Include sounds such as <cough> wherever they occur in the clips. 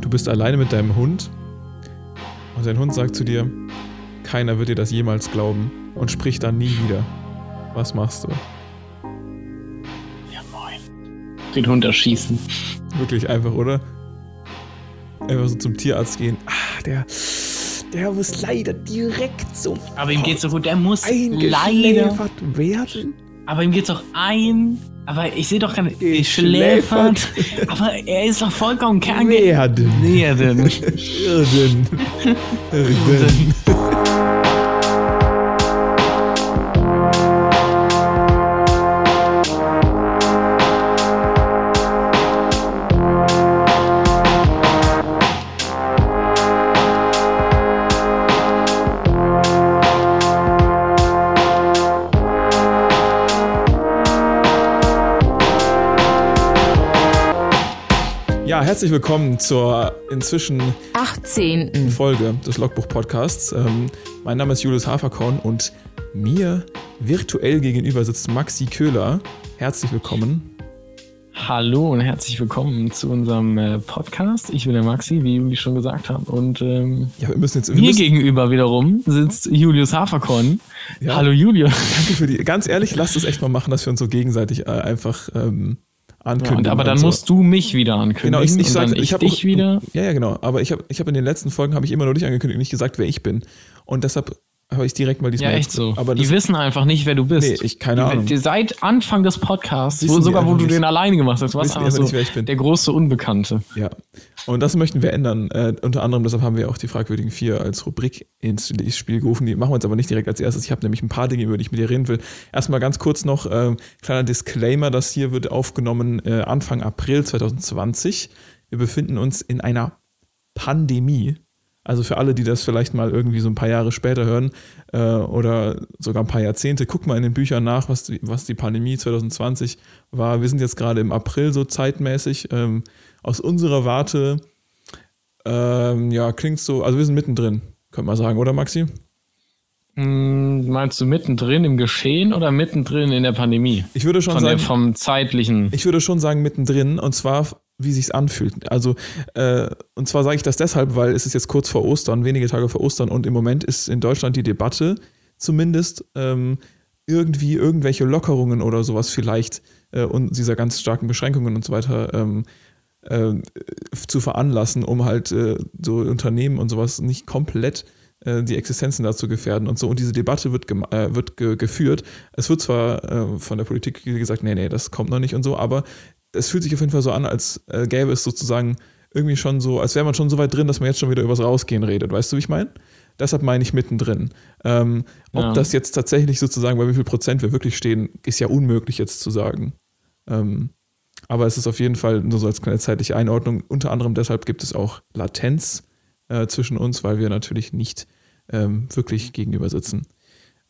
Du bist alleine mit deinem Hund und dein Hund sagt zu dir, keiner wird dir das jemals glauben und spricht dann nie wieder. Was machst du? Ja, moin. Den Hund erschießen. Wirklich einfach, oder? Einfach so zum Tierarzt gehen. Ah, der, der muss leider direkt so. Aber ihm geht's so gut, der muss leider. werden. Aber ihm geht's doch ein. Aber ich sehe doch keine. Schläfert. <laughs> Aber er ist doch vollkommen kern. Werden. Werden. Irden. Irden. Ja, herzlich willkommen zur inzwischen 18. Folge des Logbuch-Podcasts. Ähm, mein Name ist Julius Haferkorn und mir virtuell gegenüber sitzt Maxi Köhler. Herzlich willkommen. Hallo und herzlich willkommen zu unserem äh, Podcast. Ich bin der Maxi, wie Juli schon gesagt hat. Und ähm, Ja, wir müssen jetzt. Wir mir müssen, gegenüber wiederum sitzt Julius Haferkorn. Ja. Hallo Julius. danke für die. Ganz ehrlich, lasst es echt mal machen, dass wir uns so gegenseitig äh, einfach ähm, ankündigen. und, aber dann so. musst du mich wieder ankündigen. Genau, ich, ich und sag, dann ich, ich habe dich wieder. Ja, ja, genau. Aber ich habe ich hab in den letzten Folgen habe ich immer nur dich angekündigt und nicht gesagt, wer ich bin. Und deshalb habe ich direkt mal Ja, diesmal. echt so. Aber die wissen einfach nicht, wer du bist. Nee, ich- keine die, Ahnung. Die, seit Anfang des Podcasts, wo, sogar wo du nicht. den alleine gemacht hast, warst die einfach so nicht, wer ich bin. der große Unbekannte. Ja. Und das möchten wir ändern. Äh, unter anderem, deshalb haben wir auch die fragwürdigen vier als Rubrik ins Spiel gerufen. Die machen wir uns aber nicht direkt als erstes. Ich habe nämlich ein paar Dinge, über die ich mit dir reden will. Erstmal ganz kurz noch, äh, kleiner Disclaimer, das hier wird aufgenommen äh, Anfang April 2020. Wir befinden uns in einer Pandemie. Also für alle, die das vielleicht mal irgendwie so ein paar Jahre später hören äh, oder sogar ein paar Jahrzehnte, guck mal in den Büchern nach, was die, was die Pandemie 2020 war. Wir sind jetzt gerade im April so zeitmäßig. Ähm, aus unserer Warte, ähm, ja, klingt so, also wir sind mittendrin, könnte man sagen, oder Maxi? Hm, meinst du mittendrin im Geschehen oder mittendrin in der Pandemie? Ich würde schon Von der, sagen, vom zeitlichen. ich würde schon sagen mittendrin und zwar wie sich's anfühlt. Also äh, und zwar sage ich das deshalb, weil es ist jetzt kurz vor Ostern, wenige Tage vor Ostern und im Moment ist in Deutschland die Debatte zumindest ähm, irgendwie irgendwelche Lockerungen oder sowas vielleicht äh, und dieser ganz starken Beschränkungen und so weiter ähm, äh, zu veranlassen, um halt äh, so Unternehmen und sowas nicht komplett äh, die Existenzen dazu gefährden und so. Und diese Debatte wird, äh, wird ge geführt. Es wird zwar äh, von der Politik gesagt, nee, nee, das kommt noch nicht und so, aber es fühlt sich auf jeden Fall so an, als äh, gäbe es sozusagen irgendwie schon so, als wäre man schon so weit drin, dass man jetzt schon wieder übers Rausgehen redet. Weißt du, wie ich meine? Deshalb meine ich mittendrin. Ähm, ob Ja. das jetzt tatsächlich sozusagen, bei wie viel Prozent wir wirklich stehen, ist ja unmöglich jetzt zu sagen. Ähm, aber es ist auf jeden Fall nur so als kleine zeitliche Einordnung. Unter anderem deshalb gibt es auch Latenz äh, zwischen uns, weil wir natürlich nicht ähm, wirklich gegenüber sitzen.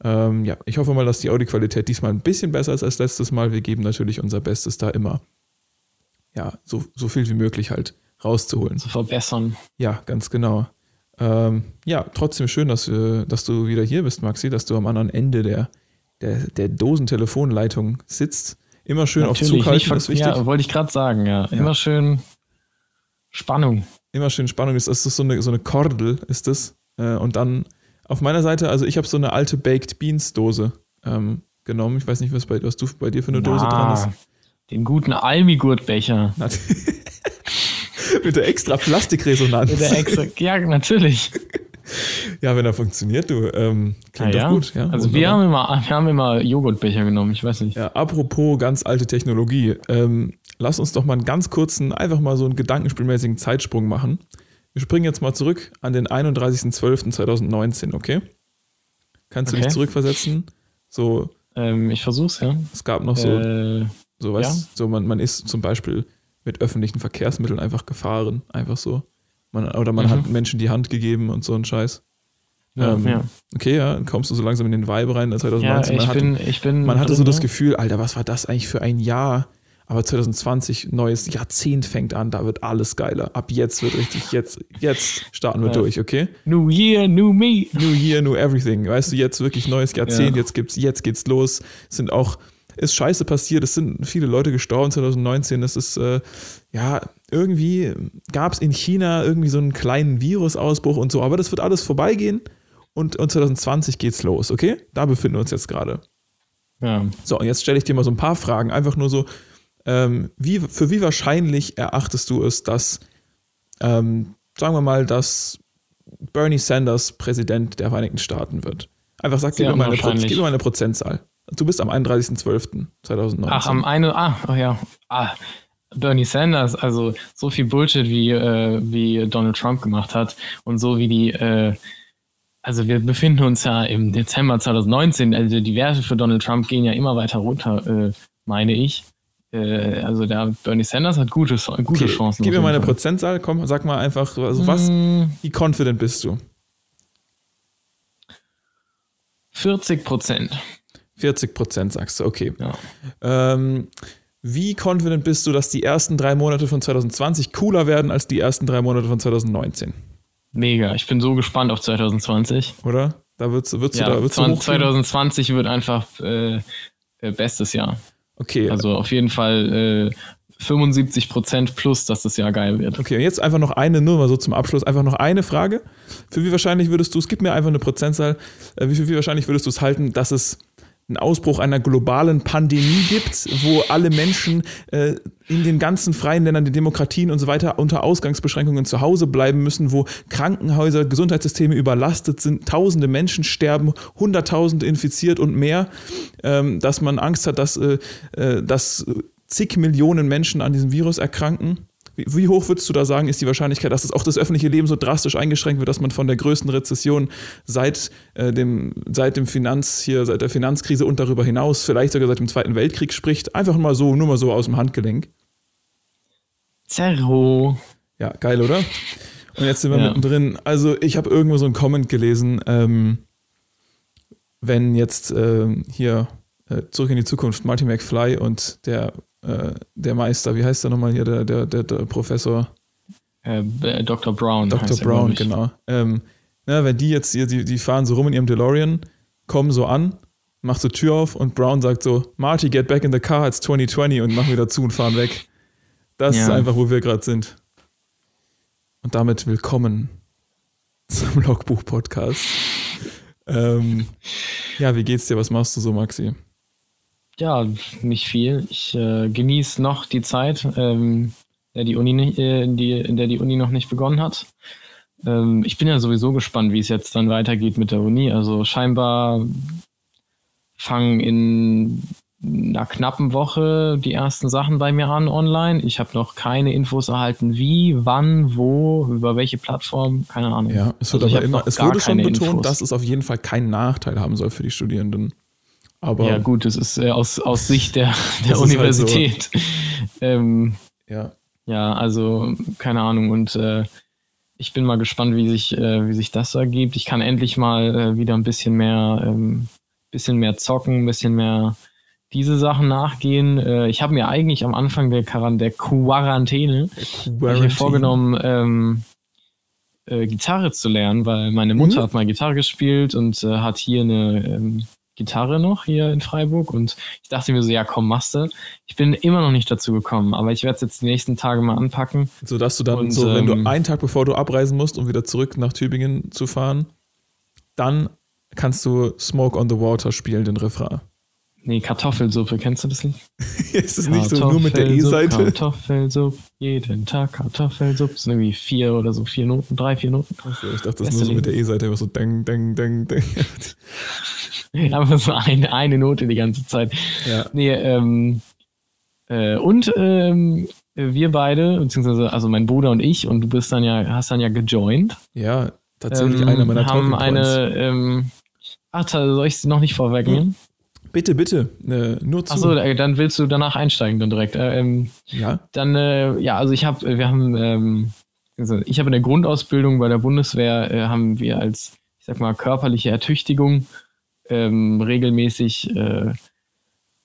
Ähm, ja, ich hoffe mal, dass die Audioqualität diesmal ein bisschen besser ist als letztes Mal. Wir geben natürlich unser Bestes da immer. Ja, so, so viel wie möglich halt rauszuholen. zu verbessern. Ja, ganz genau. Ähm, ja, trotzdem schön, dass, wir, dass du wieder hier bist, Maxi, dass du am anderen Ende der, der, der Dosentelefonleitung sitzt. Immer schön auf Zug halten, ver- ist wichtig. Ja, wollte ich gerade sagen, ja. Immer schön Spannung. Immer schön Spannung ist. Das ist so eine, so eine Kordel, ist das. Äh, und dann auf meiner Seite, also ich habe so eine alte Baked Beans Dose ähm, genommen. Ich weiß nicht, was, bei, was du bei dir für eine Dose dran ist. Den guten Almigurtbecher. <laughs> Mit der extra Plastikresonanz. Mit der extra, ja, natürlich. ja, wenn er funktioniert, du. Ähm, klingt ja. doch gut. Ja, also wir haben, immer, wir haben immer Joghurtbecher genommen, ich weiß nicht. Ja, apropos ganz alte Technologie, ähm, lass uns doch mal einen ganz kurzen, einfach mal so einen gedankenspielmäßigen Zeitsprung machen. Wir springen jetzt mal zurück an den 31.12.2019, okay? Kannst du Okay. dich zurückversetzen? So, Ähm, ich versuch's, ja. es gab noch so, Äh, so was, ja. so man, man ist zum Beispiel mit öffentlichen Verkehrsmitteln einfach gefahren, einfach so. Man, oder man Mhm. hat Menschen die Hand gegeben und so ein Scheiß. ja, ähm, ja. Okay, ja, dann kommst du so langsam in den Vibe rein, ja 2019. ich, man, hatte, bin, ich bin. man hatte drin, so das ne? Gefühl, Alter, was war das eigentlich für ein Jahr? Aber 2020, neues Jahrzehnt fängt an, da wird alles geiler. Ab jetzt wird richtig, jetzt, jetzt starten wir Ja. durch, okay? New Year, New Me. New Year, New Everything. Weißt du, jetzt wirklich neues Jahrzehnt, Ja. jetzt gibt's, jetzt geht's los. Es sind auch ist scheiße passiert. Es sind viele Leute gestorben 2019. Es ist, äh, ja, irgendwie gab es in China irgendwie so einen kleinen Virusausbruch und so, aber das wird alles vorbeigehen und, und 2020 geht's los, okay? Da befinden wir uns jetzt gerade. Ja. So, und jetzt stelle ich dir mal so ein paar Fragen, einfach nur so, ähm, wie, für wie wahrscheinlich erachtest du es, dass, ähm, sagen wir mal, dass Bernie Sanders Präsident der Vereinigten Staaten wird? Einfach sag, gib mir, mal eine, Pro- gib mir mal eine Prozentzahl. Du bist am 31.12.2019. Ach, am eine, ah, oh ja. Ah, Bernie Sanders, also so viel Bullshit, wie, äh, wie Donald Trump gemacht hat und so wie die, äh, also wir befinden uns ja im Dezember 2019, also die Werte für Donald Trump gehen ja immer weiter runter, äh, meine ich. Äh, also der Bernie Sanders hat gute, gute okay, Chancen. Gib mir mal eine. Prozentzahl, komm, sag mal einfach, also was, Hm, wie confident bist du? 40 Prozent. 40 Prozent sagst du, okay. Ja. Ähm, wie confident bist du, dass die ersten drei Monate von 2020 cooler werden als die ersten drei Monate von 2019? Mega. Ich bin so gespannt auf 2020. Oder? Da würdest, du- würdest Ja, du da du 20, hochgehen? 2020 wird einfach äh, äh, bestes Jahr. Okay, Also auf jeden Fall äh, 75 Prozent plus, dass das Jahr geil wird. okay. Und jetzt einfach noch eine, nur mal so zum Abschluss, einfach noch eine Frage. Für wie wahrscheinlich würdest du, es gibt mir einfach eine Prozentzahl, äh, wie, für wie wahrscheinlich würdest du es halten, dass es einen Ausbruch einer globalen Pandemie gibt, wo alle Menschen äh, in den ganzen freien Ländern, den Demokratien und so weiter unter Ausgangsbeschränkungen zu Hause bleiben müssen, wo Krankenhäuser, Gesundheitssysteme überlastet sind, tausende Menschen sterben, hunderttausende infiziert und mehr, ähm, dass man Angst hat, dass, äh, äh, dass zig Millionen Menschen an diesem Virus erkranken. Wie, wie hoch würdest du da sagen, ist die Wahrscheinlichkeit, dass es auch das öffentliche Leben so drastisch eingeschränkt wird, dass man von der größten Rezession seit, äh, dem, seit dem Finanz, hier, seit der Finanzkrise und darüber hinaus, vielleicht sogar seit dem Zweiten Weltkrieg spricht? Einfach mal so, nur mal so aus dem Handgelenk. Zerro. Ja, geil, oder? Und jetzt sind wir Ja. mittendrin. Also, ich habe irgendwo so einen Comment gelesen, ähm, wenn jetzt ähm, hier äh, zurück in die Zukunft Marty McFly und der, äh, der Meister, wie heißt der nochmal hier, der, der, der, der Professor Äh, Dr. Brown. Dr. Brown, genau. Ähm, na, wenn die jetzt hier, die, die fahren so rum in ihrem DeLorean, kommen so an, macht so Tür auf und Brown sagt so, Marty, get back in the car, it's 2020 und machen wieder zu und fahren weg. Das ist Ja. einfach, wo wir gerade sind. Und damit willkommen zum Logbuch-Podcast. ähm, ja, wie geht's dir? Was machst du so, Maxi? Ja, nicht viel. Ich äh, genieße noch die Zeit, ähm, der die Uni, nicht- äh, die, in der die Uni noch nicht begonnen hat. Ähm, ich bin ja sowieso gespannt, wie es jetzt dann weitergeht mit der Uni. Also scheinbar fangen in einer knappen Woche die ersten Sachen bei mir an online. Ich habe noch keine Infos erhalten, wie, wann, wo, über welche Plattform, keine Ahnung. Ja, es wird Also immer, es wurde schon betont, Infos. dass es auf jeden Fall keinen Nachteil haben soll für die Studierenden. Aber Ja, gut, das ist äh, aus, aus Sicht der, <laughs> der ist halt so. Universität. ähm, ja. ja, also keine Ahnung. Und äh, ich bin mal gespannt, wie sich, äh, wie sich das ergibt. Ich kann endlich mal äh, wieder ein bisschen mehr, ähm, bisschen mehr zocken, ein bisschen mehr diese Sachen nachgehen. Äh, ich habe mir eigentlich am Anfang der, Quaran der Quarantäne Quarantine. vorgenommen, ähm, äh, Gitarre zu lernen, weil meine Mutter Mhm. hat mal Gitarre gespielt und äh, hat hier eine ähm, Gitarre noch hier in Freiburg und ich dachte mir so, ja komm, machst du. Ich bin immer noch nicht dazu gekommen, aber ich werde es jetzt die nächsten Tage mal anpacken. So dass du dann Und, so, wenn du ähm, einen Tag bevor du abreisen musst, um wieder zurück nach Tübingen zu fahren, dann kannst du Smoke on the Water spielen, den Refrain. Nee, Kartoffelsuppe, kennst du das Lied? <laughs> Ist es nicht so nur mit der E-Seite? Kartoffelsuppe, jeden Tag Kartoffelsuppe. Das sind irgendwie vier oder so, vier Noten, drei, vier Noten. Also ich dachte, das ist nur so mit der. E-Seite, immer so deng, deng, deng, deng. <laughs> Aber so eine, eine Note die ganze Zeit. ja. Nee, ähm, äh, und ähm, wir beide, beziehungsweise also mein Bruder und ich, und du bist dann ja, hast dann ja gejoint. ja, tatsächlich ähm, einer meiner haben Talking Points. eine, ähm, ach, soll ich sie noch nicht vorwegnehmen? Bitte, bitte, äh, nur zu. Achso, äh, dann willst du danach einsteigen dann direkt. Äh, ähm, ja, dann, äh, ja, also ich habe, wir haben, ähm, also ich habe in der Grundausbildung bei der Bundeswehr, äh, haben wir als, ich sag mal, körperliche Ertüchtigung ähm, regelmäßig äh,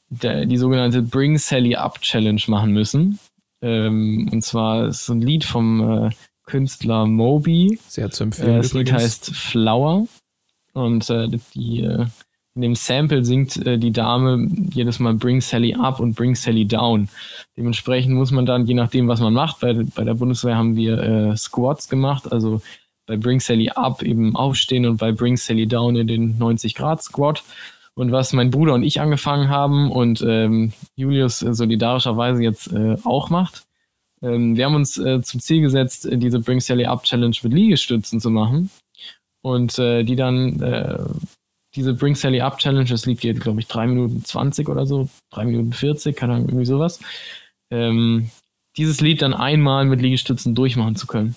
der, die sogenannte Bring Sally Up Challenge machen müssen. Ähm, und zwar ist so ein Lied vom äh, Künstler Moby. sehr zu Äh, empfehlen das Lied übrigens. heißt Flower. Und äh, die, äh, in dem Sample singt äh, die Dame jedes Mal Bring Sally up und Bring Sally down. Dementsprechend muss man dann, je nachdem, was man macht, bei, bei der Bundeswehr haben wir äh, Squats gemacht, also bei Bring Sally up eben aufstehen und bei Bring Sally down in den 90 Grad Squat. Und was mein Bruder und ich angefangen haben und ähm, Julius solidarischerweise jetzt äh, auch macht, ähm, wir haben uns äh, zum Ziel gesetzt, äh, diese Bring Sally Up Challenge mit Liegestützen zu machen. Und äh, die dann, äh, diese Bring Sally Up Challenge, das Lied geht, glaube ich, 3 Minuten 20 oder so, 3 Minuten 40, keine Ahnung, irgendwie sowas. Ähm, dieses Lied dann einmal mit Liegestützen durchmachen zu können.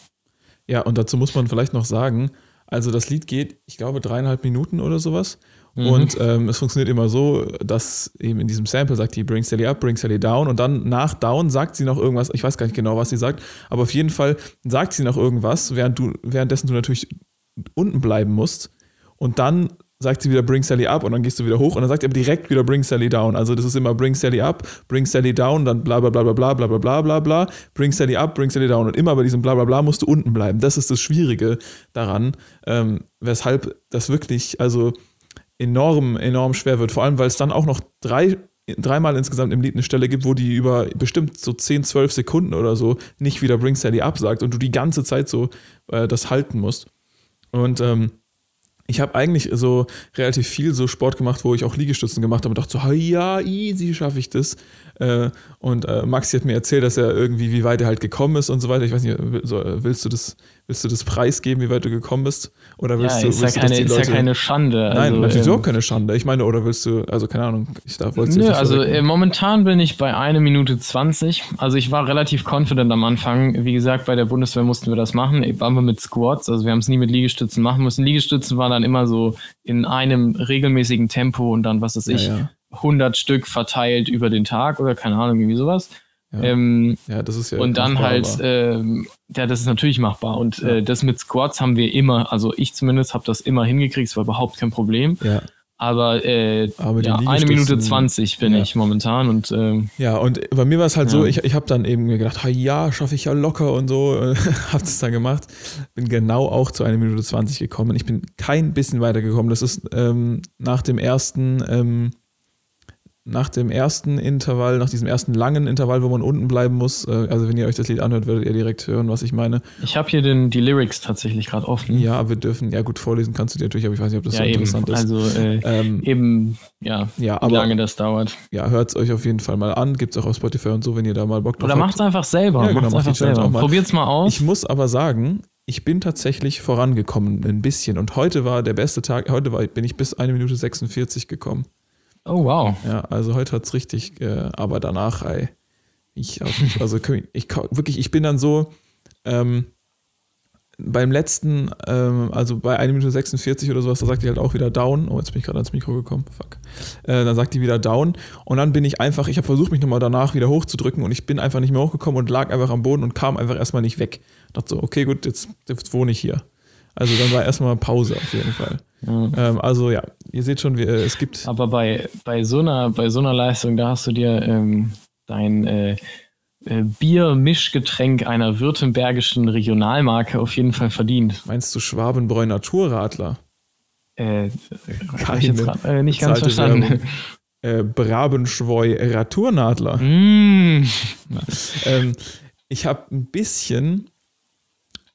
Ja, und dazu muss man vielleicht noch sagen, also das Lied geht, ich glaube, dreieinhalb Minuten oder sowas. Mhm. Und ähm, es funktioniert immer so, dass eben in diesem Sample sagt die Bring Sally up, Bring Sally down und dann nach down sagt sie noch irgendwas, ich weiß gar nicht genau, was sie sagt, aber auf jeden Fall sagt sie noch irgendwas, während du, währenddessen du natürlich unten bleiben musst und dann sagt sie wieder Bring Sally up und dann gehst du wieder hoch und dann sagt er direkt wieder Bring Sally down. Also das ist immer Bring Sally up, Bring Sally down, dann bla bla bla bla bla bla bla bla bla bla, Bring Sally up, Bring Sally down und immer bei diesem bla bla bla musst du unten bleiben. Das ist das Schwierige daran, ähm, weshalb das wirklich, also enorm, enorm schwer wird. Vor allem, weil es dann auch noch drei, dreimal insgesamt im Lied eine Stelle gibt, wo die über bestimmt so 10, 12 Sekunden oder so nicht wieder Bring Sally up sagt und du die ganze Zeit so äh, das halten musst. Und ähm, ich habe eigentlich so relativ viel so Sport gemacht, wo ich auch Liegestützen gemacht habe und dachte so, ja, easy schaffe ich das. Äh, und äh, Maxi hat mir erzählt, dass er irgendwie, wie weit er halt gekommen ist und so weiter. Ich weiß nicht, willst du das, willst du das preisgeben, wie weit du gekommen bist? Oder willst ja, du, ist, willst ja du, keine, ist Leute, ja keine Schande. Nein, also, natürlich ähm, auch keine Schande. Ich meine, oder willst du, also keine Ahnung, ich darf wollte Nö, also äh, momentan bin ich bei 1 Minute 20. Also ich war relativ confident am Anfang. Wie gesagt, bei der Bundeswehr mussten wir das machen. Waren wir mit Squats, also wir haben es nie mit Liegestützen machen müssen. Liegestützen waren dann immer so in einem regelmäßigen Tempo und dann, was weiß ich, Ja, ja. 100 Stück verteilt über den Tag oder keine Ahnung, irgendwie sowas. Ja. Ähm, Ja, das ist ja. und dann halt, ähm, ja, das ist natürlich machbar. Und Ja. äh, das mit Squats haben wir immer, also ich zumindest habe das immer hingekriegt, es war überhaupt kein Problem. ja. Aber, äh, Aber ja, eine Minute Liegestützen- 20 bin Ja. ich momentan und ähm, Ja, und bei mir war es halt so, Ja. ich, ich habe dann eben gedacht, ha, ja, schaffe ich ja locker und so, <laughs> habe das dann gemacht. Bin genau auch zu 1 Minute 20 gekommen. Ich bin kein bisschen weitergekommen. Das ist ähm, nach dem ersten, ähm, nach dem ersten Intervall, nach diesem ersten langen Intervall, wo man unten bleiben muss. Äh, also wenn ihr euch das Lied anhört, werdet ihr direkt hören, was ich meine. ich habe hier den, die Lyrics tatsächlich gerade offen. Ja, wir dürfen, ja gut, vorlesen kannst du dir natürlich, aber ich weiß nicht, ob das so Ja, eben. interessant ist. Also äh, ähm, eben, ja, ja, wie aber lange das dauert. ja, hört es euch auf jeden Fall mal an. Gibt es auch auf Spotify und so, wenn ihr da mal Bock drauf Oder habt. macht's einfach selber. Ja, genau, macht's macht einfach selber. auch mal. Probiert's mal aus. Ich muss aber sagen, ich bin tatsächlich vorangekommen, ein bisschen. Und heute war der beste Tag, heute war, bin ich bis 1 Minute 46 gekommen. Oh, wow. Ja, also heute hat es richtig, äh, aber danach, ey, ich, also ich, ich, wirklich, ich bin dann so, ähm, beim letzten, ähm, also bei 1 Minute 46 oder sowas, da sagt die halt auch wieder down. Oh, jetzt bin ich gerade ans Mikro gekommen. Fuck. Äh, dann sagt die wieder down. Und dann bin ich einfach, ich habe versucht, mich nochmal danach wieder hochzudrücken und ich bin einfach nicht mehr hochgekommen und lag einfach am Boden und kam einfach erstmal nicht weg. dachte so, okay, gut, jetzt, jetzt wohne ich hier. Also dann war erstmal Pause auf jeden Fall. Ja. Ähm, also ja, ihr seht schon, wie, äh, es gibt. Aber bei, bei, so einer, bei so einer Leistung, da hast du dir ähm, dein äh, äh, Bier-Mischgetränk einer württembergischen Regionalmarke auf jeden Fall verdient. Meinst du Schwabenbräu Naturradler? Äh, Keine ich jetzt grad, äh, nicht ganz verstanden. Werbung. Äh, Brabenschwoi Raturnadler. Mm. <laughs> ähm, ich habe ein bisschen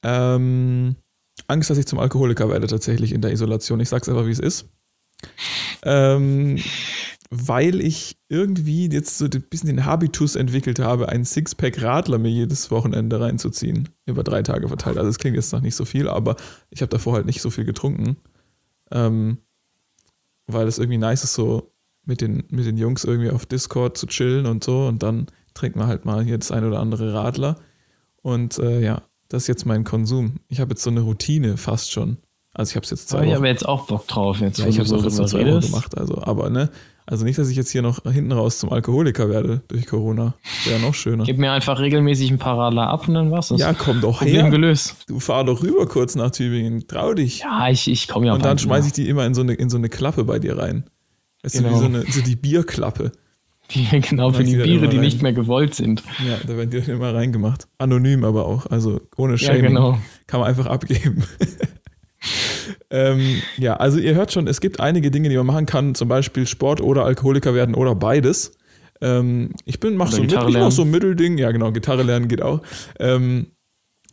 ähm, Angst, dass ich zum Alkoholiker werde tatsächlich in der Isolation. Ich sag's einfach, wie es ist. Ähm, weil ich irgendwie jetzt so ein bisschen den Habitus entwickelt habe, einen Sixpack Radler mir jedes Wochenende reinzuziehen. Über drei Tage verteilt. Also es klingt jetzt noch nicht so viel, aber ich habe davor halt nicht so viel getrunken. Ähm, weil es irgendwie nice ist, so mit den, mit den Jungs irgendwie auf Discord zu chillen und so. Und dann trinkt man halt mal hier das ein oder andere Radler. Und äh, ja, das ist jetzt mein Konsum. Ich habe jetzt so eine Routine fast schon. Also ich habe es jetzt zwei hab ich aber jetzt auch Bock drauf. Jetzt, ja, ich du habe es so auch jetzt zwei Wochen gemacht. Also, aber ne, also nicht, dass ich jetzt hier noch hinten raus zum Alkoholiker werde durch Corona. Wäre noch schöner. Gib mir einfach regelmäßig ein paar Radler ab und dann war's das. Ja, komm doch Problem her. gelöst. Du fahr doch rüber kurz nach Tübingen. Trau dich. Ja, ich, ich komme ja und dann schmeiße ich die immer in so eine, in so eine Klappe bei dir rein. Weißt du, Genau. wie so, eine, so die Bierklappe. Die, <laughs> genau, für die Biere, die rein. nicht mehr gewollt sind. Ja, da werden die dann immer reingemacht. Anonym aber auch, also ohne Ja, Shaming. genau. Kann man einfach abgeben. <laughs> ähm, ja, also ihr hört schon, es gibt einige Dinge, die man machen kann, zum Beispiel Sport oder Alkoholiker werden oder beides. Ähm, ich bin, mach so, mit, ich mach so ein Mittelding, ja genau, Gitarre lernen geht auch. Ähm,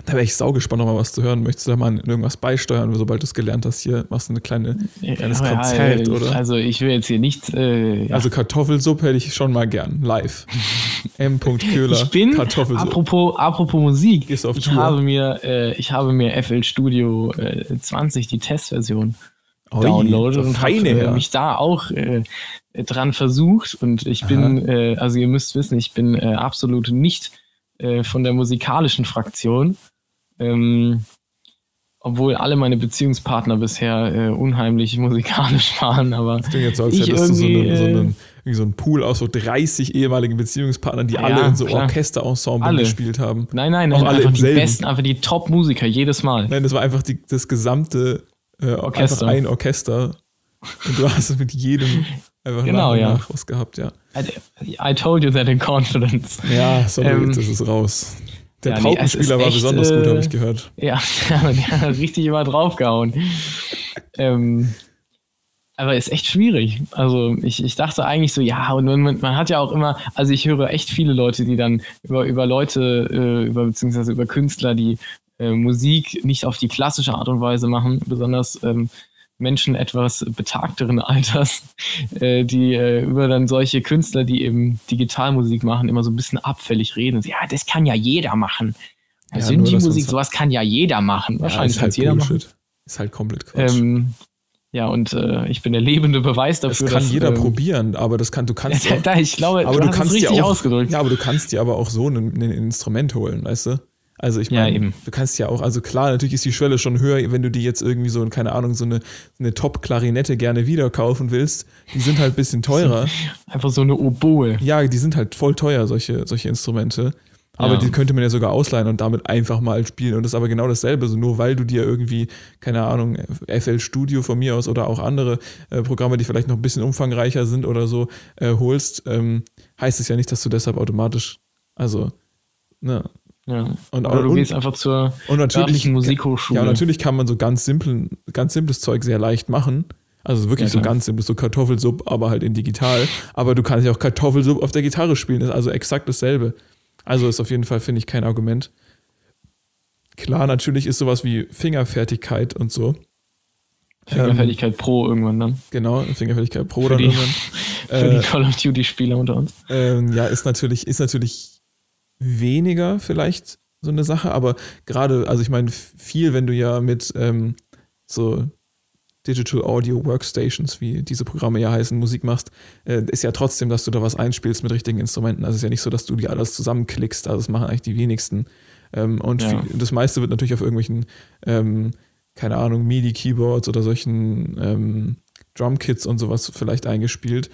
da wäre ich saugespannt, noch mal was zu hören. Möchtest du da mal irgendwas beisteuern, sobald du es gelernt hast? Hier machst du ein kleine, kleines ja, Konzert, ja, oder? Also ich will jetzt hier nicht. Äh, also Kartoffelsuppe hätte ich schon mal gern, live. <laughs> M. Köhler. Ich bin, apropos, apropos Musik, ich Tour. habe, mir, äh, ich habe mir FL Studio äh, 20, die Testversion, downloadet und habe äh, mich da auch äh, dran versucht. Und ich bin, äh, also ihr müsst wissen, ich bin absolut nicht äh, von der musikalischen Fraktion. Ähm, obwohl alle meine Beziehungspartner bisher äh, unheimlich musikalisch waren, aber das klingt jetzt so, als hättest du so einen, so, einen, so einen Pool aus so 30 ehemaligen Beziehungspartnern, die ja, alle in so Orchesterensemble gespielt haben. Nein, nein, nein, einfach die selben. besten, einfach die Top-Musiker jedes Mal. Nein, das war einfach die, das gesamte äh, Orchester. ein Orchester. Und du hast es mit jedem <laughs> einfach genau, nach, ja. nach was gehabt, ja. I, I, told you that in confidence. Ja, sorry, ähm, das ist raus. Der ja, Paukenspieler nee, war echt, besonders gut, habe ich äh, gehört. <laughs> Ja, der hat richtig immer draufgehauen. ähm, aber ist echt schwierig. Also ich, ich dachte eigentlich so, ja, und man, man hat ja auch immer, also ich höre echt viele Leute, die dann über, über Leute, äh, über beziehungsweise über Künstler, die äh, Musik nicht auf die klassische Art und Weise machen, besonders ähm, Menschen etwas betagteren Alters, <laughs> äh, die äh, über dann solche Künstler, die eben Digitalmusik machen, immer so ein bisschen abfällig reden. Ja, das kann ja jeder machen. Ja, Synthi-Musik, sowas kann ja jeder machen. Wahrscheinlich ja, kann es halt jeder Bullshit. machen. Ist halt komplett Quatsch. Ähm, ja, und äh, ich bin der lebende Beweis dafür. Das kann dass, jeder ähm, probieren, aber das kann, du kannst. <laughs> Ja, da, ich glaube, aber du, du kannst richtig auch, ausgedrückt. Ja, aber du kannst dir aber auch so ein, ein Instrument holen, weißt du? Also ich meine, ja, du kannst ja auch, also klar, natürlich ist die Schwelle schon höher, wenn du die jetzt irgendwie so, keine Ahnung, so eine, eine Top-Klarinette gerne wieder kaufen willst. Die sind halt ein bisschen teurer. <laughs> Einfach so eine Oboe. Ja, die sind halt voll teuer, solche, solche Instrumente. Aber ja. die könnte man ja sogar ausleihen und damit einfach mal spielen. Und das ist aber genau dasselbe. So nur weil du dir irgendwie, keine Ahnung, FL Studio von mir aus oder auch andere äh, Programme, die vielleicht noch ein bisschen umfangreicher sind oder so, äh, holst, ähm, heißt es ja nicht, dass du deshalb automatisch, also, ne, ja. Und, Oder du und, gehst einfach zur und natürlich, Musikhochschule. Ja, und natürlich kann man so ganz, simplen, ganz simples Zeug sehr leicht machen. Also wirklich ja, so ganz simples, so Kartoffelsupp, aber halt in digital. Aber du kannst ja auch Kartoffelsupp auf der Gitarre spielen. Ist also exakt dasselbe. Also ist auf jeden Fall, finde ich, kein Argument. Klar, natürlich ist sowas wie Fingerfertigkeit und so. Fingerfertigkeit ähm, Pro irgendwann dann. Genau, Fingerfertigkeit Pro für dann die, irgendwann. <laughs> Für äh, die Call of Duty-Spieler unter uns. Ähm, ja, ist natürlich, ist natürlich weniger vielleicht so eine Sache, aber gerade, also ich meine, viel, wenn du ja mit ähm, so Digital Audio Workstations, wie diese Programme ja heißen, Musik machst, äh, ist ja trotzdem, dass du da was einspielst mit richtigen Instrumenten. Also es ist ja nicht so, dass du die alles zusammenklickst, also das machen eigentlich die wenigsten. Ähm, und ja. viel, das meiste wird natürlich auf irgendwelchen, ähm, keine Ahnung, MIDI-Keyboards oder solchen ähm, Drumkits und sowas vielleicht eingespielt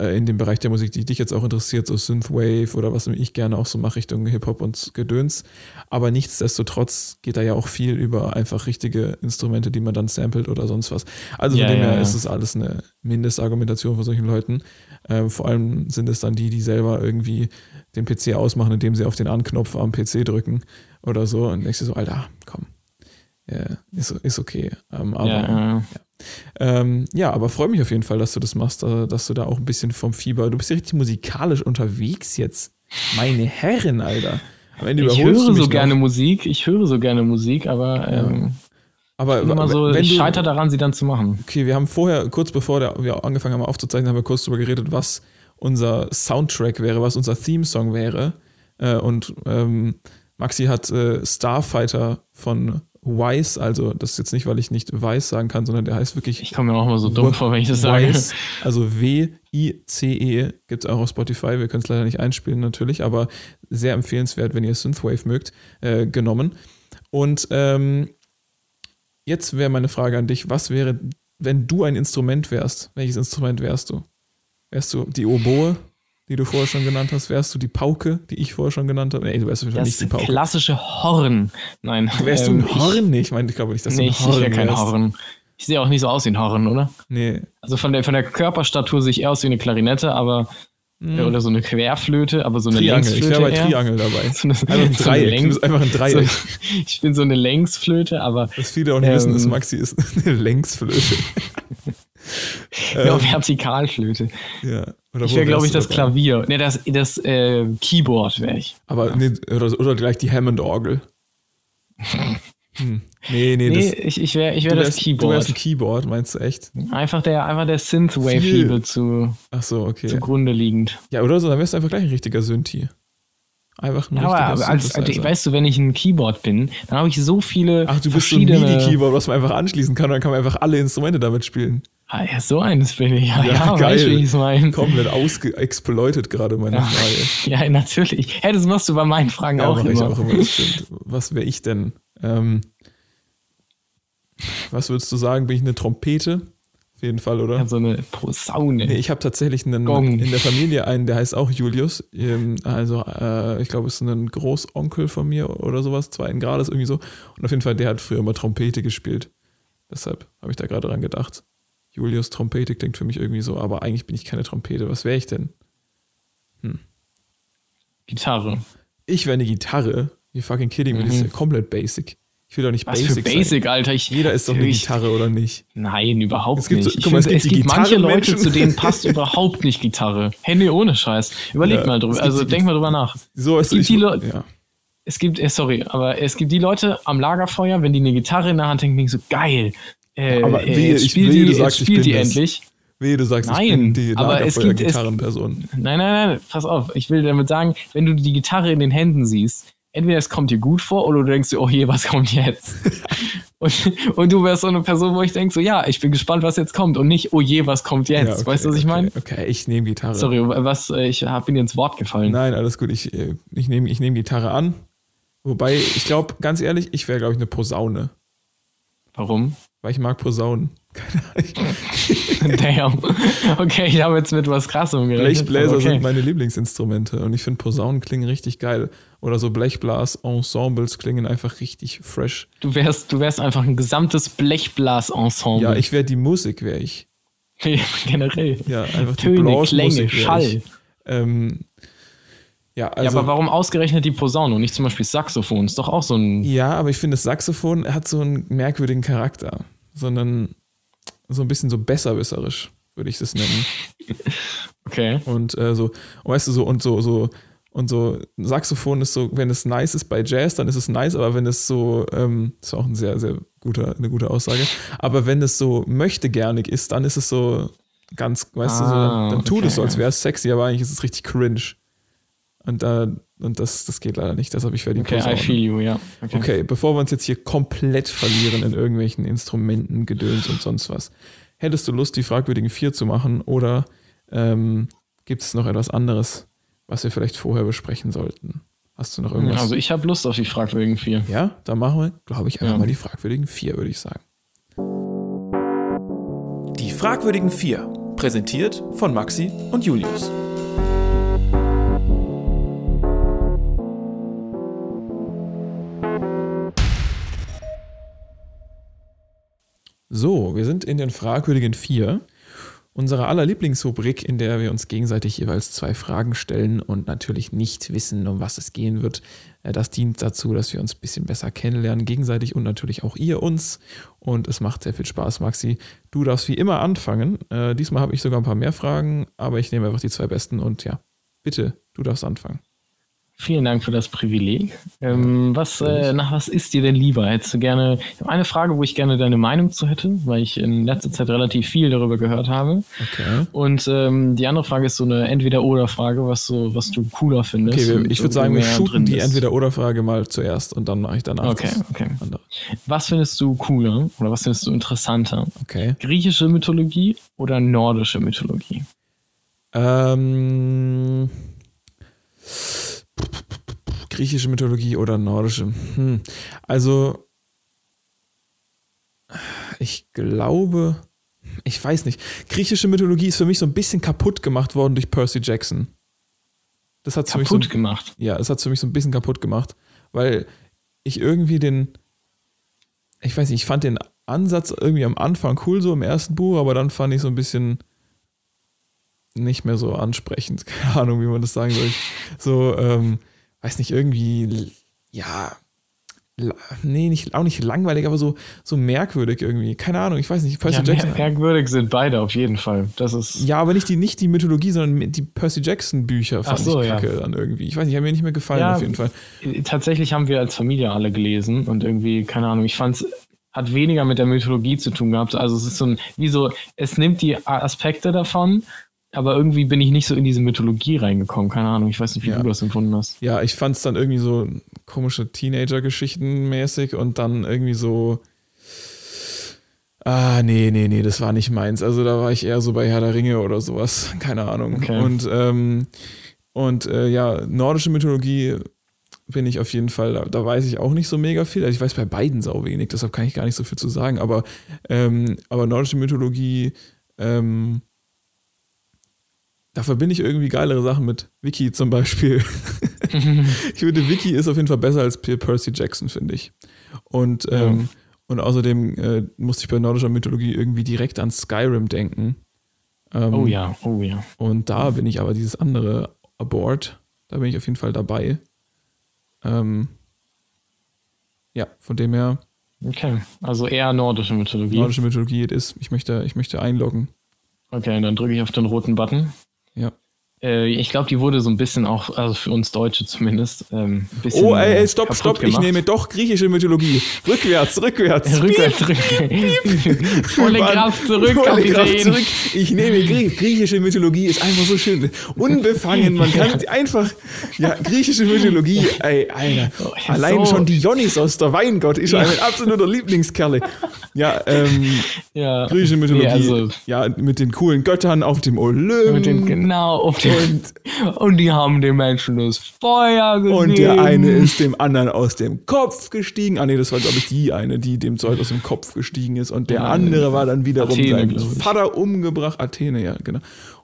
äh, in dem Bereich der Musik, die dich jetzt auch interessiert, so Synthwave oder was ich gerne auch so mache Richtung Hip-Hop und Gedöns. Aber nichtsdestotrotz geht da ja auch viel über einfach richtige Instrumente, die man dann samplet oder sonst was. Also von ja, dem her ja, ist es alles eine Mindestargumentation von solchen Leuten. Äh, vor allem sind es dann die, die selber irgendwie den PC ausmachen, indem sie auf den Anknopf am PC drücken oder so. Und denkst du so, Alter, komm. Ja, ist, ist okay. Ähm, aber, ja, ähm, ja, aber freue mich auf jeden Fall, dass du das machst, äh, dass du da auch ein bisschen vom Fieber. Du bist ja richtig musikalisch unterwegs jetzt. Meine Herren, Alter. Am Ende ich höre so gerne noch. Musik, ich höre so gerne Musik, aber, ähm, aber immer so, wenn ich scheitere daran, sie dann zu machen. Okay, wir haben vorher, kurz bevor wir angefangen haben aufzuzeichnen, haben wir kurz darüber geredet, was unser Soundtrack wäre, was unser Theme-Song wäre. Äh, und ähm, Maxi hat äh, Starfighter von Wise, also das ist jetzt nicht, weil ich nicht Weiß sagen kann, sondern der heißt wirklich. Ich komme mir auch mal so dumm vor, wenn ich das sage. Also W-I-C-E, gibt es auch auf Spotify. Wir können es leider nicht einspielen, natürlich, aber sehr empfehlenswert, wenn ihr Synthwave mögt, äh, genommen. Und ähm, jetzt wäre meine Frage an dich: Was wäre, wenn du ein Instrument wärst? Welches Instrument wärst du? Wärst du die Oboe? Die du vorher schon genannt hast, wärst du die Pauke, die ich vorher schon genannt habe? Nee, du wärst wahrscheinlich nicht die Pauke. klassische Horn. Nein. Wärst ähm, du ein ähm, Horn? Nee, ich meine, ich glaube nicht, dass nee, du ein Horn ich wäre kein Horn. Ich sehe auch nicht so aus wie ein Horn, oder? Nee. Also von der, von der Körperstatur sehe ich eher aus wie eine Klarinette, aber Hm. Oder so eine Querflöte, aber so eine Triangel. Längsflöte. Ich wäre bei. Triangel dabei. <laughs> So eine, Einfach ein <laughs> so Dreieck. Längs- du bist einfach ein Dreieck. So, <laughs> ich bin so eine Längsflöte, aber Was viele auch nicht wissen, ist, Ähm. Maxi ist eine Längsflöte. ja, ähm, Vertikalflöte. ja. Oder Ich wäre, glaube ich, das dabei? Klavier. Ne, das, das äh, Keyboard wäre ich. Aber nee, oder, oder gleich die Hammond-Orgel. <laughs> Hm. Nee, nee, Nee, das, ich, ich wäre ich wär das wärst, du Keyboard. wärst ein Keyboard, meinst du echt? Einfach der, einfach der Synthwave-Liebe zu, Ach so, okay. zugrunde liegend. Ja, oder so, dann wärst du einfach gleich ein richtiger Synthi. Einfach ein Ja, aber, richtiger aber als, also, Synthesizer. weißt du, wenn ich ein Keyboard bin, dann habe ich so viele Ach, du bist so ein verschiedene... MIDI-Keyboard, was man einfach anschließen kann, und dann kann man einfach alle Instrumente damit spielen. Ah, ja, so eines bin ich. Ja, Ja, ja, geil. weißt du, wie ich es meine. Komplett ausgeexploitet gerade meine Ja. Frage. <laughs> Ja, natürlich. Ja, das machst du bei meinen Fragen Ja, auch immer. ich auch immer. Was wäre ich denn? Ähm, was würdest du sagen? Bin ich eine Trompete? Auf jeden Fall, oder? Ja, so eine Posaune. Nee, ich habe tatsächlich einen, Gong. in der Familie einen, der heißt auch Julius. Ähm, Also, äh, ich glaube, es ist ein Großonkel von mir oder sowas, zweiten Grades irgendwie so. Und auf jeden Fall, der hat früher immer Trompete gespielt. Deshalb habe ich da gerade dran gedacht. Julius Trompete klingt für mich irgendwie so, aber eigentlich bin ich keine Trompete. Was wäre ich denn? Gitarre. Ich wäre eine Gitarre. You fucking kidding me, das ist ja komplett basic. Ich will doch nicht Mhm. Was basic für Basic, Alter. Ich, sein. Jeder ist doch eine ich, Gitarre, oder nicht? Nein, überhaupt Es gibt so- nicht. Ich guck mal, es gibt es gibt manche Leute, zu denen passt überhaupt nicht Gitarre. Nee, ohne Scheiß. Überleg Ja, mal es drüber. Also denk mal drüber nach. So ist gibt ich, die Leute- ja. Es gibt, äh, sorry, aber es gibt die Leute am Lagerfeuer, wenn die eine Gitarre in der Hand haben, denken so, geil. Äh, Aber äh, wehe, ich- spielt wehe, die, sagst, ich bin die das. endlich. Wehe, du sagst, ich Nein, bin die aber es gibt- es- Lagerfeuer-Gitarrenperson. Nein, nein, nein, pass auf. Ich will damit sagen, wenn du die Gitarre in den Händen siehst, entweder es kommt dir gut vor oder du denkst dir, oh je, was kommt jetzt? <laughs> und, und du wärst so eine Person, wo ich denke, so, ja, ich bin gespannt, was jetzt kommt und nicht, oh je, was kommt jetzt? Ja, okay, weißt du, was ich okay, meine? Okay, ich nehme Gitarre. Sorry, was, äh, ich bin dir ins Wort gefallen. Nein, alles gut. Ich, äh, ich nehme ich nehm Gitarre an. Wobei, ich glaube, ganz ehrlich, ich wäre, glaube ich, eine Posaune. Warum? Weil ich mag Posaunen. <laughs> Damn. Okay, ich habe jetzt mit was krassem gerechnet. Blechbläser okay. sind meine Lieblingsinstrumente und ich finde Posaunen klingen richtig geil. Oder so Blechblas-Ensembles klingen einfach richtig fresh. Du wärst, du wärst einfach ein gesamtes Blechblas-Ensemble. Ja, ich wäre die Musik, wäre ich. <laughs> Generell. Ja, einfach die Töne, Blanche-Musik Klänge, wär ich. Schall. Ähm, ja, ja, also, aber warum ausgerechnet die Posaune und nicht zum Beispiel Saxophon? Ist doch auch so ein. Ja, aber ich finde, das Saxophon hat so einen merkwürdigen Charakter. Sondern so ein bisschen so besserwisserisch, würde ich das nennen. <laughs> Okay. Und äh, so, weißt du, so und so, so, und so, Saxophon ist so, wenn es nice ist bei Jazz, dann ist es nice, aber wenn es so, ähm, ist auch ein sehr, sehr guter, eine gute Aussage, aber wenn es so möchte gernig ist, dann ist es so ganz, weißt du, so, Ah, dann, dann tut okay. es so, als wäre es sexy, aber eigentlich ist es richtig cringe. Und da, und das, das geht leider nicht, deshalb ich werde die Okay, I feel you, ja. Okay. Okay, bevor wir uns jetzt hier komplett verlieren in irgendwelchen Instrumenten, Gedöns und sonst was, hättest du Lust, die fragwürdigen vier zu machen oder ähm, gibt es noch etwas anderes, was wir vielleicht vorher besprechen sollten? Hast du noch irgendwas? Also ich habe Lust auf die fragwürdigen vier. ja, dann machen wir, glaube ich, einfach Ja. mal die fragwürdigen vier, würde ich sagen. Die fragwürdigen vier, präsentiert von Maxi und Julius. So, wir sind in den fragwürdigen vier. Unsere aller Lieblingsrubrik, in der wir uns gegenseitig jeweils zwei Fragen stellen und natürlich nicht wissen, um was es gehen wird. Äh, Das dient dazu, dass wir uns ein bisschen besser kennenlernen, gegenseitig und natürlich auch ihr uns. Und es macht sehr viel Spaß, Maxi. Du darfst wie immer anfangen. Äh, diesmal habe ich sogar ein paar mehr Fragen, aber ich nehme einfach die zwei besten und ja, bitte, du darfst anfangen. Vielen Dank für das Privileg. Ähm, was, äh, nach was ist dir denn lieber? Hättest du gerne, ich habe eine Frage, wo ich gerne deine Meinung zu hätte, weil ich in letzter Zeit relativ viel darüber gehört habe. Okay. Und ähm, die andere Frage ist so eine Entweder-Oder-Frage, was, so, was du cooler findest. Okay, ich würde sagen, wir shooten die. Entweder-Oder-Frage mal zuerst und dann mache ich danach Okay, das okay. andere. Was findest du cooler oder was findest du interessanter? Okay. Griechische Mythologie oder nordische Mythologie? Ähm, griechische Mythologie oder nordische? Hm. Also, ich glaube, ich weiß nicht. Griechische Mythologie ist für mich so ein bisschen kaputt gemacht worden durch Percy Jackson. Das hat für mich so, Kaputt gemacht. ja, das hat für mich so ein bisschen kaputt gemacht, weil ich irgendwie den, ich weiß nicht, ich fand den Ansatz irgendwie am Anfang cool so im ersten Buch, aber dann fand ich so ein bisschen, nicht mehr so ansprechend. <laughs> Keine Ahnung, wie man das sagen soll. So, ähm, weiß nicht, irgendwie, ja, nee, nicht, auch nicht langweilig, aber so, so merkwürdig irgendwie. Keine Ahnung, ich weiß nicht. Percy ja, Jackson. Merkwürdig sind beide auf jeden Fall. Das ist ja, aber nicht die, nicht die Mythologie, sondern die Percy Jackson Bücher fand so, ich kacke ja. dann irgendwie. Ich weiß nicht, haben mir nicht mehr gefallen ja, auf jeden Fall. Tatsächlich haben wir als Familie alle gelesen und irgendwie, keine Ahnung, ich fand es hat weniger mit der Mythologie zu tun gehabt. Also es ist so ein, wie so, es nimmt die Aspekte davon aber irgendwie bin ich nicht so in diese Mythologie reingekommen. Keine Ahnung, ich weiß nicht, wie ja. du das empfunden hast. Ja, ich fand es dann irgendwie so komische Teenager-Geschichten mäßig und dann irgendwie so. Ah, nee, nee, nee, das war nicht meins. Also da war ich eher so bei Herr der Ringe oder sowas. Keine Ahnung. Okay. Und, ähm, und äh, ja, nordische Mythologie bin ich auf jeden Fall, da, da, weiß ich auch nicht so mega viel. Also ich weiß bei beiden sau wenig, deshalb kann ich gar nicht so viel zu sagen. Aber, ähm, aber nordische Mythologie, ähm, da verbinde ich irgendwie geilere Sachen mit. Vicky zum Beispiel. <laughs> ich finde, Vicky ist auf jeden Fall besser als Percy Jackson, finde ich. Und, ähm, ja. und außerdem äh, musste ich bei nordischer Mythologie irgendwie direkt an Skyrim denken. Ähm, oh ja, oh ja. Und da bin ich aber dieses andere Abort, da bin ich auf jeden Fall dabei. Ähm, ja, von dem her. Okay, also eher nordische Mythologie. Nordische Mythologie ist. Ich möchte, ich möchte einloggen. Okay, dann drücke ich auf den roten Button. Ja. Äh, ich glaube, die wurde so ein bisschen auch, also für uns Deutsche zumindest, ähm, ein bisschen. Oh, ey, ey stopp, stopp, gemacht. ich nehme doch griechische Mythologie. Rückwärts, rückwärts. <laughs> Rückwärts, rückwärts. <laughs> Volle Kraft zurück, Volle Kraft zurück. Ich nehme griechische Mythologie, ist einfach so schön. Unbefangen, man kann ja. einfach, ja, griechische Mythologie, ey, Alter. Oh, Allein so. schon Dionysos, der Weingott, ist ja. ein absoluter Lieblingskerle. Ja, ähm, ja. griechische Mythologie, also, ja, mit den coolen Göttern auf dem Olymp. Mit den, genau, auf dem und, <laughs> und die haben den Menschen das Feuer gegeben. Und der eine ist dem anderen aus dem Kopf gestiegen. Ah nee, das war glaube ich die eine, die dem Zeug aus dem Kopf gestiegen ist. Und der ja, andere war dann wiederum Athene, sein Vater umgebracht. Athene, ja, genau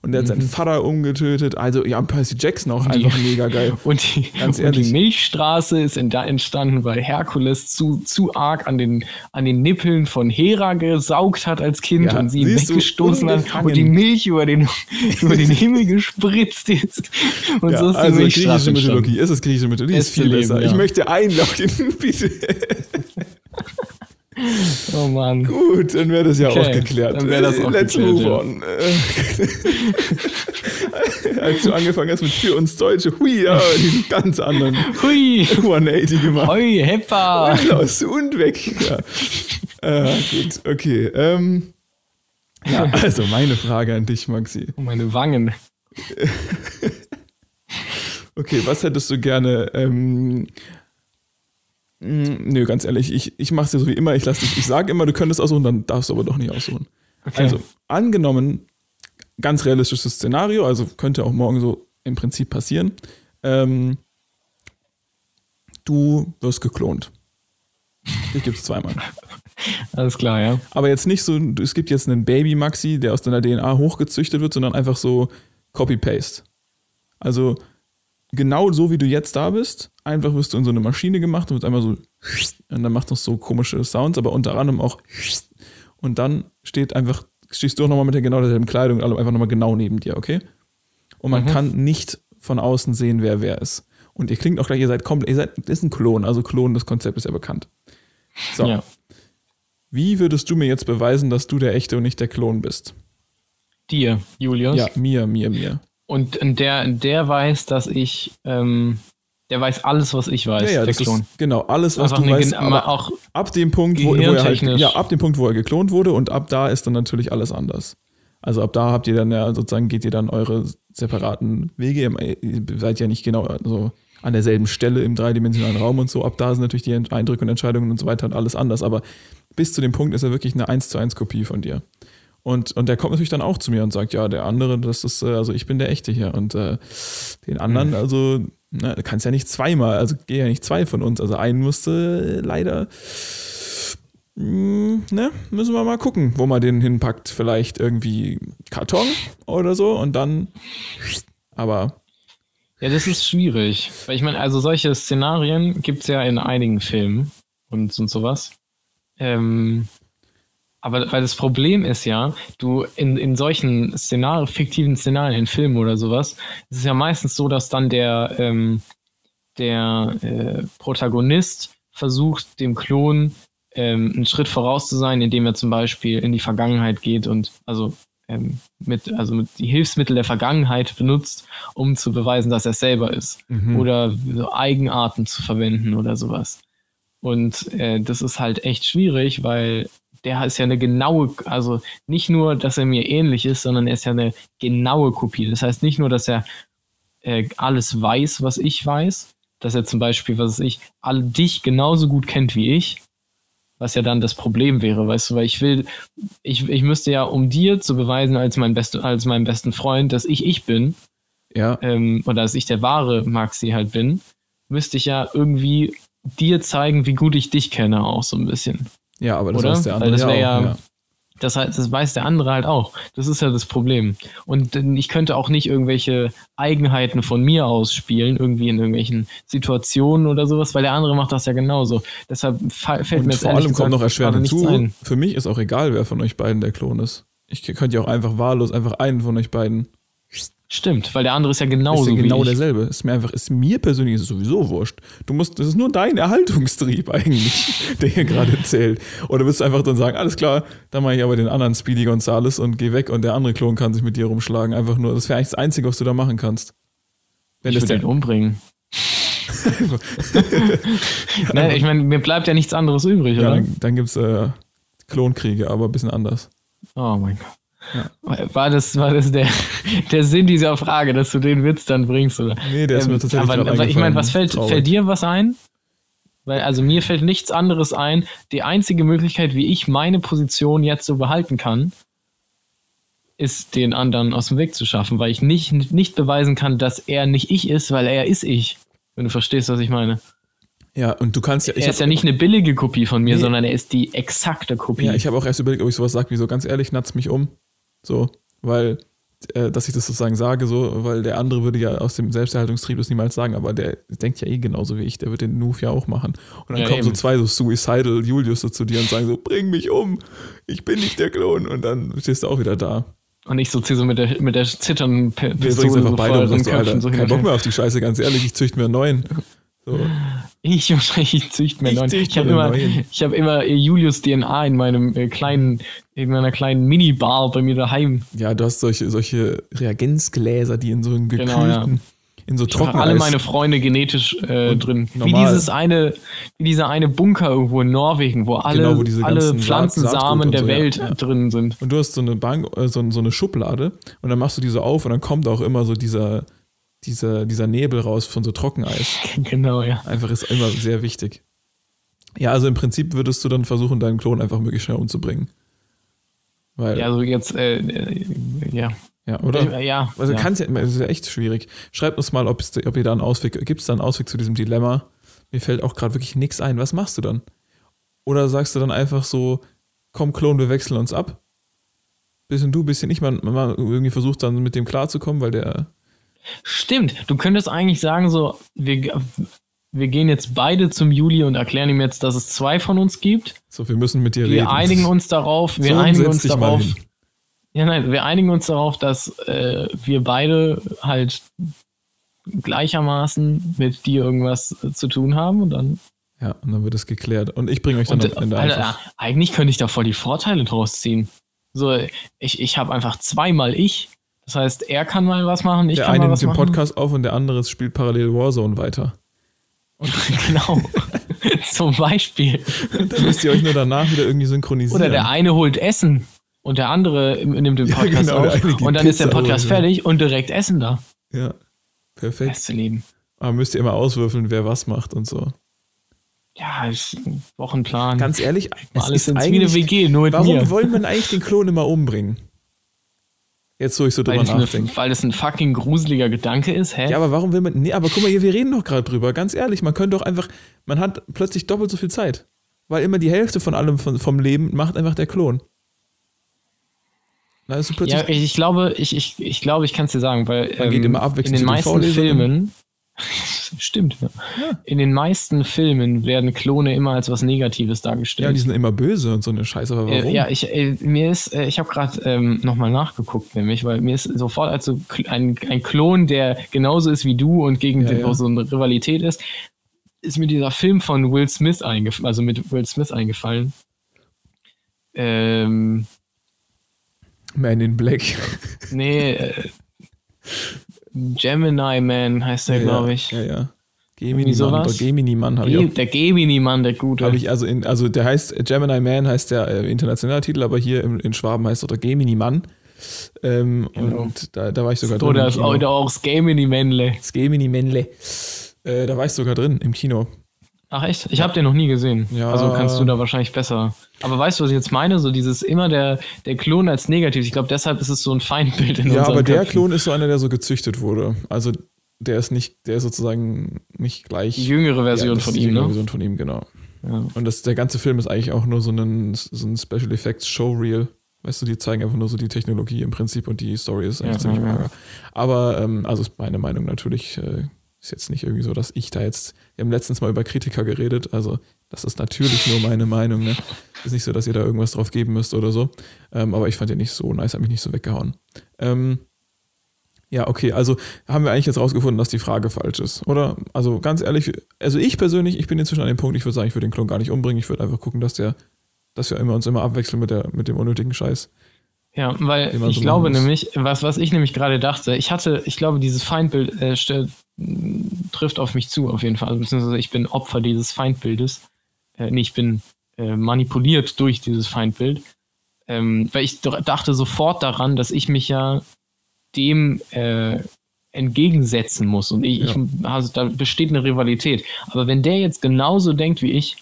und der hat seinen mhm. Vater umgetötet. Also ja, Percy Jackson auch einfach mega geil. <laughs> Und die, Ganz ehrlich. Und die Milchstraße ist in, da entstanden, weil Herkules zu, zu arg an den, an den Nippeln von Hera gesaugt hat als Kind ja, und sie weggestoßen hat und die Milch über den, <laughs> über den Himmel gespritzt ist. Und ja, so ist die also griechische Mythologie. Es ist griechische Mythologie, ist viel besser. Ja. Ich möchte einloggen, bitte. <laughs> Oh Mann. Gut, dann wäre das ja okay, auch geklärt. Dann wäre das auch Let's geklärt, move on. <laughs> Als du angefangen hast mit für uns Deutsche, hui, ja, diesen ganz anderen hui. 180 gemacht. Hui, heppa. Und los und weg. Ja. Äh, gut, okay. Ähm, ja, also meine Frage an dich, Maxi. Oh, meine Wangen. <laughs> okay, was hättest du gerne ähm, hm, nö, ganz ehrlich, ich, ich mache es ja so wie immer. Ich lasse dich, ich sage immer, du könntest aussuchen, dann darfst du aber doch nicht aussuchen. Okay. Also, angenommen, ganz realistisches Szenario, also könnte auch morgen so im Prinzip passieren. Ähm, du wirst geklont. Die gibt es zweimal. Alles klar, ja. Aber jetzt nicht so, es gibt jetzt einen Baby-Maxi, der aus deiner DNA hochgezüchtet wird, sondern einfach so Copy-Paste. Also genau so, wie du jetzt da bist, einfach wirst du in so eine Maschine gemacht und wird einmal so und dann macht das so komische Sounds, aber unter anderem auch und dann steht einfach, stehst du auch nochmal mit der genau derselben Kleidung, also einfach nochmal genau neben dir, okay? Und man mhm. kann nicht von außen sehen, wer wer ist. Und ihr klingt auch gleich, ihr seid komplett, ihr seid, ist ein Klon, also Klon, das Konzept ist ja bekannt. So. Ja. Wie würdest du mir jetzt beweisen, dass du der echte und nicht der Klon bist? Dir, Julius? Ja, mir, mir, mir. Und der, der weiß, dass ich, ähm, der weiß alles, was ich weiß. Ja, ja, das Klon. ist genau alles, was Einfach du weißt. Aber auch ab dem Punkt, wo, wo er halt, ja, ab dem Punkt, wo er geklont wurde und ab da ist dann natürlich alles anders. Also ab da habt ihr dann ja sozusagen geht ihr dann eure separaten Wege. Ihr seid ja nicht genau also an derselben Stelle im dreidimensionalen Raum und so. Ab da sind natürlich die Eindrücke und Entscheidungen und so weiter und alles anders. Aber bis zu dem Punkt ist er wirklich eine 1 zu 1 Kopie von dir. Und, und der kommt natürlich dann auch zu mir und sagt, ja, der andere, das ist, äh, also ich bin der Echte hier. Und äh, den anderen, mhm. also, na, du kannst ja nicht zweimal, also geh ja nicht zwei von uns. Also einen musste leider, mh, hm, ne, müssen wir mal gucken, wo man den hinpackt. Vielleicht irgendwie Karton oder so und dann, aber. Ja, das ist schwierig. Weil ich meine, also solche Szenarien gibt es ja in einigen Filmen und, und sowas. Ähm, Aber weil das Problem ist ja, du in, in solchen Szenarien, fiktiven Szenarien, in Filmen oder sowas, ist es ja meistens so, dass dann der, ähm, der äh, Protagonist versucht, dem Klon ähm, einen Schritt voraus zu sein, indem er zum Beispiel in die Vergangenheit geht und also ähm, mit, also mit die Hilfsmittel der Vergangenheit benutzt, um zu beweisen, dass er selber ist. Mhm. Oder so Eigenarten zu verwenden oder sowas. Und äh, das ist halt echt schwierig, weil der ist ja eine genaue, also nicht nur, dass er mir ähnlich ist, sondern er ist ja eine genaue Kopie. Das heißt nicht nur, dass er äh, alles weiß, was ich weiß, dass er zum Beispiel, was weiß ich, all dich genauso gut kennt wie ich, was ja dann das Problem wäre, weißt du, weil ich will, ich, ich müsste ja, um dir zu beweisen als mein best, als meinen besten Freund, dass ich ich bin, ja. ähm, oder dass ich der wahre Maxi halt bin, müsste ich ja irgendwie dir zeigen, wie gut ich dich kenne, auch so ein bisschen. Ja, aber das oder? weiß der andere Weil das auch, ja, ja. Das, heißt, das weiß der andere halt auch. Das ist ja das Problem. Und ich könnte auch nicht irgendwelche Eigenheiten von mir ausspielen, irgendwie in irgendwelchen Situationen oder sowas, weil der andere macht das ja genauso. Deshalb fällt Und mir jetzt vor allem kommt noch erschwerend hinzu, ein. für mich ist auch egal, wer von euch beiden der Klon ist. Ich könnte ja auch einfach wahllos einfach einen von euch beiden. Stimmt, weil der andere ist ja Ist genauso ja genau wie ich. derselbe. Ist mir einfach, ist mir persönlich ist es sowieso wurscht. Du musst, das ist nur dein Erhaltungstrieb <laughs> eigentlich, der hier gerade zählt. Oder willst du einfach dann sagen, alles klar, dann mache ich aber den anderen Speedy Gonzales und geh weg und der andere Klon kann sich mit dir rumschlagen. Einfach nur, das wäre eigentlich das Einzige, was du da machen kannst. Wenn Ich würde ihn umbringen. <laughs> Nein, ich meine, mir bleibt ja nichts anderes übrig, ja, oder? dann, dann gibt es äh, Klonkriege, aber ein bisschen anders. Oh mein Gott. War das, war das der, <laughs> der Sinn dieser Frage, dass du den Witz dann bringst, oder? Nee, der ist mir tatsächlich Ähm, aber, gerade aber ich meine, was fällt, Traurig. fällt dir was ein? Weil, also mir fällt nichts anderes ein. Die einzige Möglichkeit, wie ich meine Position jetzt so behalten kann, ist, den anderen aus dem Weg zu schaffen, weil ich nicht, nicht beweisen kann, dass er nicht ich ist, weil er ist ich. Wenn du verstehst, was ich meine. Ja, und du kannst ja. Ich er ist ja nicht eine billige Kopie von mir, Nee. sondern er ist die exakte Kopie. Ja, ich habe auch erst überlegt, ob ich sowas sage, wie so ganz ehrlich, natz mich um. So, weil, äh, dass ich das sozusagen sage, so, weil der andere würde ja aus dem Selbsterhaltungstrieb das niemals sagen, aber der denkt ja eh genauso wie ich, der wird den Move ja auch machen. Und dann Ja, kommen so eben. zwei so suicidal Julius so zu dir und sagen so, bring mich um, ich bin nicht der Klon. Und dann stehst du auch wieder da. Und ich so ziehe so mit der, mit der zitternden Pistole einfach so beide vor sagst du, Alter, so kein und Bock mehr auf die Scheiße, ganz ehrlich, ich züchte mir einen neuen. So. Ich wahrscheinlich <laughs> züchte mir Ich neuen. Ich habe immer, ich habe immer äh, Julius DNA in meinem äh, kleinen, in meiner kleinen Minibar bei mir daheim. Ja, du hast solche, solche Reagenzgläser, die in so einem gekühlten, Genau, ja. in so trocken alle meine Freunde genetisch äh, drin. Wie normal. dieses eine, wie dieser eine Bunker irgendwo in Norwegen, wo alle, Genau, wo alle Pflanzensamen der so. Welt Ja. drin sind. Und du hast so eine Bank, äh, so, so eine Schublade und dann machst du diese auf und dann kommt auch immer so dieser, dieser, dieser Nebel raus von so Trockeneis. <laughs> genau, ja. Einfach ist immer sehr wichtig. Ja, also im Prinzip würdest du dann versuchen, deinen Klon einfach möglichst schnell umzubringen. Weil, Ja, ja, also jetzt, äh, äh, ja. oder? Ja. Also ja. kann's ja, es ist ja echt schwierig. Schreibt uns mal, ob, es, ob ihr da einen Ausweg, gibt es da einen Ausweg zu diesem Dilemma? Mir fällt auch gerade wirklich nichts ein. Was machst du dann? Oder sagst du dann einfach so, komm Klon, wir wechseln uns ab? Bisschen du, bisschen ich. Man, man irgendwie versucht dann mit dem klarzukommen, weil der, Stimmt, du könntest eigentlich sagen, so, wir, wir gehen jetzt beide zum Juli und erklären ihm jetzt, dass es zwei von uns gibt. so, wir müssen mit dir Wir reden. einigen uns darauf, wir So, einigen uns darauf. Ja, nein, wir einigen uns darauf, dass äh, wir beide halt gleichermaßen mit dir irgendwas äh, zu tun haben und dann. Ja, und dann wird es geklärt. Und ich bringe euch dann Und, am Ende äh, Alter, einfach. eigentlich könnte ich da voll die Vorteile draus ziehen. So, ich, ich habe einfach zweimal ich. Das heißt, er kann mal was machen, ich Der kann eine mal nimmt was den machen. Podcast auf und der andere spielt parallel Warzone weiter. Und, <laughs> genau. <laughs> Zum Beispiel. <laughs> Dann müsst ihr euch nur danach wieder irgendwie synchronisieren. Oder der eine holt Essen und der andere nimmt den Ja, Podcast genau, der auf. eine Und dann ist der Pizza Podcast ja. fertig und direkt Essen da. Ja, perfekt. Beste Leben. Aber müsst ihr immer auswürfeln, wer was macht und so. Ja, ist ein Wochenplan. Ganz ehrlich, es Alles ist wie eine WG, nur mit warum mir. wollen wir eigentlich den Klon immer umbringen? Jetzt, wo ich so Weil drüber nachdenke. eine, weil das ein fucking gruseliger Gedanke ist, hä? Ja, aber warum will man. Nee, aber guck mal hier, wir reden doch gerade drüber. Ganz ehrlich, man könnte doch einfach. Man hat plötzlich doppelt so viel Zeit. Weil immer die Hälfte von allem von, vom Leben macht einfach der Klon. Ist du plötzlich. Ja, ich, ich glaube, ich, ich, ich glaube, ich kann es dir sagen, weil Man geht ähm, immer abwechselnd in den meisten. Filmen, <laughs> Stimmt. Ja. ja. In den meisten Filmen werden Klone immer als was Negatives dargestellt. Ja, die sind immer böse und so eine Scheiße. Aber warum? ja, ich, äh, mir ist, äh, ich habe gerade ähm, nochmal nachgeguckt, nämlich, weil mir ist sofort als so ein, ein Klon, der genauso ist wie du und gegen ja, den ja. so eine Rivalität ist, ist mir dieser Film von Will Smith eingefallen, also mit Will Smith eingefallen. Ähm, Man in Black. nee, äh, <laughs> Gemini Man heißt der, ja, glaube ich. Ja, ja. Gemini Mann, der Gemini Mann habe ich auch. Der Gemini Mann, der gute. Habe ich also in, also der heißt Gemini Man heißt der äh, internationale Titel, aber hier im, in Schwaben heißt er der Gemini Mann. Ähm, genau. Und da, da war ich sogar so, drin. Oder auch, auch das Gemini Männle. Das Gemini Männle. Äh, da war ich sogar drin im Kino. Ach echt? Ich habe den noch nie gesehen. Ja. Also kannst du da wahrscheinlich besser. Aber weißt du, was ich jetzt meine? So dieses immer der, der Klon als negativ. Ich glaube, deshalb ist es so ein Feindbild in Ja, aber der Köpfen. Klon ist so einer, der so gezüchtet wurde. Also der ist nicht, der ist sozusagen nicht gleich. Die jüngere Version ja, von ihm, ne? Version von ihm, genau. Ja. Und das, der ganze Film ist eigentlich auch nur so ein, so ein Special Effects Showreel. Weißt du, die zeigen einfach nur so die Technologie im Prinzip und die Story ist eigentlich ja, ziemlich mager. Aber, ähm, also ist meine Meinung natürlich, äh, ist jetzt nicht irgendwie so, dass ich da jetzt, wir haben letztens mal über Kritiker geredet, also das ist natürlich nur meine Meinung, ne? Ist nicht so, dass ihr da irgendwas drauf geben müsst oder so. Ähm, aber ich fand den nicht so nice, hat mich nicht so weggehauen. Ähm, ja, okay, also haben wir eigentlich jetzt rausgefunden, dass die Frage falsch ist, oder? Also ganz ehrlich, also ich persönlich, ich bin inzwischen an dem Punkt, ich würde sagen, ich würde den Klon gar nicht umbringen, ich würde einfach gucken, dass der, dass wir uns immer abwechseln mit, der, mit dem unnötigen Scheiß. Ja, weil ich so glaube nämlich, was, was ich nämlich gerade dachte, ich hatte, ich glaube, dieses Feindbild äh, trifft auf mich zu, auf jeden Fall. Also, beziehungsweise ich bin Opfer dieses Feindbildes. Äh, nee, ich bin äh, manipuliert durch dieses Feindbild. Ähm, weil ich dachte sofort daran, dass ich mich ja dem äh, entgegensetzen muss. Und ich, ja. ich, also da besteht eine Rivalität. Aber wenn der jetzt genauso denkt wie ich,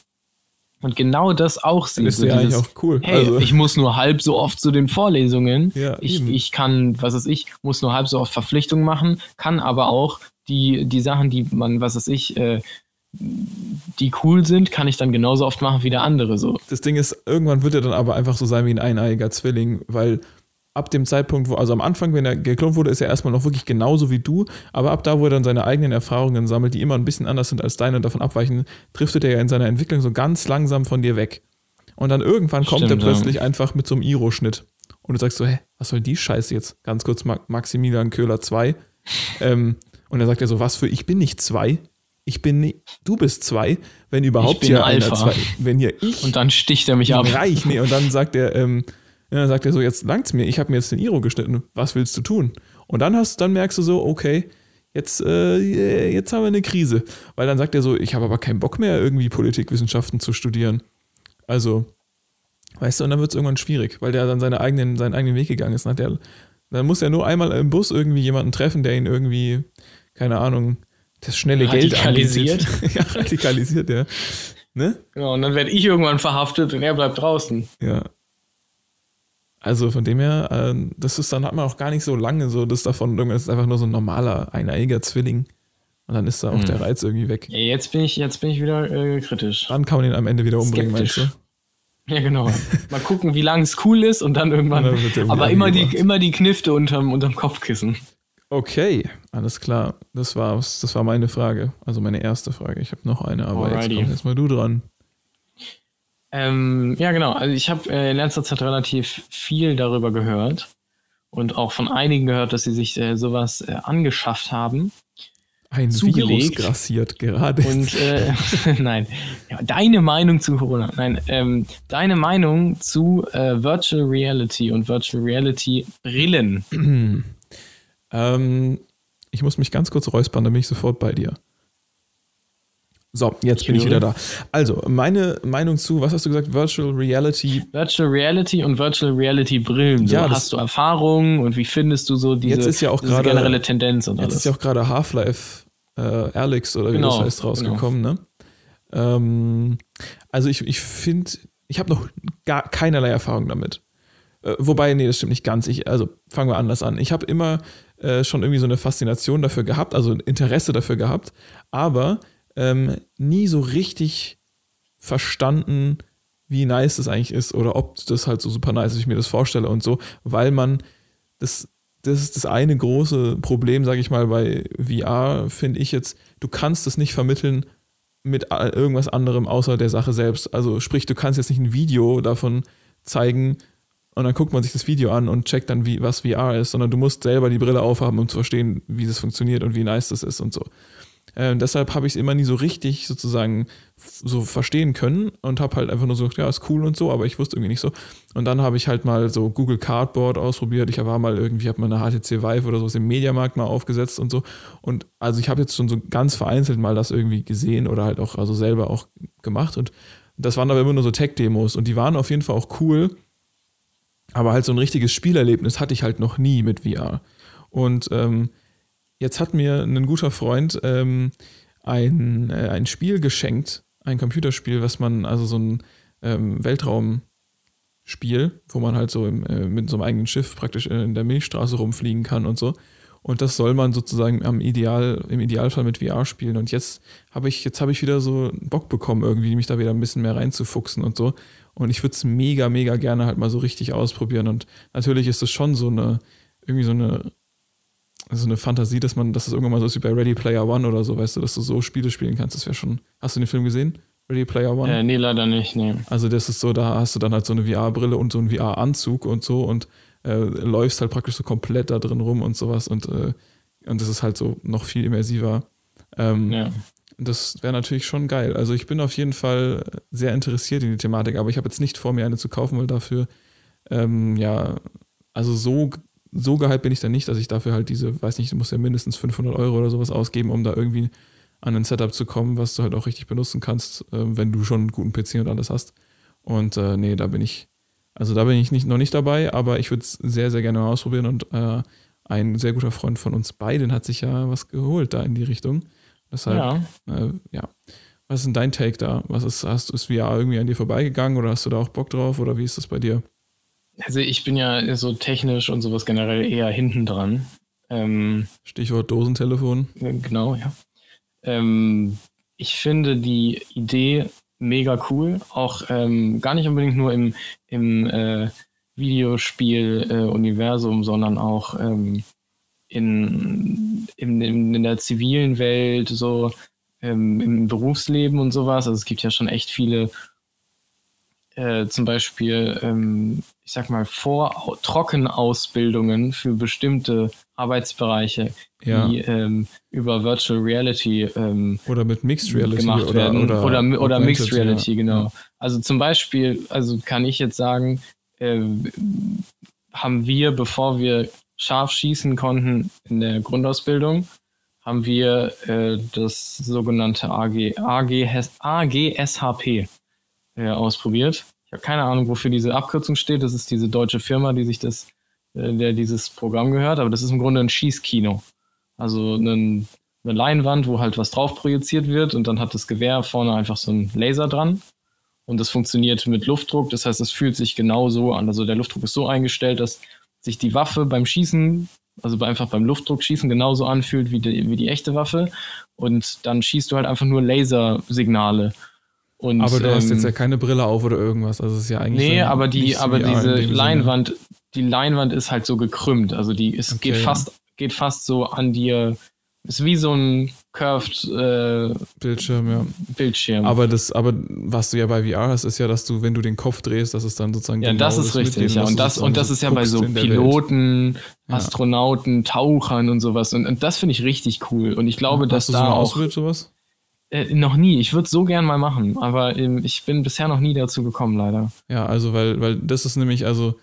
und genau das auch sieht. Ist so ja dieses, eigentlich auch cool. Hey, also. ich muss nur halb so oft zu den Vorlesungen. Ja, ich, ich kann, was weiß ich, muss nur halb so oft Verpflichtungen machen, kann aber auch die, die Sachen, die man, was weiß ich, äh, die cool sind, kann ich dann genauso oft machen wie der andere so. Das Ding ist, irgendwann wird er dann aber einfach so sein wie ein eineiiger Zwilling, weil ab dem Zeitpunkt, wo, also am Anfang, wenn er geklont wurde, ist er erstmal noch wirklich genauso wie du, aber ab da, wo er dann seine eigenen Erfahrungen sammelt, die immer ein bisschen anders sind als deine und davon abweichen, driftet er ja in seiner Entwicklung so ganz langsam von dir weg. Und dann irgendwann kommt Stimmt, er plötzlich ja. einfach mit so einem Iro-Schnitt. Und du sagst so, hä, was soll die Scheiße jetzt? Ganz kurz Maximilian Köhler 2. ähm, und dann sagt er so, was für, ich bin nicht zwei, ich bin nicht, du bist zwei, wenn überhaupt ich bin hier Alpha. Zwei, wenn hier ich. Und dann sticht er mich ab. Reich, nee, und dann sagt er, ähm, dann sagt er so, jetzt langt's mir, ich habe mir jetzt den Iro geschnitten, was willst du tun? Und dann hast, dann merkst du so, okay, jetzt, äh, jetzt haben wir eine Krise. Weil dann sagt er so, ich habe aber keinen Bock mehr, irgendwie Politikwissenschaften zu studieren. Also, weißt du, und dann wird es irgendwann schwierig, weil der dann seine eigenen, seinen eigenen Weg gegangen ist. Der, dann muss er nur einmal im Bus irgendwie jemanden treffen, der ihn irgendwie keine Ahnung, das schnelle Geld radikalisiert. <laughs> ja, radikalisiert, ja. Ne? Genau, und dann werde ich irgendwann verhaftet und er bleibt draußen. Ja. Also von dem her, äh, das ist dann hat man auch gar nicht so lange so, das davon, irgendwann ist einfach nur so ein normaler, eineiiger Zwilling. Und dann ist da auch hm. der Reiz irgendwie weg. Ja, jetzt bin ich, jetzt bin ich wieder äh, kritisch. Dann kann man ihn am Ende wieder umbringen, Skeptisch. meinst du? Ja, genau. Mal gucken, wie lange es cool ist und dann irgendwann. Und dann aber immer die, immer die Knifte unterm, unterm Kopfkissen. Okay, alles klar. Das war's. Das war meine Frage. Also meine erste Frage. Ich habe noch eine, aber Alrighty. jetzt kommst erstmal du dran. Ähm, ja, genau. Also ich habe äh, in letzter Zeit relativ viel darüber gehört und auch von einigen gehört, dass sie sich äh, sowas äh, angeschafft haben. Ein zugelegt. Virus grassiert gerade. Und äh, <laughs> nein, ja, deine Meinung zu Corona. Nein, ähm, deine Meinung zu äh, Virtual Reality und Virtual Reality Brillen. <clears throat> Ähm, ich muss mich ganz kurz räuspern, dann bin ich sofort bei dir. So, jetzt ich bin ich wieder da. Also, meine Meinung zu, was hast du gesagt? Virtual Reality. Virtual Reality und Virtual Reality Brillen. So, ja, hast du Erfahrungen und wie findest du so diese, jetzt ja auch diese grade, generelle Tendenz und alles? Jetzt ist ja auch gerade Half-Life äh, Alex oder wie genau, das heißt rausgekommen, genau. ne? Ähm, also ich, ich finde, ich habe noch gar keinerlei Erfahrung damit. Äh, wobei, nee, das stimmt nicht ganz. Ich, also fangen wir anders an. Ich habe immer äh, schon irgendwie so eine Faszination dafür gehabt, also ein Interesse dafür gehabt, aber ähm, nie so richtig verstanden, wie nice das eigentlich ist oder ob das halt so super nice ist, wie ich mir das vorstelle und so, weil man das das ist das eine große Problem, sage ich mal, bei VR, finde ich jetzt, du kannst es nicht vermitteln mit irgendwas anderem außer der Sache selbst. Also sprich, du kannst jetzt nicht ein Video davon zeigen und dann guckt man sich das Video an und checkt dann, wie, was VR ist, sondern du musst selber die Brille aufhaben, um zu verstehen, wie das funktioniert und wie nice das ist und so. Äh, deshalb habe ich es immer nie so richtig sozusagen so verstehen können und habe halt einfach nur so, ja, ist cool und so, aber ich wusste irgendwie nicht so. Und dann habe ich halt mal so Google Cardboard ausprobiert. Ich war mal irgendwie, habe mal eine HTC Vive oder sowas im Mediamarkt mal aufgesetzt und so. Und also ich habe jetzt schon so ganz vereinzelt mal das irgendwie gesehen oder halt auch, also selber auch gemacht. Und das waren aber immer nur so Tech-Demos und die waren auf jeden Fall auch cool. Aber halt so ein richtiges Spielerlebnis hatte ich halt noch nie mit VR. Und ähm, Jetzt hat mir ein guter Freund ähm, ein, äh, ein Spiel geschenkt, ein Computerspiel, was man, also so ein ähm, Weltraumspiel, wo man halt so im, äh, mit so einem eigenen Schiff praktisch in der Milchstraße rumfliegen kann und so. Und das soll man sozusagen am Ideal, im Idealfall mit VR spielen. Und jetzt habe ich, jetzt habe ich wieder so Bock bekommen, irgendwie mich da wieder ein bisschen mehr reinzufuchsen und so. Und ich würde es mega, mega gerne halt mal so richtig ausprobieren. Und natürlich ist es schon so eine, irgendwie so eine so eine Fantasie, dass man, dass es irgendwann mal so ist wie bei Ready Player One oder so, weißt du, dass du so Spiele spielen kannst. Das wäre schon. Hast du den Film gesehen? Ready Player One? Äh, nee, leider nicht, nee. Also das ist so, da hast du dann halt so eine VR-Brille und so einen VR-Anzug und so und äh, läufst halt praktisch so komplett da drin rum und sowas und, äh, und das ist halt so noch viel immersiver. Ähm, ja. Das wäre natürlich schon geil. Also ich bin auf jeden Fall sehr interessiert in die Thematik, aber ich habe jetzt nicht vor, mir eine zu kaufen, weil dafür, ähm, ja, also so so gehypt bin ich dann nicht, dass ich dafür halt diese, weiß nicht, du musst ja mindestens 500 Euro oder sowas ausgeben, um da irgendwie an ein Setup zu kommen, was du halt auch richtig benutzen kannst, äh, wenn du schon einen guten PC und alles hast. Und äh, nee, da bin ich, also da bin ich nicht, noch nicht dabei, aber ich würde es sehr, sehr gerne mal ausprobieren und äh, ein sehr guter Freund von uns beiden hat sich ja was geholt da in die Richtung. Deshalb, ja. Äh, ja. Was ist denn dein Take da? Was ist, hast du es VR irgendwie an dir vorbeigegangen oder hast du da auch Bock drauf oder wie ist das bei dir? Also ich bin ja so technisch und sowas generell eher hinten dran. Ähm, Stichwort Dosentelefon. Genau, ja. Ähm, ich finde die Idee mega cool. Auch ähm, gar nicht unbedingt nur im, im äh, Videospiel-Universum, äh, sondern auch ähm, in, in, in, der zivilen Welt, so ähm, im Berufsleben und sowas. Also es gibt ja schon echt viele äh, zum Beispiel, ähm, ich sag mal, Vor Trockenausbildungen für bestimmte Arbeitsbereiche, ja. die ähm, über Virtual Reality ähm, oder mit Mixed Reality gemacht oder, werden oder, oder, oder Mixed Reality, ja. genau. Also zum Beispiel, also kann ich jetzt sagen, äh, haben wir, bevor wir scharf schießen konnten in der Grundausbildung, haben wir äh, das sogenannte AG, AG, AGSHP äh, ausprobiert. Ich habe keine Ahnung, wofür diese Abkürzung steht. Das ist diese deutsche Firma, die sich das, äh, der dieses Programm gehört, aber das ist im Grunde ein Schießkino. Also einen, eine Leinwand, wo halt was drauf projiziert wird und dann hat das Gewehr vorne einfach so einen Laser dran. Und das funktioniert mit Luftdruck, das heißt, es fühlt sich genau so an. Also der Luftdruck ist so eingestellt, dass sich die Waffe beim Schießen, also einfach beim Luftdruck schießen, genauso anfühlt wie die, wie die echte Waffe. Und dann schießt du halt einfach nur Lasersignale. Und, aber du ähm, hast jetzt ja keine Brille auf oder irgendwas. Also ist ja eigentlich. Nee, aber die, aber diese Leinwand, Sinne. die Leinwand ist halt so gekrümmt. Also die ist, okay, geht fast, geht fast so an dir. Ist wie so ein curved äh, Bildschirm, ja. Bildschirm. Aber das, aber was du ja bei VR hast, ist ja, dass du, wenn du den Kopf drehst, dass es dann sozusagen. Ja, genau das ist richtig, ja. Und das, und das ist ja bei so Piloten, Astronauten, Tauchern und sowas. Und, und das finde ich richtig cool. Und ich glaube, ja, dass hast du da so auch. Sowas? Äh, noch nie. Ich würde es so gern mal machen, aber ähm, ich bin bisher noch nie dazu gekommen, leider. Ja, also, weil, weil das ist nämlich, also,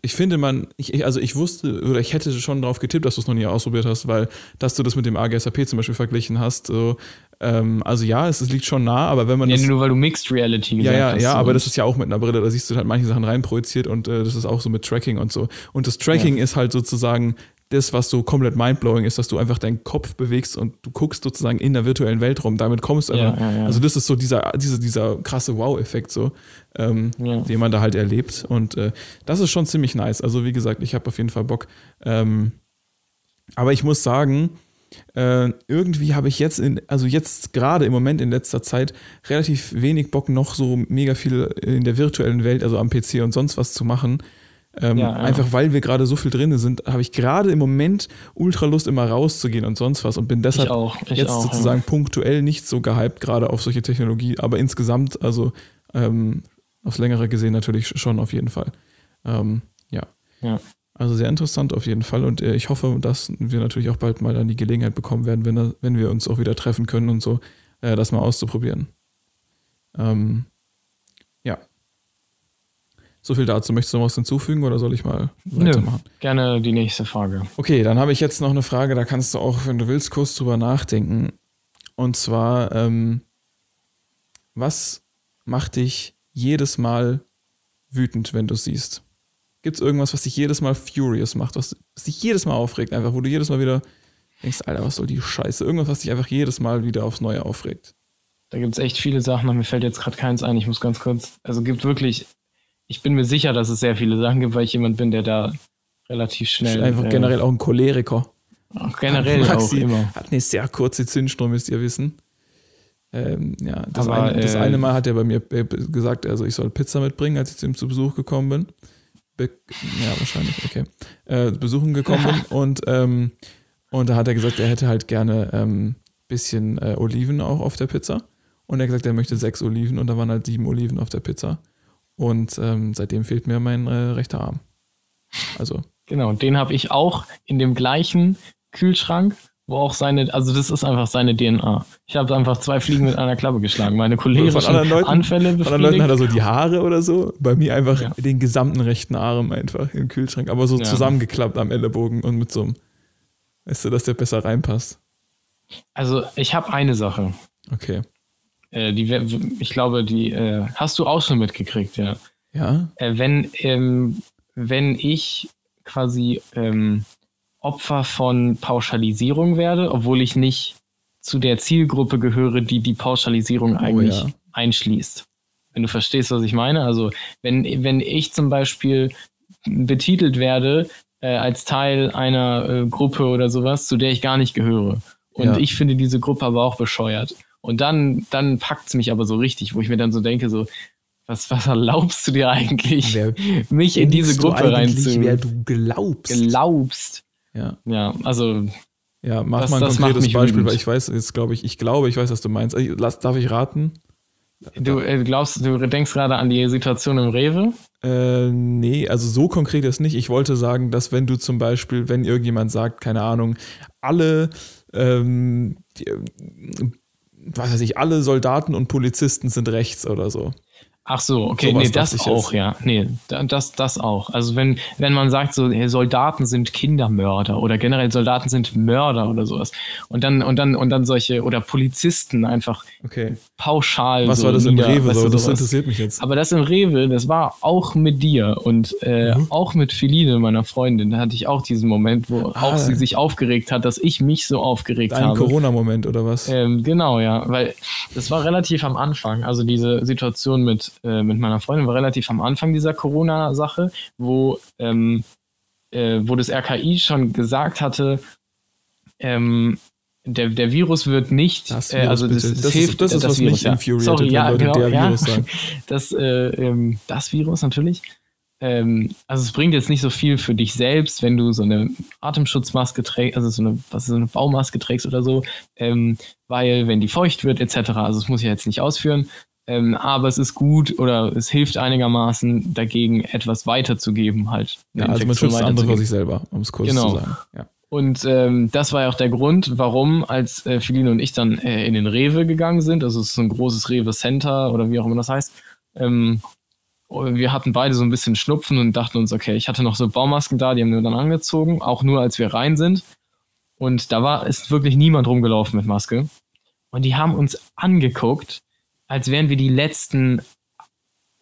ich finde man, ich, also ich wusste oder ich hätte schon darauf getippt, dass du es noch nie ausprobiert hast, weil, dass du das mit dem AGSAP zum Beispiel verglichen hast, so, ähm, also ja, es, es, liegt schon nah, aber wenn man. Ja, das, nur weil du Mixed Reality gesagt ja, ja, hast. Ja, aber das ist ja auch mit einer Brille, da siehst du halt manche Sachen reinprojiziert und äh, das ist auch so mit Tracking und so. Und das Tracking ja. ist halt sozusagen das, was so komplett mindblowing ist, dass du einfach deinen Kopf bewegst und du guckst sozusagen in der virtuellen Welt rum. Damit kommst du einfach. Ja, ja, ja. Also, das ist so dieser, dieser, dieser krasse Wow-Effekt, so, ähm, den man da halt erlebt. Und äh, das ist schon ziemlich nice. Also, wie gesagt, ich habe auf jeden Fall Bock. Ähm, aber ich muss sagen, äh, irgendwie habe ich jetzt in, also jetzt gerade im Moment in letzter Zeit relativ wenig Bock, noch so mega viel in der virtuellen Welt, also am PC und sonst was zu machen Ähm, ja, ja. Einfach weil wir gerade so viel drin sind, habe ich gerade im Moment ultra Lust, immer rauszugehen und sonst was und bin deshalb ich auch, ich jetzt auch, sozusagen ja. punktuell nicht so gehypt, gerade auf solche Technologie, aber insgesamt, also ähm, aufs längere gesehen natürlich schon auf jeden Fall. Ähm, ja. ja. Also sehr interessant auf jeden Fall und äh, ich hoffe, dass wir natürlich auch bald mal dann die Gelegenheit bekommen werden, wenn, wenn wir uns auch wieder treffen können und so, äh, das mal auszuprobieren. Ähm. So viel dazu. Möchtest du noch was hinzufügen oder soll ich mal weitermachen? Nö, gerne die nächste Frage. Okay, dann habe ich jetzt noch eine Frage, da kannst du auch, wenn du willst, kurz drüber nachdenken. Und zwar, ähm, was macht dich jedes Mal wütend, wenn du siehst? Gibt es irgendwas, was dich jedes Mal furious macht, was, was dich jedes Mal aufregt, einfach, wo du jedes Mal wieder denkst, Alter, was soll die Scheiße? Irgendwas, was dich einfach jedes Mal wieder aufs Neue aufregt. Da gibt es echt viele Sachen, mir fällt jetzt gerade keins ein. Ich muss ganz kurz, also gibt wirklich, ich bin mir sicher, dass es sehr viele Sachen gibt, weil ich jemand bin, der da relativ schnell. Einfach äh, generell auch ein Choleriker. Auch generell Maxi auch immer. Hat eine sehr kurze Zündstrom, müsst ihr wissen. Ähm, ja, das, Aber, eine, das äh, eine Mal hat er bei mir gesagt, also ich soll Pizza mitbringen, als ich zu ihm zu Besuch gekommen bin. Be ja, wahrscheinlich, okay. Äh, besuchen gekommen bin <laughs> und, ähm, und da hat er gesagt, er hätte halt gerne ein ähm, bisschen äh, Oliven auch auf der Pizza. Und er hat gesagt, er möchte sechs Oliven und da waren halt sieben Oliven auf der Pizza. Und ähm, seitdem fehlt mir mein äh, rechter Arm. Also. Genau, den habe ich auch in dem gleichen Kühlschrank, wo auch seine, also das ist einfach seine DNA. Ich habe einfach zwei Fliegen mit einer Klappe geschlagen. Meine Kollegen von anderen Leuten, Anfälle Von anderen Leuten hat er so die Haare oder so. Bei mir einfach ja. den gesamten rechten Arm einfach im Kühlschrank, aber so ja. zusammengeklappt am Ellenbogen und mit so einem, weißt du, dass der besser reinpasst. Also ich habe eine Sache. Okay. Äh, die, ich glaube, die äh, hast du auch schon mitgekriegt, ja. Ja. Äh, wenn, ähm, wenn ich quasi ähm, Opfer von Pauschalisierung werde, obwohl ich nicht zu der Zielgruppe gehöre, die die Pauschalisierung oh eigentlich ja. einschließt. Wenn du verstehst, was ich meine. Also wenn, wenn ich zum Beispiel betitelt werde äh, als Teil einer äh, Gruppe oder sowas, zu der ich gar nicht gehöre. Und ja. ich finde diese Gruppe aber auch bescheuert. Und dann, dann packt es mich aber so richtig, wo ich mir dann so denke, so, was, was erlaubst du dir eigentlich, wer mich in diese Gruppe reinzuziehen? Wer du glaubst. Glaubst. Ja. Ja, also. Ja, mach das, mal ein konkretes Beispiel, wütend. weil ich weiß, jetzt glaube ich, ich glaube, ich weiß, was du meinst. Lass, darf ich raten? Du äh, glaubst, du denkst gerade an die Situation im Rewe? Äh, nee, also so konkret ist nicht. Ich wollte sagen, dass wenn du zum Beispiel, wenn irgendjemand sagt, keine Ahnung, alle ähm, die, was weiß ich, alle Soldaten und Polizisten sind rechts oder so. Ach so, okay, so nee, das auch, ja. Nee, das, das auch. Also wenn, wenn man sagt, so Soldaten sind Kindermörder oder generell Soldaten sind Mörder oder sowas. Und dann, und dann, und dann solche, oder Polizisten einfach okay. pauschal. Was so war das im Rewe? So, das interessiert mich jetzt. Aber das im Rewe, das war auch mit dir und äh, mhm. auch mit Feline, meiner Freundin. Da hatte ich auch diesen Moment, wo ah. auch sie sich aufgeregt hat, dass ich mich so aufgeregt Ein habe. Ein Corona-Moment oder was? Ähm, genau, ja. Weil das war relativ am Anfang. Also diese Situation mit äh, mit meiner Freundin war relativ am Anfang dieser Corona-Sache, wo, ähm, äh, wo das RKI schon gesagt hatte, ähm, der, der Virus wird nicht, das äh, also das, das, das, hilft, ist, das ist das was Virus, mich ja. Sorry, ja, Leute genau, der ja. Virus sagen. <laughs> Das, äh, ähm, das Virus natürlich. Ähm, also es bringt jetzt nicht so viel für dich selbst, wenn du so eine Atemschutzmaske trägst, also so eine, was ist, so eine Baumaske trägst oder so, ähm, weil wenn die feucht wird etc., also das muss ich jetzt nicht ausführen, ähm, aber es ist gut oder es hilft einigermaßen dagegen, etwas weiterzugeben, halt. Ja, also man schützt andere vor sich selber, um es kurz genau. zu sagen. Ja. Und ähm, das war ja auch der Grund, warum, als äh, Feline und ich dann äh, in den Rewe gegangen sind, also es ist so ein großes Rewe Center oder wie auch immer das heißt, ähm, wir hatten beide so ein bisschen Schnupfen und dachten uns, okay, ich hatte noch so Baumasken da, die haben wir dann angezogen, auch nur als wir rein sind. Und da war ist wirklich niemand rumgelaufen mit Maske. Und die haben uns angeguckt als wären wir die letzten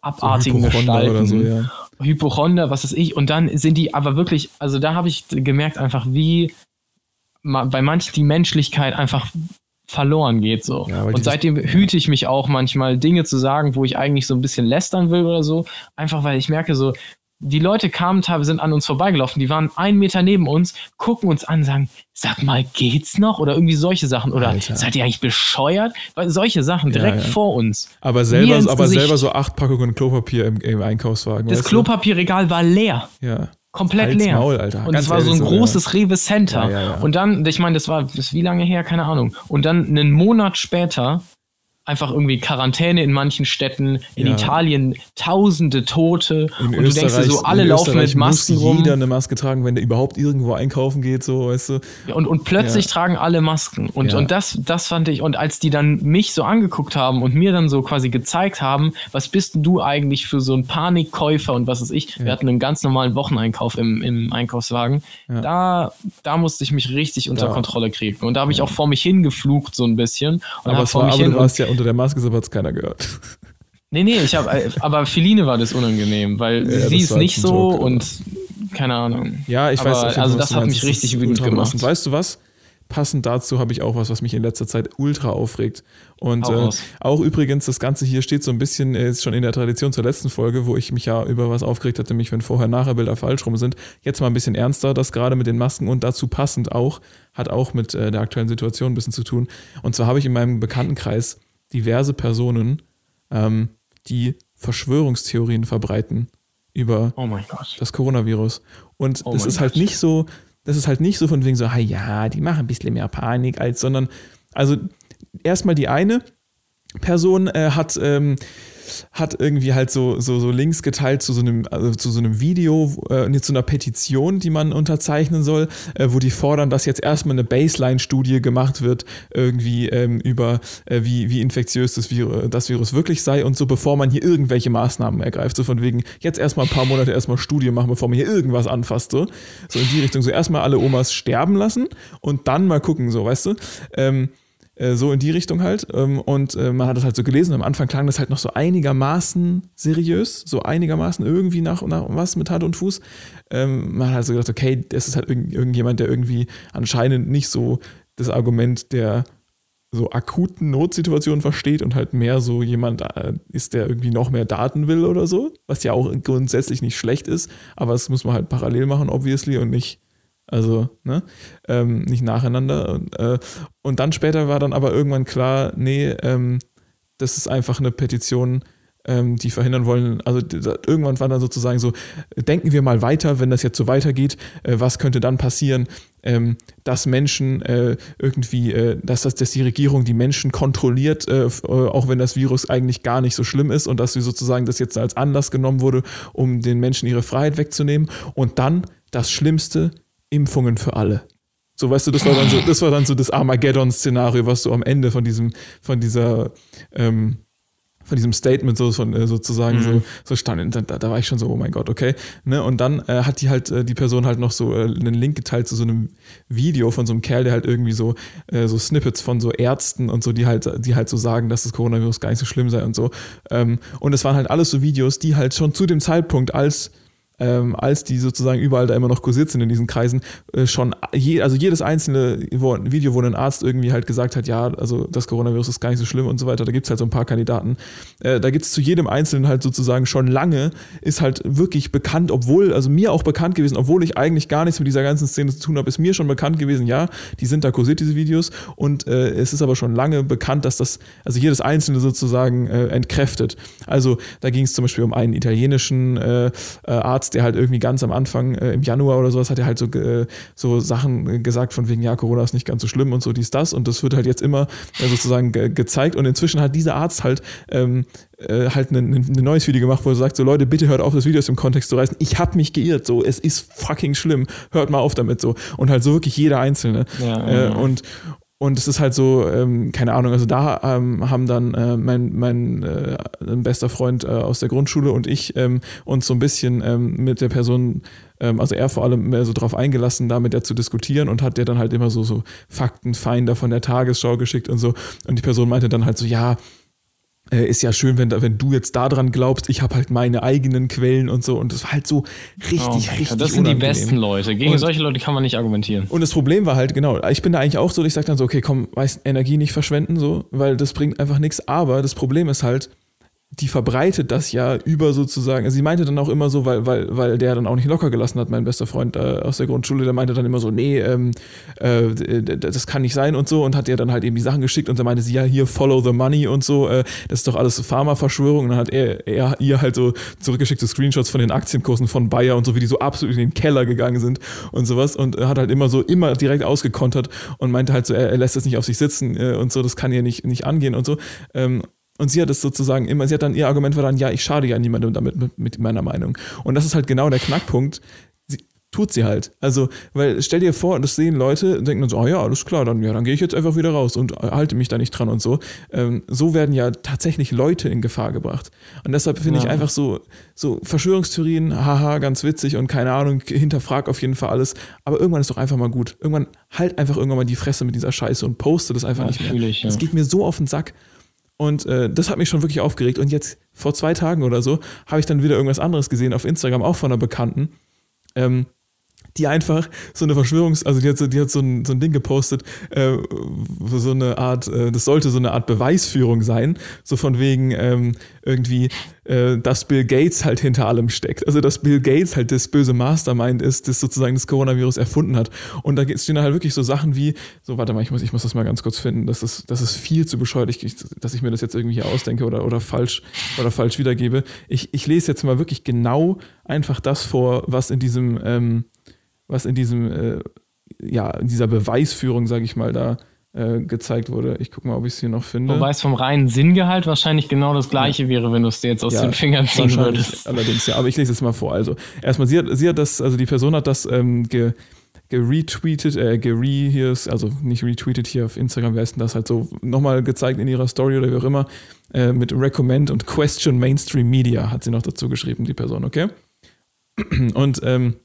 abartigen so Gestalten. Oder so, ja. Hypochonder, was weiß ich. Und dann sind die aber wirklich, also da habe ich gemerkt einfach, wie bei manchen die Menschlichkeit einfach verloren geht so. Ja, und seitdem hüte ich mich auch manchmal Dinge zu sagen, wo ich eigentlich so ein bisschen lästern will oder so, einfach weil ich merke so, die Leute kamen teilweise, sind an uns vorbeigelaufen, die waren einen Meter neben uns, gucken uns an, sagen, sag mal, geht's noch? Oder irgendwie solche Sachen. Oder Alter. seid ihr eigentlich bescheuert? Weil solche Sachen direkt ja, ja. vor uns. Aber selber, aber selber so acht Packungen Klopapier im, im Einkaufswagen. Das Klopapierregal war leer. Ja. Komplett Halt's leer. Maul, Alter. Und es war so ein großes ja. Rewe Center. Ja, und dann, ich meine, das war, das wie lange her? Keine Ahnung. Und dann einen Monat später einfach irgendwie Quarantäne in manchen Städten, in ja. Italien tausende Tote. In und Österreich, du denkst dir so, alle laufen mit Masken muss rum. jeder eine Maske tragen, wenn der überhaupt irgendwo einkaufen geht, so, weißt du. Und, und plötzlich ja. tragen alle Masken. Und, und das, das fand ich, und als die dann mich so angeguckt haben und mir dann so quasi gezeigt haben, was bist du eigentlich für so ein Panikkäufer und was ist ich, wir hatten einen ganz normalen Wocheneinkauf im, im Einkaufswagen, da, da musste ich mich richtig unter Kontrolle kriegen. Und da habe ich auch vor mich hingeflucht so ein bisschen. Und aber, vor mich hin unter der Maske, so hat es keiner gehört. <laughs> Nee, nee, ich habe, äh, aber Feline war das unangenehm, weil ja, sie ist nicht so Joke, und keine Ahnung. Ja, ich aber, weiß. Also das hat mich richtig wütend gemacht. Und weißt du was? Passend dazu habe ich auch was, was mich in letzter Zeit ultra aufregt. Und äh, auch übrigens, das Ganze hier steht so ein bisschen, äh, ist schon in der Tradition zur letzten Folge, wo ich mich ja über was aufgeregt hatte, nämlich wenn Vorher-Nachher-Bilder falsch rum sind. Jetzt mal ein bisschen ernster, das gerade mit den Masken und dazu passend auch, hat auch mit äh, der aktuellen Situation ein bisschen zu tun. Und zwar habe ich in meinem Bekanntenkreis diverse Personen, ähm, die Verschwörungstheorien verbreiten über oh das Coronavirus. Und oh das ist halt nicht so, das ist halt nicht so von wegen so, ja, die machen ein bisschen mehr Panik als, sondern, also erstmal die eine Person äh, hat ähm, hat irgendwie halt so, so, so Links geteilt zu so einem, also zu so einem Video, äh, zu einer Petition, die man unterzeichnen soll, äh, wo die fordern, dass jetzt erstmal eine Baseline-Studie gemacht wird, irgendwie ähm, über äh, wie, wie infektiös das Virus, das Virus wirklich sei und so, bevor man hier irgendwelche Maßnahmen ergreift. So von wegen, jetzt erstmal ein paar Monate erstmal Studie machen, bevor man hier irgendwas anfasst. So, so in die Richtung. So erstmal alle Omas sterben lassen und dann mal gucken, so, weißt du? Ähm, äh, so in die Richtung halt. Ähm, und äh, man hat das halt so gelesen. Am Anfang klang das halt noch so einigermaßen seriös, so einigermaßen irgendwie nach, nach was mit Hand und Fuß. Ähm, man hat so gedacht, okay, das ist halt irgend, irgendjemand, der irgendwie anscheinend nicht so das Argument der so akuten Notsituationen versteht und halt mehr so jemand äh, ist, der irgendwie noch mehr Daten will oder so, was ja auch grundsätzlich nicht schlecht ist, aber das muss man halt parallel machen, obviously, und nicht also, ne? Ähm, nicht nacheinander. Und, äh, und dann später war dann aber irgendwann klar, nee, ähm, das ist einfach eine Petition, ähm, die verhindern wollen. Also irgendwann war dann sozusagen so, denken wir mal weiter, wenn das jetzt so weitergeht, äh, was könnte dann passieren, ähm, dass Menschen äh, irgendwie, äh, dass, das, dass die Regierung die Menschen kontrolliert, äh, äh, auch wenn das Virus eigentlich gar nicht so schlimm ist und dass sie sozusagen das jetzt als Anlass genommen wurde, um den Menschen ihre Freiheit wegzunehmen. Und dann das Schlimmste, Impfungen für alle. So, weißt du, das war dann so, das war dann so das Armageddon-Szenario, was so am Ende von diesem, von dieser, ähm, von diesem Statement so von äh, sozusagen mhm. so, so stand. Da, da, war ich schon so, oh mein Gott, okay. Ne? Und dann äh, hat die halt äh, die Person halt noch so äh, einen Link geteilt zu so einem Video von so einem Kerl, der halt irgendwie so äh, so Snippets von so Ärzten und so, die halt die halt so sagen, dass das Coronavirus gar nicht so schlimm sei und so. Ähm, und es waren halt alles so Videos, die halt schon zu dem Zeitpunkt als ähm, als die sozusagen überall da immer noch kursiert sind in diesen Kreisen, äh, schon je, also jedes einzelne Video, wo ein Arzt irgendwie halt gesagt hat, ja, also das Coronavirus ist gar nicht so schlimm und so weiter, da gibt es halt so ein paar Kandidaten. Äh, da gibt es zu jedem Einzelnen halt sozusagen schon lange, ist halt wirklich bekannt, obwohl, also mir auch bekannt gewesen, obwohl ich eigentlich gar nichts mit dieser ganzen Szene zu tun habe, ist mir schon bekannt gewesen, ja, die sind da kursiert, diese Videos, und äh, es ist aber schon lange bekannt, dass das, also jedes Einzelne sozusagen äh, entkräftet. Also da ging es zum Beispiel um einen italienischen äh, äh, Arzt, Arzt, der halt irgendwie ganz am Anfang äh, im Januar oder sowas hat er halt so, äh, so Sachen gesagt von wegen, ja, Corona ist nicht ganz so schlimm und so dies, das. Und das wird halt jetzt immer äh, sozusagen ge gezeigt. Und inzwischen hat dieser Arzt halt ähm, äh, halt ein, ein, neues Video gemacht, wo er sagt, so Leute, bitte hört auf, das Video aus dem Kontext zu reißen. Ich habe mich geirrt, so, es ist fucking schlimm. Hört mal auf damit, so. Und halt so wirklich jeder Einzelne. Ja, äh, ja. Und, und es ist halt so, ähm, keine Ahnung, also da ähm, haben dann äh, mein, mein äh, bester Freund äh, aus der Grundschule und ich ähm, uns so ein bisschen ähm, mit der Person, ähm, also er vor allem mehr so drauf eingelassen, da mit der zu diskutieren und hat der dann halt immer so, so Faktenfinder von der Tagesschau geschickt und so. Und die Person meinte dann halt so, ja, äh, ist ja schön, wenn, wenn du jetzt daran glaubst, ich habe halt meine eigenen Quellen und so. Und das war halt so richtig, oh richtig. Das sind unangenehm. die besten Leute. Gegen und, solche Leute kann man nicht argumentieren. Und das Problem war halt, genau, ich bin da eigentlich auch so, ich sage dann so, okay, komm, weiß, Energie nicht verschwenden, so, weil das bringt einfach nichts. Aber das Problem ist halt, die verbreitet das ja über sozusagen, also sie meinte dann auch immer so, weil, weil, weil der dann auch nicht locker gelassen hat, mein bester Freund äh, aus der Grundschule, der meinte dann immer so, nee, ähm, äh, das kann nicht sein und so und hat ihr dann halt eben die Sachen geschickt und dann meinte sie, ja, hier follow the money und so, äh, das ist doch alles Pharma-Verschwörung und dann hat er, er ihr halt so zurückgeschickte Screenshots von den Aktienkursen von Bayer und so, wie die so absolut in den Keller gegangen sind und sowas und hat halt immer so, immer direkt ausgekontert und meinte halt so, er, er lässt das nicht auf sich sitzen äh, und so, das kann ihr nicht, nicht angehen und so. Ähm, und sie hat es sozusagen immer, sie hat dann, ihr Argument war dann, ja, ich schade ja niemandem damit mit, meiner Meinung. Und das ist halt genau der Knackpunkt. Sie, tut sie halt. Also, weil stell dir vor, das sehen Leute und denken dann so, oh ja, alles klar, dann, ja, dann gehe ich jetzt einfach wieder raus und halte mich da nicht dran und so. Ähm, so werden ja tatsächlich Leute in Gefahr gebracht. Und deshalb finde ja. ich einfach so, so Verschwörungstheorien, haha, ganz witzig und keine Ahnung, hinterfrag auf jeden Fall alles. Aber irgendwann ist doch einfach mal gut. Irgendwann halt einfach irgendwann mal die Fresse mit dieser Scheiße und poste das einfach ja, nicht mehr. Ich, ja. Das geht mir so auf den Sack. Und äh, das hat mich schon wirklich aufgeregt. Und jetzt vor zwei Tagen oder so habe ich dann wieder irgendwas anderes gesehen auf Instagram, auch von einer Bekannten. Ähm, die einfach so eine Verschwörungs-, also die hat so, die hat so, ein, so ein Ding gepostet, äh, so eine Art, äh, das sollte so eine Art Beweisführung sein, so von wegen ähm, irgendwie, äh, dass Bill Gates halt hinter allem steckt. Also dass Bill Gates halt das böse Mastermind ist, das sozusagen das Coronavirus erfunden hat. Und da stehen dann halt wirklich so Sachen wie, so warte mal, ich muss, ich muss das mal ganz kurz finden, das ist, das ist viel zu bescheuert, ich, dass ich mir das jetzt irgendwie hier ausdenke oder, oder falsch oder falsch wiedergebe. Ich, ich lese jetzt mal wirklich genau einfach das vor, was in diesem ähm, was in diesem, äh, ja, in dieser Beweisführung, sage ich mal, da äh, gezeigt wurde. Ich gucke mal, ob ich es hier noch finde. Wobei es vom reinen Sinngehalt wahrscheinlich genau das gleiche ja. wäre, wenn du es dir jetzt aus ja, den Fingern ziehen würdest. Allerdings, ja. Aber ich lese es mal vor. Also, erstmal, sie hat, sie hat das, also die Person hat das ähm, ge, geretweetet, äh, gere hier ist, also nicht retweetet hier auf Instagram, wer ist denn das halt so nochmal gezeigt in ihrer Story oder wie auch immer, äh, mit Recommend und Question Mainstream Media hat sie noch dazu geschrieben, die Person, okay? Und ähm,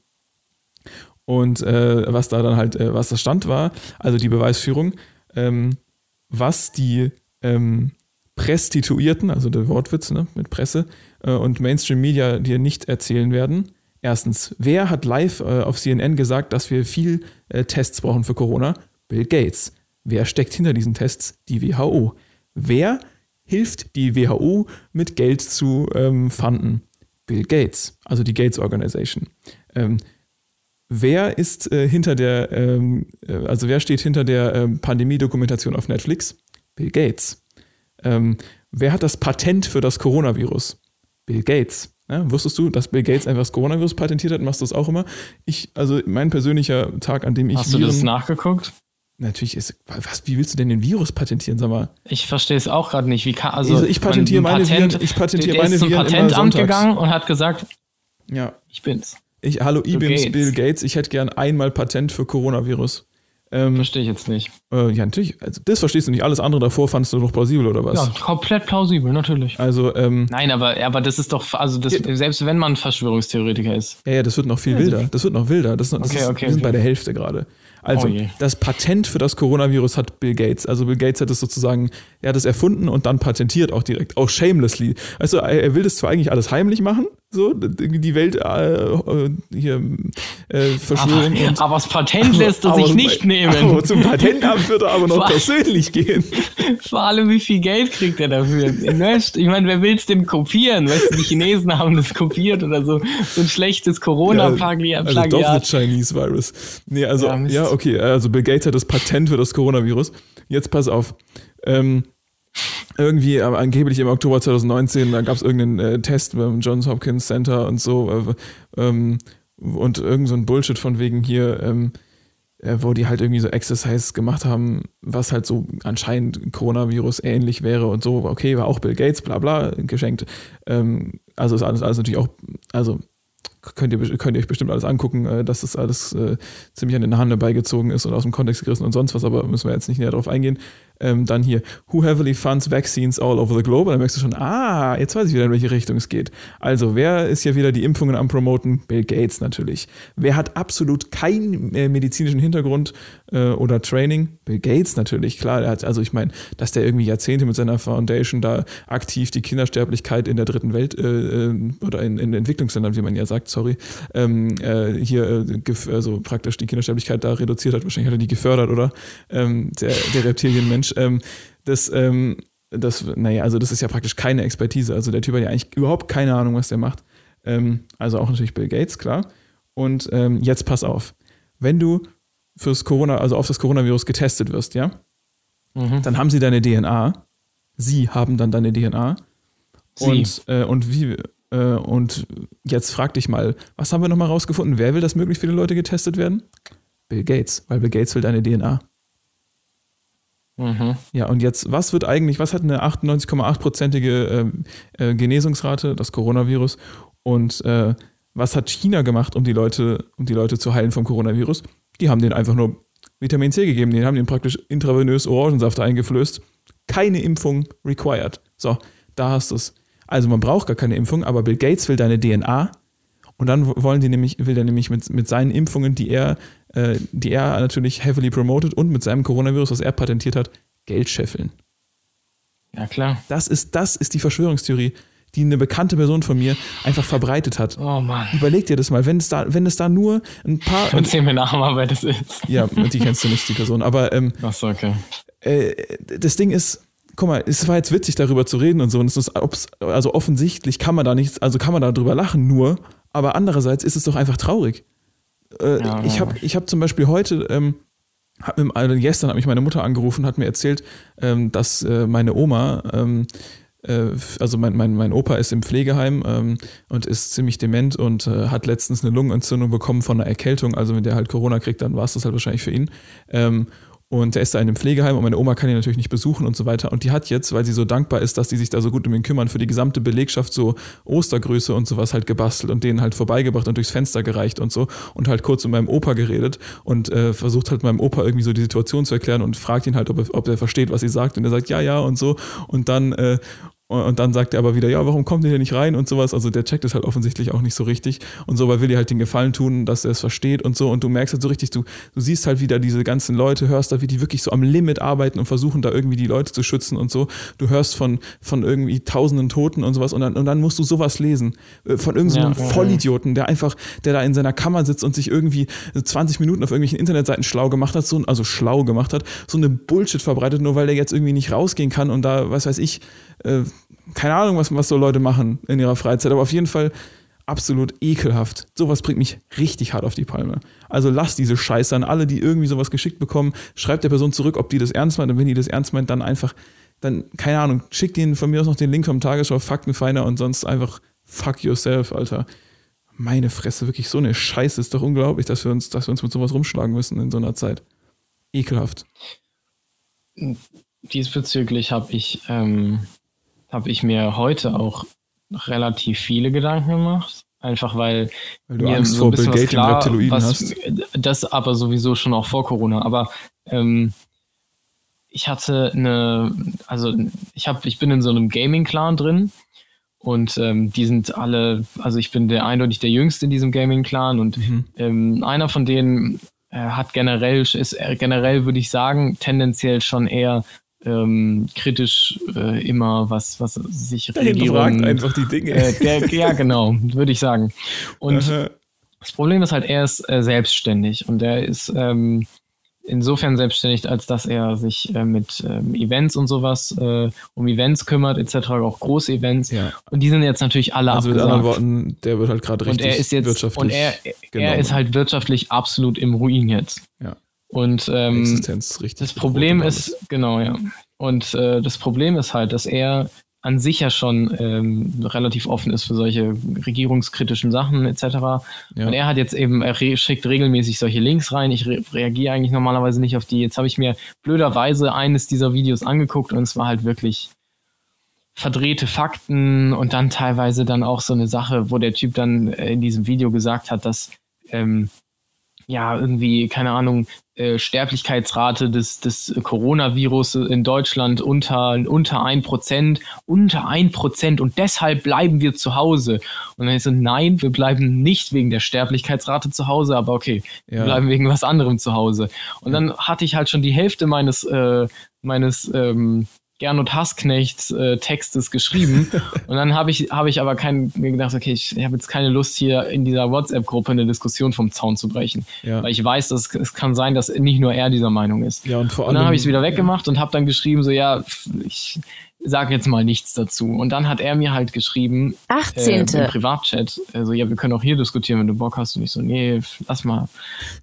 und äh, was da dann halt, äh, was das stand war, also die Beweisführung, ähm, was die ähm, Prestituierten, also der Wortwitz ne, mit Presse äh, und Mainstream Media dir nicht erzählen werden. Erstens, wer hat live äh, auf CNN gesagt, dass wir viel äh, Tests brauchen für Corona? Bill Gates. Wer steckt hinter diesen Tests? Die WHO. Wer hilft die WHO mit Geld zu ähm, fanden? Bill Gates, also die Gates Organization. Ähm, Wer ist äh, hinter der, ähm, äh, also wer steht hinter der ähm, Pandemie-Dokumentation auf Netflix? Bill Gates. Ähm, wer hat das Patent für das Coronavirus? Bill Gates. Ja, wusstest du, dass Bill Gates einfach das Coronavirus patentiert hat? Machst du das auch immer? Ich, also mein persönlicher Tag, an dem ich. Hast Viren, du das nachgeguckt? Natürlich ist, was, wie willst du denn den Virus patentieren, sag mal? Ich verstehe es auch gerade nicht. Wie kann, also, also ich patentiere meine Patent, Viren, ich patentiere meine Viren zum Patentamt gegangen und hat gesagt, ja. ich bin's. Ich, hallo IBIMS, Bill Gates, ich hätte gern einmal Patent für Coronavirus. Ähm, Verstehe ich jetzt nicht. Äh, ja, natürlich. Also das verstehst du nicht. Alles andere davor fandest du noch plausibel, oder was? Ja, komplett plausibel, natürlich. Also, ähm, Nein, aber, aber das ist doch, also das, ja, selbst wenn man Verschwörungstheoretiker ist. Ja, ja, das wird noch viel ja, wilder. Das wird noch wilder. Das, das okay, ist, okay, wir sind okay. bei der Hälfte gerade. Also, oh das Patent für das Coronavirus hat Bill Gates. Also, Bill Gates hat es sozusagen, er hat es erfunden und dann patentiert auch direkt, auch shamelessly. Also, er will das zwar eigentlich alles heimlich machen, so die Welt äh, hier äh, verschwören. Aber, aber, das Patent lässt er sich nicht nehmen. Aber zum Patentamt wird er aber noch <laughs> persönlich gehen. <laughs> Vor allem, wie viel Geld kriegt er dafür? Ich meine, wer will es denn kopieren? Weißt du, die Chinesen <laughs> haben das kopiert oder so. So ein schlechtes Corona-Plagiat. Ja, also doch ein Chinese Virus. Nee, also, ja, ja, okay. Also Bill Gates hat das Patent für das Coronavirus. Jetzt pass auf. Ähm, irgendwie äh, angeblich im Oktober 2019, da gab es irgendeinen äh, Test beim Johns Hopkins Center und so äh, ähm, und irgend so ein Bullshit von wegen hier, ähm, äh, wo die halt irgendwie so Exercise gemacht haben, was halt so anscheinend Coronavirus ähnlich wäre und so, okay, war auch Bill Gates, bla bla, geschenkt. Ähm, also ist alles, alles natürlich auch, also könnt ihr, könnt ihr euch bestimmt alles angucken, äh, dass das alles äh, ziemlich an den Haaren beigezogen ist und aus dem Kontext gerissen und sonst was, aber müssen wir jetzt nicht näher darauf eingehen. Ähm, dann hier, who heavily funds vaccines all over the globe? Und dann merkst du schon, ah, jetzt weiß ich wieder, in welche Richtung es geht. Also, wer ist hier wieder die Impfungen am Promoten? Bill Gates natürlich. Wer hat absolut keinen äh, medizinischen Hintergrund äh, oder Training? Bill Gates natürlich, klar. Er hat, also ich meine, dass der irgendwie Jahrzehnte mit seiner Foundation da aktiv die Kindersterblichkeit in der dritten Welt äh, äh oder in, in Entwicklungsländern, wie man ja sagt, sorry, ähm, äh, hier äh, also praktisch die Kindersterblichkeit da reduziert hat. Wahrscheinlich hat er die gefördert, oder? Ähm, der, der Reptilienmensch. Ähm, das, ähm, das, naja, also das ist ja praktisch keine Expertise. Also der Typ hat ja eigentlich überhaupt keine Ahnung, was der macht. Ähm, also auch natürlich Bill Gates, klar. Und ähm, jetzt pass auf. Wenn du fürs Corona, also auf das Coronavirus getestet wirst, ja, mhm. dann haben sie deine DNA. Sie haben dann deine DNA. Sie. Und, äh, und wie, äh, und jetzt frag dich mal, was haben wir nochmal rausgefunden? Wer will, dass möglichst viele Leute getestet werden? Bill Gates, weil Bill Gates will deine DNA. Mhm. Ja, und jetzt, was wird eigentlich, was hat eine 98,8-prozentige äh, äh, Genesungsrate, das Coronavirus? Und äh, was hat China gemacht, um die Leute, um die Leute zu heilen vom Coronavirus? Die haben denen einfach nur Vitamin C gegeben, die haben denen praktisch intravenös Orangensaft eingeflößt. Keine Impfung required. So, da hast du es. Also man braucht gar keine Impfung, aber Bill Gates will deine DNA und dann wollen die nämlich, will er nämlich mit, mit seinen Impfungen, die er, äh, die er natürlich heavily promoted und mit seinem Coronavirus, was er patentiert hat, Geld scheffeln. Ja, klar. Das ist, das ist die Verschwörungstheorie, die eine bekannte Person von mir einfach verbreitet hat. Oh Mann. Überleg dir das mal, wenn es da, wenn es da nur ein paar. Erzähl mir nachher mal, wer das ist. Ja, die kennst du nicht, die Person. Aber ähm, Achso, okay. Äh, das Ding ist, guck mal, es war jetzt witzig, darüber zu reden und so. Und es ist, also offensichtlich kann man da nichts, also kann man da drüber lachen, nur, aber andererseits ist es doch einfach traurig. Äh, ja, ich habe ich hab zum Beispiel heute, ähm, hab mir, also gestern hat mich meine Mutter angerufen, hat mir erzählt, ähm, dass äh, meine Oma, ähm, äh, also mein, mein, mein Opa ist im Pflegeheim ähm, und ist ziemlich dement und äh, hat letztens eine Lungenentzündung bekommen von einer Erkältung. Also wenn der halt Corona kriegt, dann war es das halt wahrscheinlich für ihn. Ähm, und der ist da in einem Pflegeheim und meine Oma kann ihn natürlich nicht besuchen und so weiter. Und die hat jetzt, weil sie so dankbar ist, dass die sich da so gut um ihn kümmern, für die gesamte Belegschaft so Ostergröße und sowas halt gebastelt und denen halt vorbeigebracht und durchs Fenster gereicht und so. Und halt kurz mit meinem Opa geredet und äh, versucht halt meinem Opa irgendwie so die Situation zu erklären und fragt ihn halt, ob er, ob er versteht, was sie sagt. Und er sagt, ja, ja und so. Und dann, äh, und dann sagt er aber wieder, ja, warum kommt ihr denn nicht rein und sowas. Also der checkt es halt offensichtlich auch nicht so richtig. Und so, weil will dir halt den Gefallen tun, dass er es versteht und so. Und du merkst halt so richtig, du, du siehst halt wieder diese ganzen Leute, hörst da, wie die wirklich so am Limit arbeiten und versuchen da irgendwie die Leute zu schützen und so. Du hörst von, von irgendwie tausenden Toten und sowas. Und dann, und dann musst du sowas lesen. Äh, von irgendeinem so ja, Vollidioten, der einfach, der da in seiner Kammer sitzt und sich irgendwie 20 Minuten auf irgendwelchen Internetseiten schlau gemacht hat, so, also schlau gemacht hat, so eine Bullshit verbreitet, nur weil der jetzt irgendwie nicht rausgehen kann und da, was weiß ich, äh, keine Ahnung, was, was so Leute machen in ihrer Freizeit, aber auf jeden Fall absolut ekelhaft. Sowas bringt mich richtig hart auf die Palme. Also lasst diese Scheiße an alle, die irgendwie sowas geschickt bekommen, schreibt der Person zurück, ob die das ernst meint und wenn die das ernst meint, dann einfach, dann, keine Ahnung, schickt ihnen von mir aus noch den Link vom Tagesschau Faktenfeiner und sonst einfach fuck yourself, Alter. Meine Fresse, wirklich so eine Scheiße. Ist doch unglaublich, dass wir uns, dass wir uns mit sowas rumschlagen müssen in so einer Zeit. Ekelhaft. Diesbezüglich habe ich ähm, habe ich mir heute auch relativ viele Gedanken gemacht. Einfach weil, weil du mir Angst so ein bisschen vor Bill klar, und was, hast. Das aber sowieso schon auch vor Corona. Aber ähm, ich hatte eine, also ich habe, ich bin in so einem Gaming-Clan drin und ähm, die sind alle, also ich bin der eindeutig der Jüngste in diesem Gaming-Clan und mhm. ähm, einer von denen äh, hat generell, ist äh, generell würde ich sagen, tendenziell schon eher ähm, kritisch äh, immer, was, was sich der Regierung... einfach die Dinge. Äh, der, ja, genau, würde ich sagen. Und Aha. das Problem ist halt, er ist äh, selbstständig und er ist ähm, insofern selbstständig, als dass er sich äh, mit ähm, Events und sowas äh, um Events kümmert, etc., auch große Events. Ja. Und die sind jetzt natürlich alle also abgesagt. mit anderen Worten, der wird halt gerade richtig und er ist jetzt, wirtschaftlich. Und er, er ist halt wirtschaftlich absolut im Ruin jetzt. Ja. Und ähm, Existenz richtig. Das Problem ist, genau, ja. Und äh, das Problem ist halt, dass er an sich ja schon ähm, relativ offen ist für solche regierungskritischen Sachen etc. Ja. Und er hat jetzt eben, er re schickt regelmäßig solche Links rein. Ich re reagiere eigentlich normalerweise nicht auf die. Jetzt habe ich mir blöderweise eines dieser Videos angeguckt und es war halt wirklich verdrehte Fakten und dann teilweise dann auch so eine Sache, wo der Typ dann äh, in diesem Video gesagt hat, dass ähm, ja, irgendwie, keine Ahnung, äh, Sterblichkeitsrate des, des Coronavirus in Deutschland unter, unter ein Prozent, unter ein Prozent und deshalb bleiben wir zu Hause. Und dann ist so, nein, wir bleiben nicht wegen der Sterblichkeitsrate zu Hause, aber okay, ja. wir bleiben wegen was anderem zu Hause. Und dann hatte ich halt schon die Hälfte meines, äh, meines ähm, Gernot Hassknechts äh, Textes geschrieben. <laughs> und dann habe ich, hab ich aber kein, mir gedacht, okay, ich habe jetzt keine Lust, hier in dieser WhatsApp-Gruppe eine Diskussion vom Zaun zu brechen. Ja. Weil ich weiß, dass es kann sein, dass nicht nur er dieser Meinung ist. Ja, und, vor allem, und dann habe ich es wieder weggemacht ja. und habe dann geschrieben, so ja, ich, sag jetzt mal nichts dazu. Und dann hat er mir halt geschrieben, 18. Äh, im Privatchat, also ja, wir können auch hier diskutieren, wenn du Bock hast. Und ich so, nee, lass mal,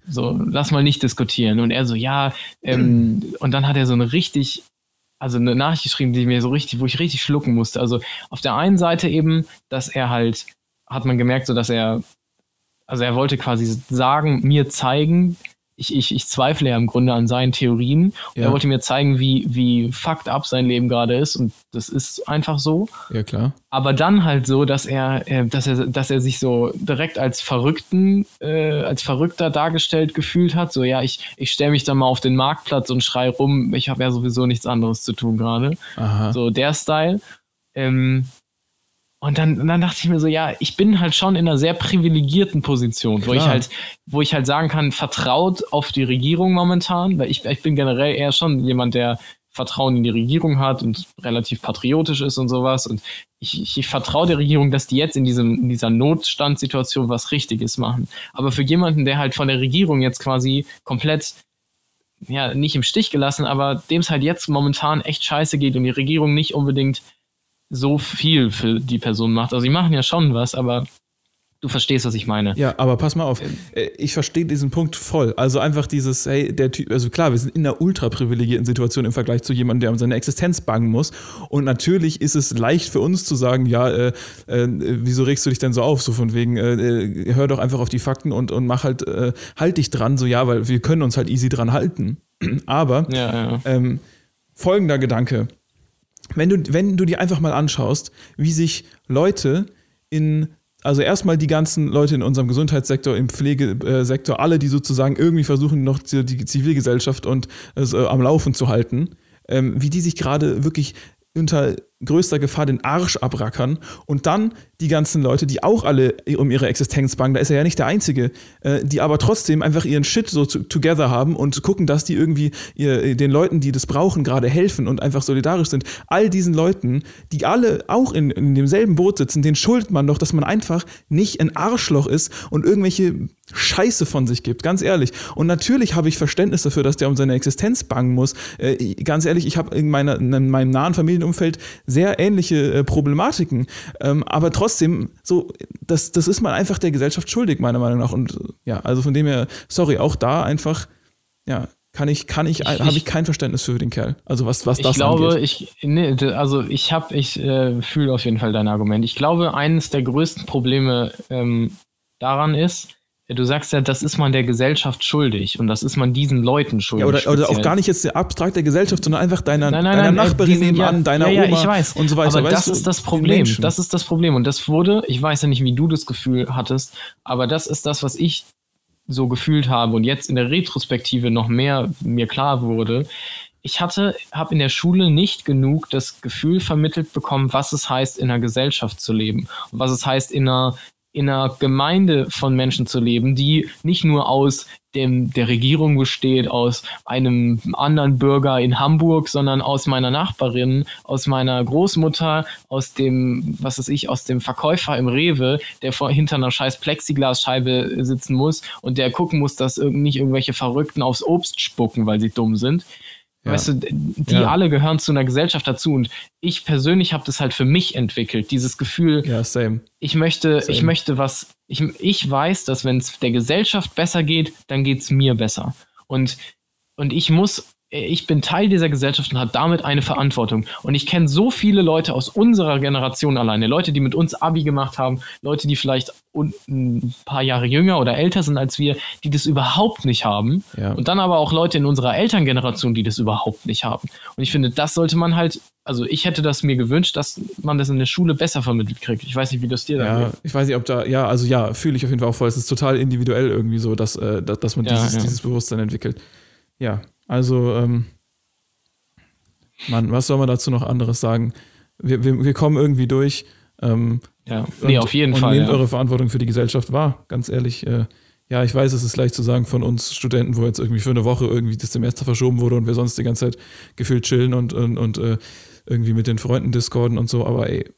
so, lass mal nicht diskutieren. Und er so, ja, ähm, <clears throat> und dann hat er so eine richtig, also eine Nachricht geschrieben, die mir so richtig, wo ich richtig schlucken musste. Also auf der einen Seite eben, dass er halt, hat man gemerkt, so dass er, also er wollte quasi sagen, mir zeigen, ich, ich, ich zweifle ja im Grunde an seinen Theorien. Ja. Er wollte mir zeigen, wie, wie fucked up sein Leben gerade ist. Und das ist einfach so. Ja, klar. Aber dann halt so, dass er, äh, dass er, dass er sich so direkt als Verrückten, äh, als Verrückter dargestellt gefühlt hat. So, ja, ich, ich stelle mich dann mal auf den Marktplatz und schrei rum, ich habe ja sowieso nichts anderes zu tun gerade. So der Style. Ähm, und dann, dann dachte ich mir so, ja, ich bin halt schon in einer sehr privilegierten Position, wo ich halt, wo ich halt sagen kann, vertraut auf die Regierung momentan, weil ich, ich bin generell eher schon jemand, der Vertrauen in die Regierung hat und relativ patriotisch ist und sowas. Und ich, ich, ich vertraue der Regierung, dass die jetzt in, diesem, in dieser Notstandssituation was Richtiges machen. Aber für jemanden, der halt von der Regierung jetzt quasi komplett, ja, nicht im Stich gelassen, aber dem es halt jetzt momentan echt scheiße geht und die Regierung nicht unbedingt so viel für die Person macht. Also sie machen ja schon was, aber du verstehst, was ich meine. Ja, aber pass mal auf. Ähm. Äh, ich verstehe diesen Punkt voll. Also einfach dieses, hey, der Typ, also klar, wir sind in einer ultra privilegierten Situation im Vergleich zu jemandem, der um seine Existenz bangen muss. Und natürlich ist es leicht für uns zu sagen, ja, äh, äh, wieso regst du dich denn so auf? So von wegen, äh, äh hör doch einfach auf die Fakten und, und mach halt, äh, halt dich dran. So, ja, weil wir können uns halt easy dran halten. <clears throat> aber ja, ja. Ähm, folgender Gedanke wenn du, wenn du dir einfach mal anschaust, wie sich Leute in, also erstmal die ganzen Leute in unserem Gesundheitssektor, im Pflegesektor, alle, die sozusagen irgendwie versuchen, noch die Zivilgesellschaft und äh, am Laufen zu halten, ähm, wie die sich gerade wirklich unter größter Gefahr den Arsch abrackern und dann die ganzen Leute, die auch alle um ihre Existenz bangen, da ist er ja nicht der Einzige, äh, die aber trotzdem einfach ihren Shit so together haben und gucken, dass die irgendwie ihr, den Leuten, die das brauchen, gerade helfen und einfach solidarisch sind. All diesen Leuten, die alle auch in, in demselben Boot sitzen, den schuldet man doch, dass man einfach nicht ein Arschloch ist und irgendwelche Scheiße von sich gibt, ganz ehrlich. Und natürlich habe ich Verständnis dafür, dass der um seine Existenz bangen muss. Äh, ganz ehrlich, ich habe in, meiner, in meinem nahen Familienumfeld sehr ähnliche äh, Problematiken. Ähm, aber trotzdem, so, das, das ist man einfach der Gesellschaft schuldig, meiner Meinung nach. Und ja, also von dem her, sorry, auch da einfach, ja, kann ich, kann ich, ich habe ich kein Verständnis für den Kerl. Also was, was das Ich glaube, angeht. ich, nee, also ich habe, ich äh, fühle auf jeden Fall dein Argument. Ich glaube, eines der größten Probleme ähm, daran ist, Du sagst ja, das ist man der Gesellschaft schuldig und das ist man diesen Leuten schuldig. Ja, oder, oder, auch gar nicht jetzt abstrakt der Gesellschaft, sondern einfach deiner, nein, nein, deiner nein, Nachbarin diesen, nebenan, ja, deiner ja, ja, Oma ich weiß. und so weiter. Aber das du, ist das Problem. Das ist das Problem. Und das wurde, ich weiß ja nicht, wie du das Gefühl hattest, aber das ist das, was ich so gefühlt habe und jetzt in der Retrospektive noch mehr mir klar wurde. Ich hatte, habe in der Schule nicht genug das Gefühl vermittelt bekommen, was es heißt, in einer Gesellschaft zu leben und was es heißt, in einer in einer Gemeinde von Menschen zu leben, die nicht nur aus dem, der Regierung besteht, aus einem anderen Bürger in Hamburg, sondern aus meiner Nachbarin, aus meiner Großmutter, aus dem, was weiß ich, aus dem Verkäufer im Rewe, der vor, hinter einer scheiß Plexiglasscheibe sitzen muss und der gucken muss, dass nicht irgendwelche Verrückten aufs Obst spucken, weil sie dumm sind. Ja. Weißt du, die ja. alle gehören zu einer Gesellschaft dazu und ich persönlich habe das halt für mich entwickelt, dieses Gefühl. Ja, same. Ich möchte, same. ich möchte was, ich, ich weiß, dass wenn es der Gesellschaft besser geht, dann geht es mir besser. Und, und ich muss ich bin Teil dieser Gesellschaft und habe damit eine Verantwortung. Und ich kenne so viele Leute aus unserer Generation alleine, Leute, die mit uns Abi gemacht haben, Leute, die vielleicht ein paar Jahre jünger oder älter sind als wir, die das überhaupt nicht haben. Ja. Und dann aber auch Leute in unserer Elterngeneration, die das überhaupt nicht haben. Und ich finde, das sollte man halt, also ich hätte das mir gewünscht, dass man das in der Schule besser vermittelt kriegt. Ich weiß nicht, wie das dir ja, geht. Ich weiß nicht, ob da, ja, also ja, fühle ich auf jeden Fall auch voll. Es ist total individuell irgendwie so, dass, äh, dass man dieses, ja, ja. dieses Bewusstsein entwickelt. Ja, also, ähm, Mann, was soll man dazu noch anderes sagen? Wir, wir, wir kommen irgendwie durch. Ähm, ja, nee, und, auf jeden und Fall. Nehmt ja. eure Verantwortung für die Gesellschaft wahr, ganz ehrlich. Äh, ja, ich weiß, es ist leicht zu sagen von uns Studenten, wo jetzt irgendwie für eine Woche irgendwie das Semester verschoben wurde und wir sonst die ganze Zeit gefühlt chillen und, und, und äh, irgendwie mit den Freunden discorden und so, aber ey,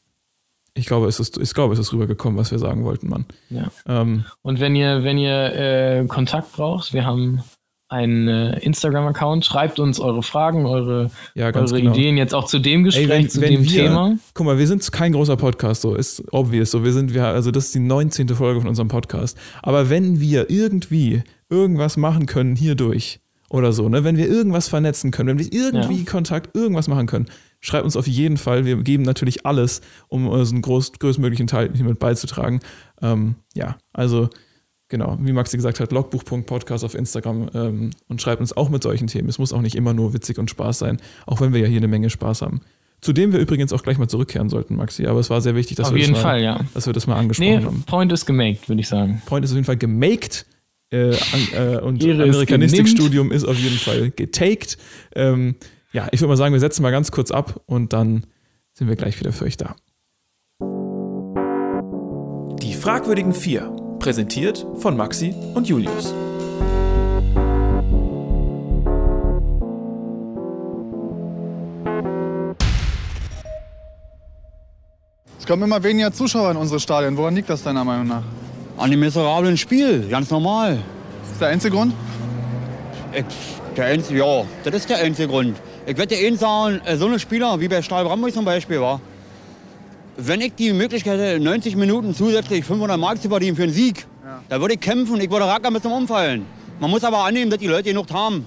ich glaube, es ist, ich glaube, es ist rübergekommen, was wir sagen wollten, Mann. Ja. Ähm, und wenn ihr, wenn ihr äh, Kontakt braucht, wir haben einen äh, Instagram-Account. Schreibt uns eure Fragen, eure, Ja, eure genau. Ideen jetzt auch zu dem Gespräch, Ey, wenn, zu wenn dem wir, Thema. Guck mal, wir sind kein großer Podcast, so ist obvious. So, wir sind, wir, also das ist die 19. Folge von unserem Podcast. Aber wenn wir irgendwie irgendwas machen können hierdurch oder so, ne, wenn wir irgendwas vernetzen können, wenn wir irgendwie Kontakt, irgendwas machen können, schreibt uns auf jeden Fall. Wir geben natürlich alles, um unseren groß, größtmöglichen Teil hier mit beizutragen. Ähm, ja, also genau, wie Maxi gesagt hat, logbuch.podcast auf Instagram ähm, und schreibt uns auch mit solchen Themen. Es muss auch nicht immer nur witzig und Spaß sein, auch wenn wir ja hier eine Menge Spaß haben. Zu dem wir übrigens auch gleich mal zurückkehren sollten, Maxi. Aber es war sehr wichtig, dass, Auf wir, jeden das mal, Fall, ja. dass wir das mal angesprochen Nee, haben. Point ist gemaked, würde ich sagen. Point ist auf jeden Fall gemaked. Äh, an, äh, und Amerikanistikstudium ist auf jeden Fall getaked. Ähm, ja, ich würde mal sagen, wir setzen mal ganz kurz ab und dann sind wir gleich wieder für euch da. Die fragwürdigen vier, präsentiert von Maxi und Julius. Es kommen immer weniger Zuschauer in unsere Stadien. Woran liegt das deiner Meinung nach? An dem miserablen Spiel, ganz normal. Das ist der einzige Grund? Ich, der einzige, ja, das ist der einzige Grund. Ich werde dir eins sagen, äh, so eine Spieler wie bei Stahl Bramburg zum Beispiel war, wenn ich die Möglichkeit hätte, 90 Minuten zusätzlich 500 Mark zu verdienen für einen Sieg, da würde ich kämpfen, ich würde rackern bis zum Umfallen. Man muss aber annehmen, dass die Leute genug haben.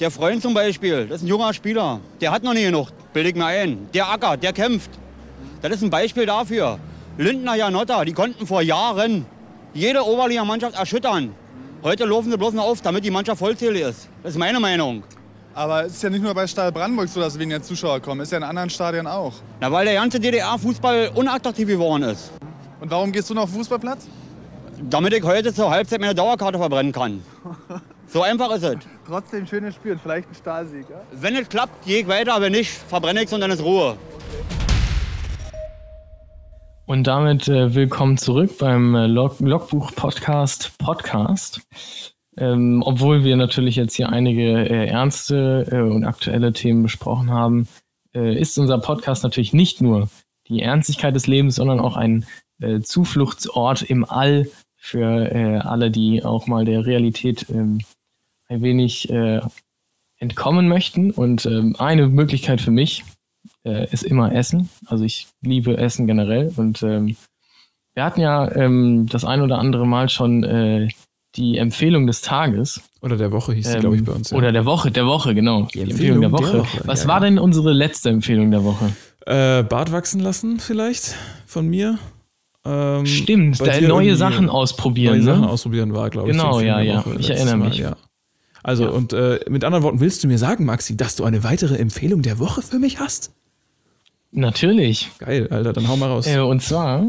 Der Freund zum Beispiel, das ist ein junger Spieler, der hat noch nicht genug, bilde ich mir ein. Der ackert, der kämpft. Das ist ein Beispiel dafür. Lindner, Janotta, die konnten vor Jahren jede Oberliga-Mannschaft erschüttern. Heute laufen sie bloß noch auf, damit die Mannschaft vollzählig ist. Das ist meine Meinung. Aber es ist ja nicht nur bei Stahl Brandenburg so, dass weniger Zuschauer kommen. Ist ja in anderen Stadien auch. Na, weil der ganze DDR-Fußball unattraktiv geworden ist. Und warum gehst du noch auf den Fußballplatz? Damit ich heute zur Halbzeit meine Dauerkarte verbrennen kann. <laughs> So einfach ist es. Trotzdem schönes Spiel und vielleicht ein Stahlsieg. Ja? Wenn es klappt, gehe ich weiter. Wenn nicht, verbrenne ich es und dann ist Ruhe. Und damit äh, willkommen zurück beim äh, Log Logbuch Podcast Podcast. Ähm, obwohl wir natürlich jetzt hier einige äh, ernste äh, und aktuelle Themen besprochen haben, äh, ist unser Podcast natürlich nicht nur die Ernstigkeit des Lebens, sondern auch ein äh, Zufluchtsort im All für äh, alle, die auch mal der Realität ähm, ein wenig äh, entkommen möchten. Und ähm, eine Möglichkeit für mich äh, ist immer Essen. Also ich liebe Essen generell. Und ähm, wir hatten ja ähm, das ein oder andere Mal schon äh, die Empfehlung des Tages. Oder der Woche hieß die, Ähm, glaube ich, bei uns. Ja. Oder der Woche, der Woche, genau. Die, Empfehlung der Woche, Was ja, war denn unsere letzte Empfehlung der Woche? äh, Bart wachsen lassen, vielleicht von mir. Ähm, Stimmt, da neue Sachen ausprobieren. neue Sachen ne? ausprobieren war, glaube ich. Genau, die Empfehlung ja, der ja. Woche Ich erinnere Mal, mich. Ja. Also, Ja. und äh, mit anderen Worten, willst du mir sagen, Maxi, dass du eine weitere Empfehlung der Woche für mich hast? Natürlich. Geil, Alter, dann hau mal raus. Äh, und zwar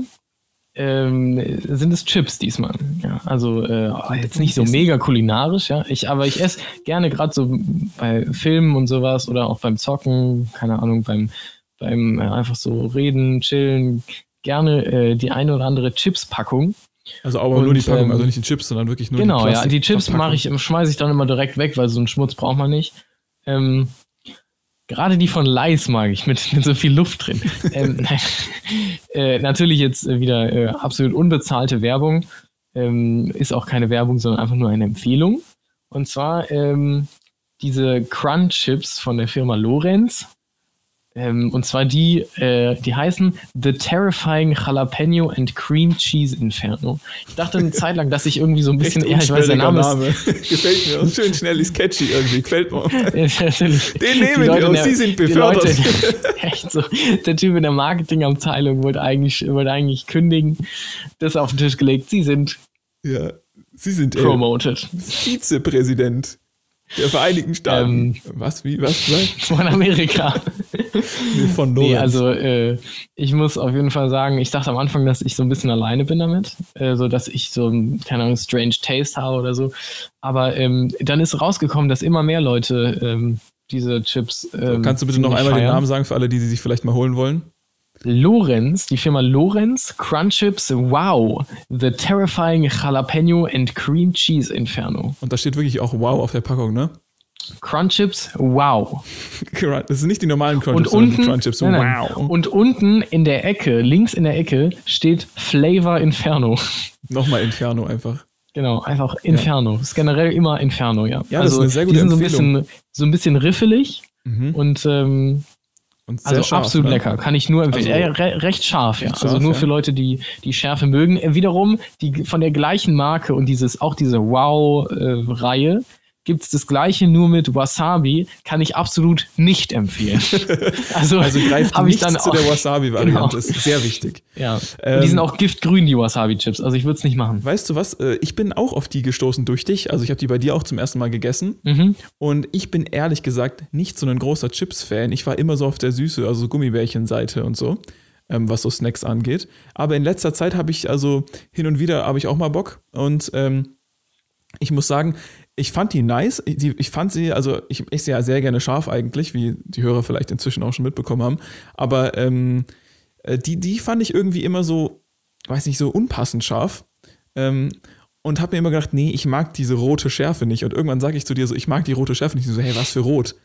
ähm, sind es Chips diesmal. Ja, also äh, jetzt nicht so mega kulinarisch, ja. Ich, aber ich esse gerne gerade so bei Filmen und sowas oder auch beim Zocken, keine Ahnung, beim, beim äh, einfach so reden, chillen, gerne äh, die eine oder andere Chips-Packung. Also aber und, nur die Packung, ähm, also nicht die Chips, sondern wirklich nur genau, die ja. Die Chips mache ich, schmeiße ich dann immer direkt weg, weil so einen Schmutz braucht man nicht. Ähm, Gerade die von Leis mag ich mit, mit so viel Luft drin. <laughs> ähm, nein. äh, natürlich jetzt äh, wieder äh, absolut unbezahlte Werbung. Ähm, ist auch keine Werbung, sondern einfach nur eine Empfehlung. Und zwar ähm, diese Crunch Chips von der Firma Lorenz. Ähm, und zwar die, äh, die heißen The Terrifying Jalapeno and Cream Cheese Inferno. Ich dachte eine Zeit lang, dass ich irgendwie so ein <laughs> bisschen, ja, ich weiß, der Name ist, Name. <laughs> Gefällt mir. Und schön schnell, ist catchy irgendwie. Gefällt mir. <laughs> Den nehmen wir und Sie sind befördert. Leute- Echt so. Der Typ in der Marketingabteilung wollte eigentlich, wollte eigentlich kündigen. Das auf den Tisch gelegt. Sie sind ja, Sie sind äh, promoted. Vizepräsident der Vereinigten Staaten. Ähm, was, wie, was, was? Von Amerika. Nee, von nee, Lorenz. also äh, ich muss auf jeden Fall sagen, ich dachte am Anfang, dass ich so ein bisschen alleine bin damit. Äh, so dass ich so ein, keine Ahnung, strange Taste habe oder so. Aber ähm, dann ist rausgekommen, dass immer mehr Leute ähm, diese Chips. Ähm, Kannst du bitte noch einmal den feiern. Namen sagen für alle, die sie sich vielleicht mal holen wollen? Lorenz, die Firma Lorenz, Crunchips, wow, the terrifying Jalapeno and Cream Cheese Inferno. Und da steht wirklich auch Wow auf der Packung, ne? Crunchips, wow. Das sind nicht die normalen Und Crunchips, die unten, Crunchips. nein, nein. Wow. und unten in der Ecke, links in der Ecke, steht Flavor Inferno. Nochmal Inferno einfach. Genau, einfach Inferno. Ist generell immer Inferno, ja. Ja, das ist eine sehr gute die sind so ein bisschen, so ein bisschen riffelig Mhm. und ähm, Und also scharf, absolut ne? lecker. Kann ich nur empfehlen. Also- äh, re recht scharf, ja. Also scharf, nur ja. für Leute, die die Schärfe mögen. Äh, wiederum, die von der gleichen Marke und dieses, auch diese Wow-Reihe gibt es das gleiche nur mit Wasabi, kann ich absolut nicht empfehlen. <laughs> also Also greift ich nicht dann zu auch, der Wasabi-Variante. Genau. Das ist sehr wichtig. Ja. Ähm, die sind auch giftgrün, die Wasabi-Chips. Also ich würde es nicht machen. Weißt du was? Äh, Ich bin auch auf die gestoßen durch dich. Also ich habe die bei dir auch zum ersten Mal gegessen. Mhm. Und ich bin ehrlich gesagt nicht so ein großer Chips-Fan. Ich war immer so auf der Süße, also Gummibärchen-Seite und so, ähm, was so Snacks angeht. Aber in letzter Zeit habe ich also hin und wieder habe ich auch mal Bock. Und ähm, ich muss sagen, ich fand die nice. Ich fand sie, also ich esse ja sehr gerne scharf eigentlich, wie die Hörer vielleicht inzwischen auch schon mitbekommen haben. Aber ähm, äh, die, die fand ich irgendwie immer so, weiß nicht, so unpassend scharf. Ähm, und habe mir immer gedacht, nee, ich mag diese rote Schärfe nicht. Und irgendwann sage ich zu dir so, ich mag die rote Schärfe nicht. Und so, hey, was für rot?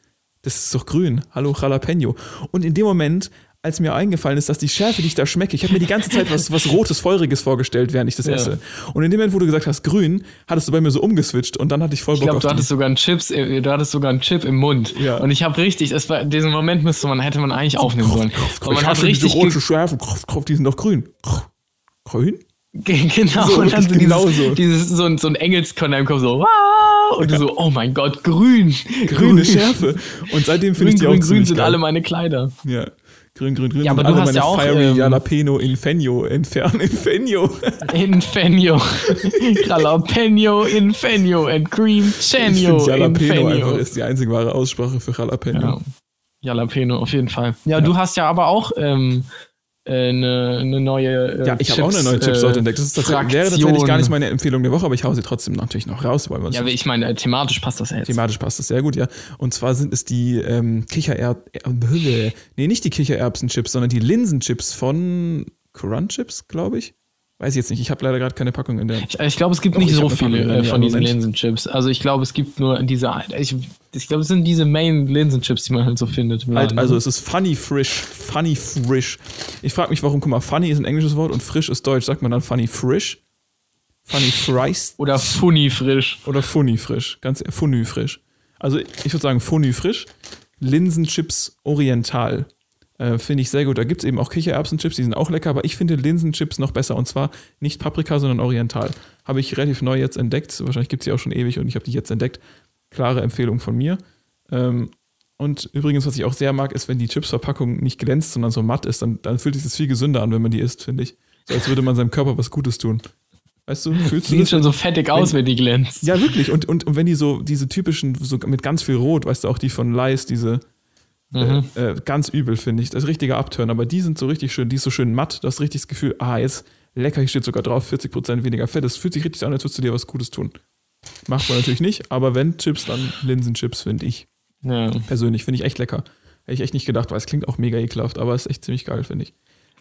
Das ist doch grün. Hallo, Jalapeno. Und in dem Moment, als mir eingefallen ist, dass die Schärfe, die ich da schmecke, ich habe mir die ganze Zeit was, was Rotes, Feuriges vorgestellt, während ich das Ja. esse. Und in dem Moment, wo du gesagt hast, grün, hattest du bei mir so umgeswitcht und dann hatte ich voll Ich Bock glaube, auf du hattest sogar einen Chips, äh, du hattest sogar einen Chip im Mund. Ja. Und ich habe richtig, das war, diesen Moment müsste man, hätte man eigentlich aufnehmen sollen. Und man ich hat hatte richtig, diese rote Schärfe, die sind doch grün. Grün? ge- genau, So, und dann so genau dieses, so. dieses, so ein, so ein Engelskorn in deinem Kopf, so, wow, und du so, oh mein Gott, grün. Grüne Schärfe. Und seitdem finde Grün, ich die auch grün, grün ziemlich sind geil. alle meine Kleider. Ja. Grün, grün, grün. Ja, aber du hast ja auch, Fiery ähm, Jalapeno Infenio, Infern, Infenio. Inferno. <laughs> Jalapeno, Inferno and Cream Ich Chanio. finde Jalapeno Inferno. einfach ist die einzig wahre Aussprache für Jalapeno. Ja. Jalapeno, auf jeden Fall. Ja, du hast ja aber auch ähm, äh, eine, eine neue. Äh, Ja, ich habe auch eine neue Chips, Chipsorte äh, entdeckt. Das ist tatsächlich, wäre tatsächlich gar nicht meine Empfehlung der Woche, aber ich hau sie trotzdem natürlich noch raus, weil Ja, aber ich meine, äh, thematisch passt das ja jetzt. thematisch passt das sehr gut, ja. Und zwar sind es die ähm, Kichererbsen, äh, <laughs> nee, nicht die Kichererbsen-Chips, sondern die Linsenchips von Crunchips, glaube ich. Weiß ich jetzt nicht. Ich habe leider gerade keine Packung in der. Ich, ich glaube, es gibt Doch, nicht ich so viele Packung, äh, von diesen. Linsenchips. Also ich glaube, es gibt nur diese. Ich, ich glaube, es sind diese Main Linsenchips, die man halt so findet. Halt, Laden. also es ist funny frisch, funny frisch. Ich frage mich, warum, guck mal, funny ist ein englisches Wort und frisch ist deutsch. Sagt man dann funny frisch? Funny fries? Oder Funny frisch. Oder funny frisch? Ganz funny frisch. Also ich würde sagen funny frisch. Linsenchips oriental. Äh, finde ich sehr gut. Da gibt es eben auch Kichererbsenchips, die sind auch lecker, aber ich finde Linsenchips noch besser. Und zwar nicht Paprika, sondern oriental. Habe ich relativ neu jetzt entdeckt. Wahrscheinlich gibt es die auch schon ewig und ich habe die jetzt entdeckt. Klare Empfehlung von mir. Ähm, und übrigens, was ich auch sehr mag, ist, wenn die Chipsverpackung nicht glänzt, sondern so matt ist, dann, dann fühlt sich das viel gesünder an, wenn man die isst, finde ich. So als würde man seinem Körper was Gutes tun. Weißt du, fühlst du Sieht das? schon so fettig aus, wenn die glänzt. Ja, wirklich. Und, und, und wenn die so, diese typischen, so mit ganz viel Rot, weißt du, auch die von Leis, diese Mhm. äh, äh, ganz übel, finde ich. Das ist richtiger Upturn, aber die sind so richtig schön, die ist so schön matt, du hast richtig das Gefühl, ah, jetzt lecker, hier steht sogar drauf, 40% weniger Fett. Das fühlt sich richtig an, als würdest du dir was Gutes tun. Macht man natürlich nicht, aber wenn Chips, dann Linsenchips, finde ich. Ja. Persönlich, finde ich echt lecker. Hätte ich echt nicht gedacht, weil es klingt auch mega ekelhaft, aber ist echt ziemlich geil, finde ich.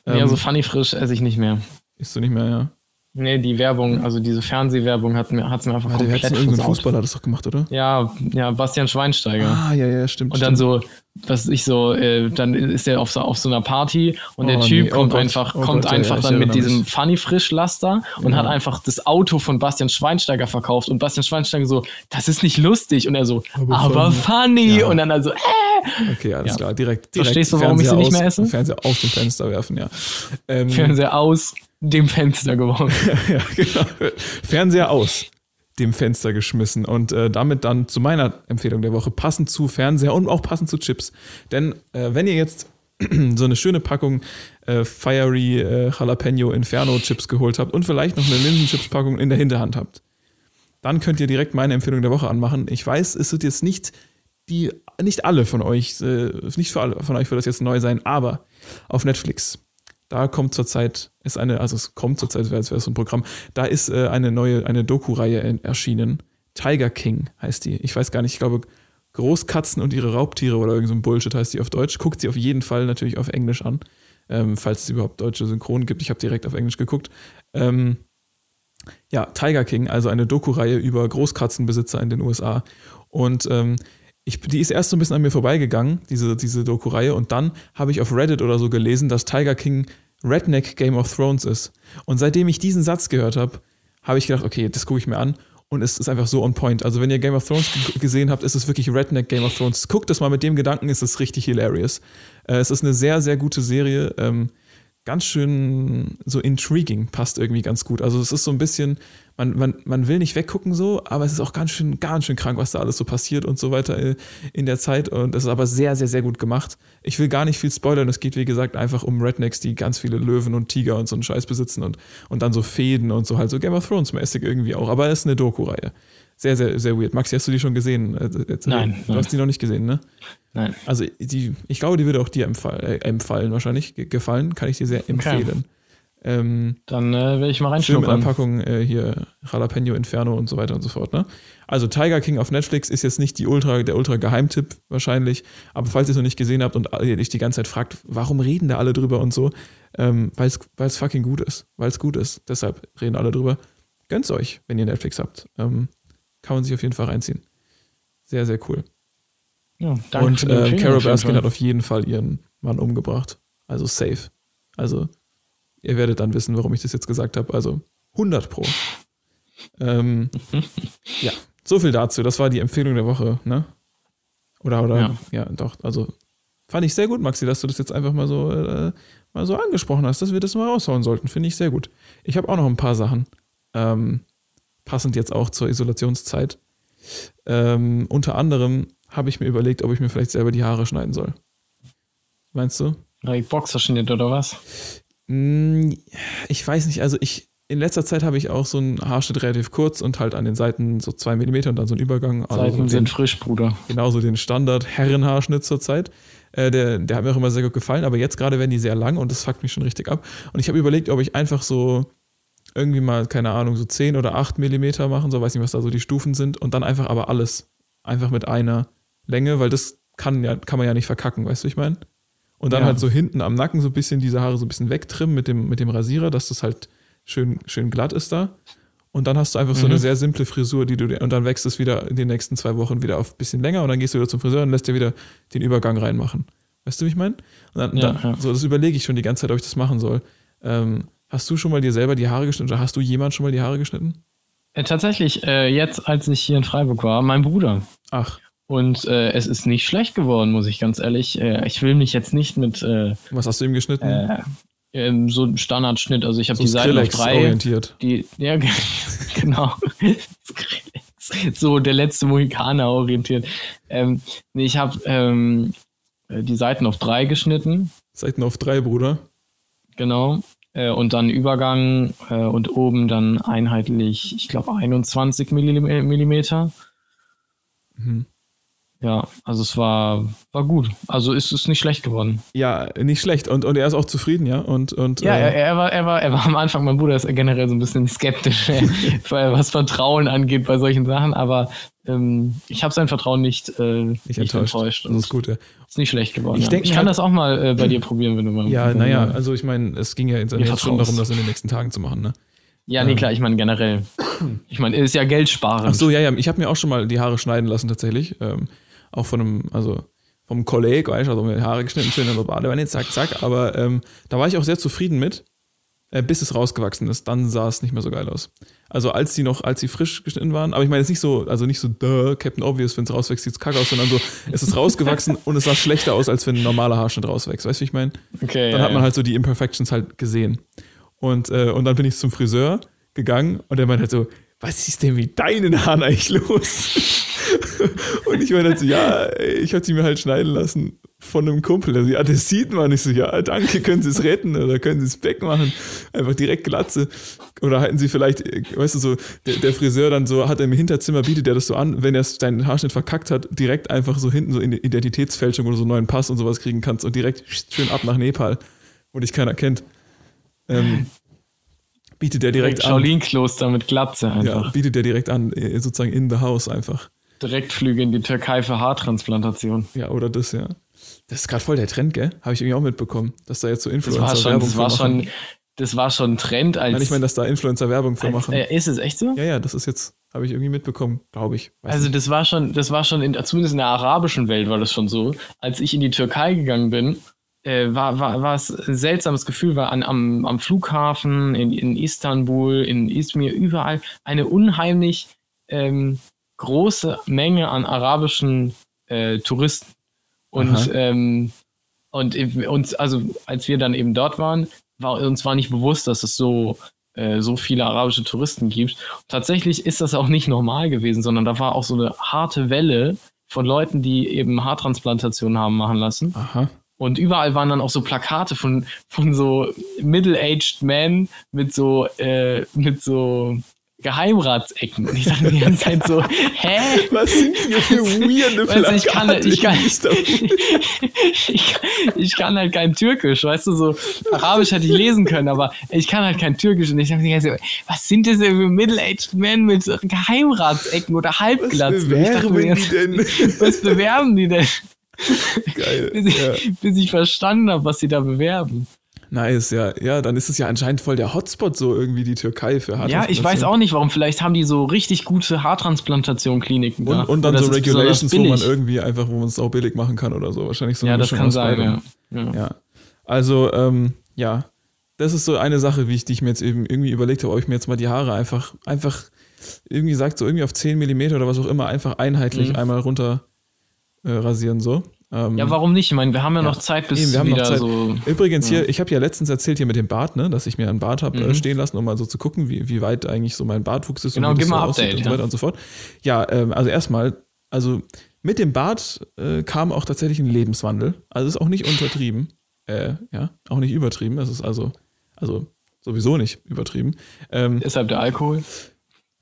ja, Ähm, so Funny frisch esse ich nicht mehr. Isst du nicht mehr, ja. Nee, die Werbung, also diese Fernsehwerbung hat mir, hat's mir einfach wer hat komplett denn irgendein. Fußballer das doch gemacht, oder? Ja, ja, Bastian Schweinsteiger. Ah, ja, ja, stimmt. Und dann stimmt. so, was ich so, äh, dann ist er auf so, auf so einer Party und der Oh, Typ nee, oh kommt Gott, einfach, oh kommt Gott, ja, einfach ja, dann mit diesem mich. Funny Frischlaster und Ja. hat einfach das Auto von Bastian Schweinsteiger verkauft und Bastian Schweinsteiger so, das ist nicht lustig und er so, Aber aber, funny, Ja. und dann also, äh, Okay, alles Ja. klar, direkt, direkt. Verstehst du, warum ich sie nicht aus, mehr esse? Fernseher aus dem Fenster werfen, ja. Ähm, Fernseher aus dem Fenster geworfen. <laughs> ja, genau. Fernseher aus dem Fenster geschmissen und äh, damit dann zu meiner Empfehlung der Woche, passend zu Fernseher und auch passend zu Chips. Denn äh, wenn ihr jetzt <clears throat> so eine schöne Packung äh, Fiery äh, Jalapeno Inferno Chips geholt habt und vielleicht noch eine Linsenchips-Packung in der Hinterhand habt, dann könnt ihr direkt meine Empfehlung der Woche anmachen. Ich weiß, es wird jetzt nicht die, nicht alle von euch, äh, nicht für alle von euch wird das jetzt neu sein, aber auf Netflix. Da kommt zurzeit, ist eine, also es kommt zurzeit, als wäre es ein Programm, da ist äh, eine neue, eine Doku-Reihe erschienen. Tiger King heißt die. Ich weiß gar nicht, ich glaube, Großkatzen und ihre Raubtiere oder irgend so ein Bullshit heißt die auf Deutsch. Guckt sie auf jeden Fall natürlich auf Englisch an, ähm, falls es überhaupt deutsche Synchronen gibt. Ich habe direkt auf Englisch geguckt. Ähm, ja, Tiger King, also eine Doku-Reihe über Großkatzenbesitzer in den USA. Und ähm, ich, die ist erst so ein bisschen an mir vorbeigegangen, diese, diese Doku-Reihe. Und dann habe ich auf Reddit oder so gelesen, dass Tiger King Redneck Game of Thrones ist. Und seitdem ich diesen Satz gehört habe, habe ich gedacht, okay, das gucke ich mir an und es ist einfach so on point. Also wenn ihr Game of Thrones gesehen habt, ist es wirklich Redneck Game of Thrones. Guckt das mal mit dem Gedanken, ist es richtig hilarious. Äh, es ist eine sehr, sehr gute Serie. Ähm, ganz schön so intriguing, passt irgendwie ganz gut. Also es ist so ein bisschen, man, man, man will nicht weggucken so, aber es ist auch ganz schön, ganz schön krank, was da alles so passiert und so weiter äh, in der Zeit. Und es ist aber sehr, sehr, sehr gut gemacht. Ich will gar nicht viel spoilern. Es geht, wie gesagt, einfach um Rednecks, die ganz viele Löwen und Tiger und so einen Scheiß besitzen und, und dann so Fäden und so halt so Game of Thrones-mäßig irgendwie auch. Aber es ist eine Doku-Reihe. Sehr, sehr, sehr weird. Maxi, hast du die schon gesehen? Äh, jetzt, nein. Du nein. hast die noch nicht gesehen, ne? Nein. Also, die, ich glaube, die würde auch dir empfallen, äh, empfallen wahrscheinlich. Gefallen, kann ich dir sehr empfehlen. Okay. Ähm, Dann äh, will ich mal reinschnuppern. Packung äh, hier Jalapeno Inferno und so weiter und so fort. Ne? Also Tiger King auf Netflix ist jetzt nicht die Ultra, der Ultra-Geheimtipp wahrscheinlich, aber falls ihr es noch nicht gesehen habt und ihr euch die ganze Zeit fragt, warum reden da alle drüber und so, ähm, weil es fucking gut ist. Weil es gut ist. Deshalb reden alle drüber. Gönnt's euch, wenn ihr Netflix habt. Ähm, kann man sich auf jeden Fall reinziehen. Sehr, sehr cool. Ja, danke und äh, Carol Baskin hat auf jeden Fall ihren Mann umgebracht. Also safe. Also ihr werdet dann wissen, warum ich das jetzt gesagt habe. Also 100 pro. ähm, <laughs> ja, so viel dazu. Das war die Empfehlung der Woche, ne? Oder, oder, ja, ja doch. Also fand ich sehr gut, Maxi, dass du das jetzt einfach mal so, äh, mal so angesprochen hast, dass wir das mal raushauen sollten. Finde ich sehr gut. Ich habe auch noch ein paar Sachen. Ähm, passend jetzt auch zur Isolationszeit. Ähm, unter anderem habe ich mir überlegt, ob ich mir vielleicht selber die Haare schneiden soll. Meinst du? Ja, Boxerschnitt oder was? Mm, ich weiß nicht, also ich, in letzter Zeit habe ich auch so einen Haarschnitt relativ kurz und halt an den Seiten so zwei Millimeter und dann so ein Übergang. Also Seiten so sind frisch, Bruder. Genauso den Standard-Herrenhaarschnitt zurzeit. Äh, der, der hat mir auch immer sehr gut gefallen, aber jetzt gerade werden die sehr lang und das fuckt mich schon richtig ab. Und ich habe überlegt, ob ich einfach so irgendwie mal, keine Ahnung, so 10 oder 8 Millimeter machen, so weiß nicht, was da so die Stufen sind, und dann einfach aber alles. Einfach mit einer Länge, weil das kann, ja, kann man ja nicht verkacken, weißt du, ich meine? Und dann ja. halt so hinten am Nacken so ein bisschen diese Haare so ein bisschen wegtrimmen mit dem, mit dem Rasierer, dass das halt schön, schön glatt ist da. Und dann hast du einfach mhm. so eine mhm. sehr simple Frisur, die du und dann wächst es wieder in den nächsten zwei Wochen wieder auf ein bisschen länger und dann gehst du wieder zum Friseur und lässt dir wieder den Übergang reinmachen. Weißt du, wie ich meine? Und dann, ja, dann ja. so, das überlege ich schon die ganze Zeit, ob ich das machen soll. Ähm, Hast du schon mal dir selber die Haare geschnitten oder hast du jemand schon mal die Haare geschnitten? Äh, tatsächlich, äh, jetzt, als ich hier in Freiburg war, mein Bruder. Ach. Und äh, es ist nicht schlecht geworden, muss ich ganz ehrlich. Äh, ich will mich jetzt nicht mit. Äh, Was hast du ihm geschnitten? Äh, ähm, so ein Standardschnitt. Also ich habe so die Seite auf drei. orientiert. Die, ja, <laughs> genau. so der letzte Mohikaner orientiert. Ähm, nee, ich habe ähm, die Seiten auf drei geschnitten. Seiten auf drei, Bruder. Genau. Äh, und dann Übergang äh, und oben dann einheitlich, ich glaube 21 Millimeter. Mhm. Ja, also es war, war gut. Also ist es nicht schlecht geworden. Ja, nicht schlecht. Und, und er ist auch zufrieden, ja. Und, und, ja, äh, er, er, war, er, war, er war am Anfang, mein Bruder ist generell so ein bisschen skeptisch, <laughs> was Vertrauen angeht bei solchen Sachen, aber ähm, ich habe sein Vertrauen nicht, äh, nicht, nicht enttäuscht. enttäuscht. Das ist gut, ja. Ist nicht schlecht geworden. Ich, ja. ich kann das auch mal äh, bei dir probieren, wenn du mal. Ja, naja, also ich meine, es ging ja jetzt schon darum, das in den nächsten Tagen zu machen, ne? Ja, nee, ähm. klar, ich meine generell. Ich meine, ist ja Geld sparen. Ach so, ja, ja, ich habe mir auch schon mal die Haare schneiden lassen, tatsächlich. Ähm, auch von einem, also vom Kollegen, weißt du, also mir die Haare geschnitten, schön in der Badewanne, zack, zack. Aber ähm, da war ich auch sehr zufrieden mit, bis es rausgewachsen ist. Dann sah es nicht mehr so geil aus. Also als die noch, als sie frisch geschnitten waren, aber ich meine jetzt nicht so, also nicht so, duh, Captain Obvious, wenn es rauswächst, sieht es kacke aus, sondern so, es ist rausgewachsen <laughs> und es sah schlechter aus, als wenn ein normaler Haarschnitt rauswächst. Weißt du, wie ich meine? Okay. Dann ja, hat man halt so die Imperfections halt gesehen. Und, äh, und dann bin ich zum Friseur gegangen und der meinte halt so, was ist denn mit deinen Haaren eigentlich los? <laughs> und ich meine halt so, ja, ich habe sie mir halt schneiden lassen von einem Kumpel. Also, ja, das sieht man. Ich so, ja, danke, können Sie es retten oder können Sie es wegmachen? Einfach direkt Glatze. Oder halten Sie vielleicht, weißt du, so, der, der Friseur dann so, hat im Hinterzimmer, bietet er das so an, wenn er seinen Haarschnitt verkackt hat, direkt einfach so hinten so in Identitätsfälschung oder so einen neuen Pass und sowas kriegen kannst und direkt schön ab nach Nepal, wo dich keiner kennt. Ähm, bietet der direkt, direkt an. Shaolin-Kloster mit Glatze einfach. Ja, bietet der direkt an, äh, sozusagen in the house einfach. Direktflüge in die Türkei für Haartransplantation. Ja, oder das, ja. Das ist gerade voll der Trend, gell? Habe ich irgendwie auch mitbekommen, dass da jetzt so Influencer-Werbung das war schon, das war schon, das war schon ein Trend als. Nein, ich meine, dass da Influencer-Werbung für machen. Äh, ist es echt so? Ja, ja, das ist jetzt, habe ich irgendwie mitbekommen, glaube ich. Weiß also, nicht. das war schon, das war schon, in, zumindest in der arabischen Welt war das schon so. Als ich in die Türkei gegangen bin, äh, war, war, war es ein seltsames Gefühl, weil an, am, am Flughafen, in, in Istanbul, in Izmir, überall eine unheimlich ähm, große Menge an arabischen äh, Touristen. Und, ähm, und uns, also als wir dann eben dort waren, war uns war nicht bewusst, dass es so äh, so viele arabische Touristen gibt. Und tatsächlich ist das auch nicht normal gewesen, sondern da war auch so eine harte Welle von Leuten, die eben Haartransplantationen haben machen lassen. Aha. Und überall waren dann auch so Plakate von, von so middle-aged men mit so, äh, mit so Geheimratsecken. Und ich dachte die ganze Zeit so, hä? Was sind hier für weirde Weißt ich kann, Plakate ich, kann, ich, <laughs> ich kann halt kein Türkisch, weißt du, so Arabisch hätte ich lesen können, aber ich kann halt kein Türkisch und ich dachte die ganze Zeit, was sind das denn für Middle-aged Men mit Geheimratsecken oder Halbglatzen? Und ich dachte bewerben die denn? <laughs> Was bewerben die denn? Geil. Bis ich, Ja. bis ich verstanden habe, was sie da bewerben. Nice, ja. Ja, dann ist es ja anscheinend voll der Hotspot, so irgendwie die Türkei für Ja, ich weiß auch nicht, warum. Vielleicht haben die so richtig gute Haartransplantation-Kliniken. Und, und dann so Regulations, wo man irgendwie einfach, wo man es auch billig machen kann oder so. Wahrscheinlich so Ja, eine das Mischung kann sein, ja. ja. Ja. Also, ähm, ja. Das ist so eine Sache, wie ich, die ich mir jetzt eben irgendwie überlegt habe, ob ich mir jetzt mal die Haare einfach, einfach irgendwie sagt, so irgendwie auf 10 Millimeter oder was auch immer, einfach einheitlich Mhm. einmal runter äh, rasieren, so. Ähm, Ja, warum nicht? Ich meine, wir haben ja, Ja. noch Zeit, bis Eben, wir haben noch wieder Zeit. so. Übrigens Ja. hier, ich habe ja letztens erzählt hier mit dem Bart, ne, dass ich mir einen Bart habe äh, Mhm. stehen lassen, um mal so zu gucken, wie, wie weit eigentlich so mein Bartwuchs ist Genau, und wie gib das mal so Update, und so ja. weiter und so fort. Ja, ähm, also erstmal, also mit dem Bart äh, kam auch tatsächlich ein Lebenswandel. Also ist auch nicht untertrieben, äh, ja, auch nicht übertrieben. Es ist also, also sowieso nicht übertrieben. Ähm, Deshalb der Alkohol.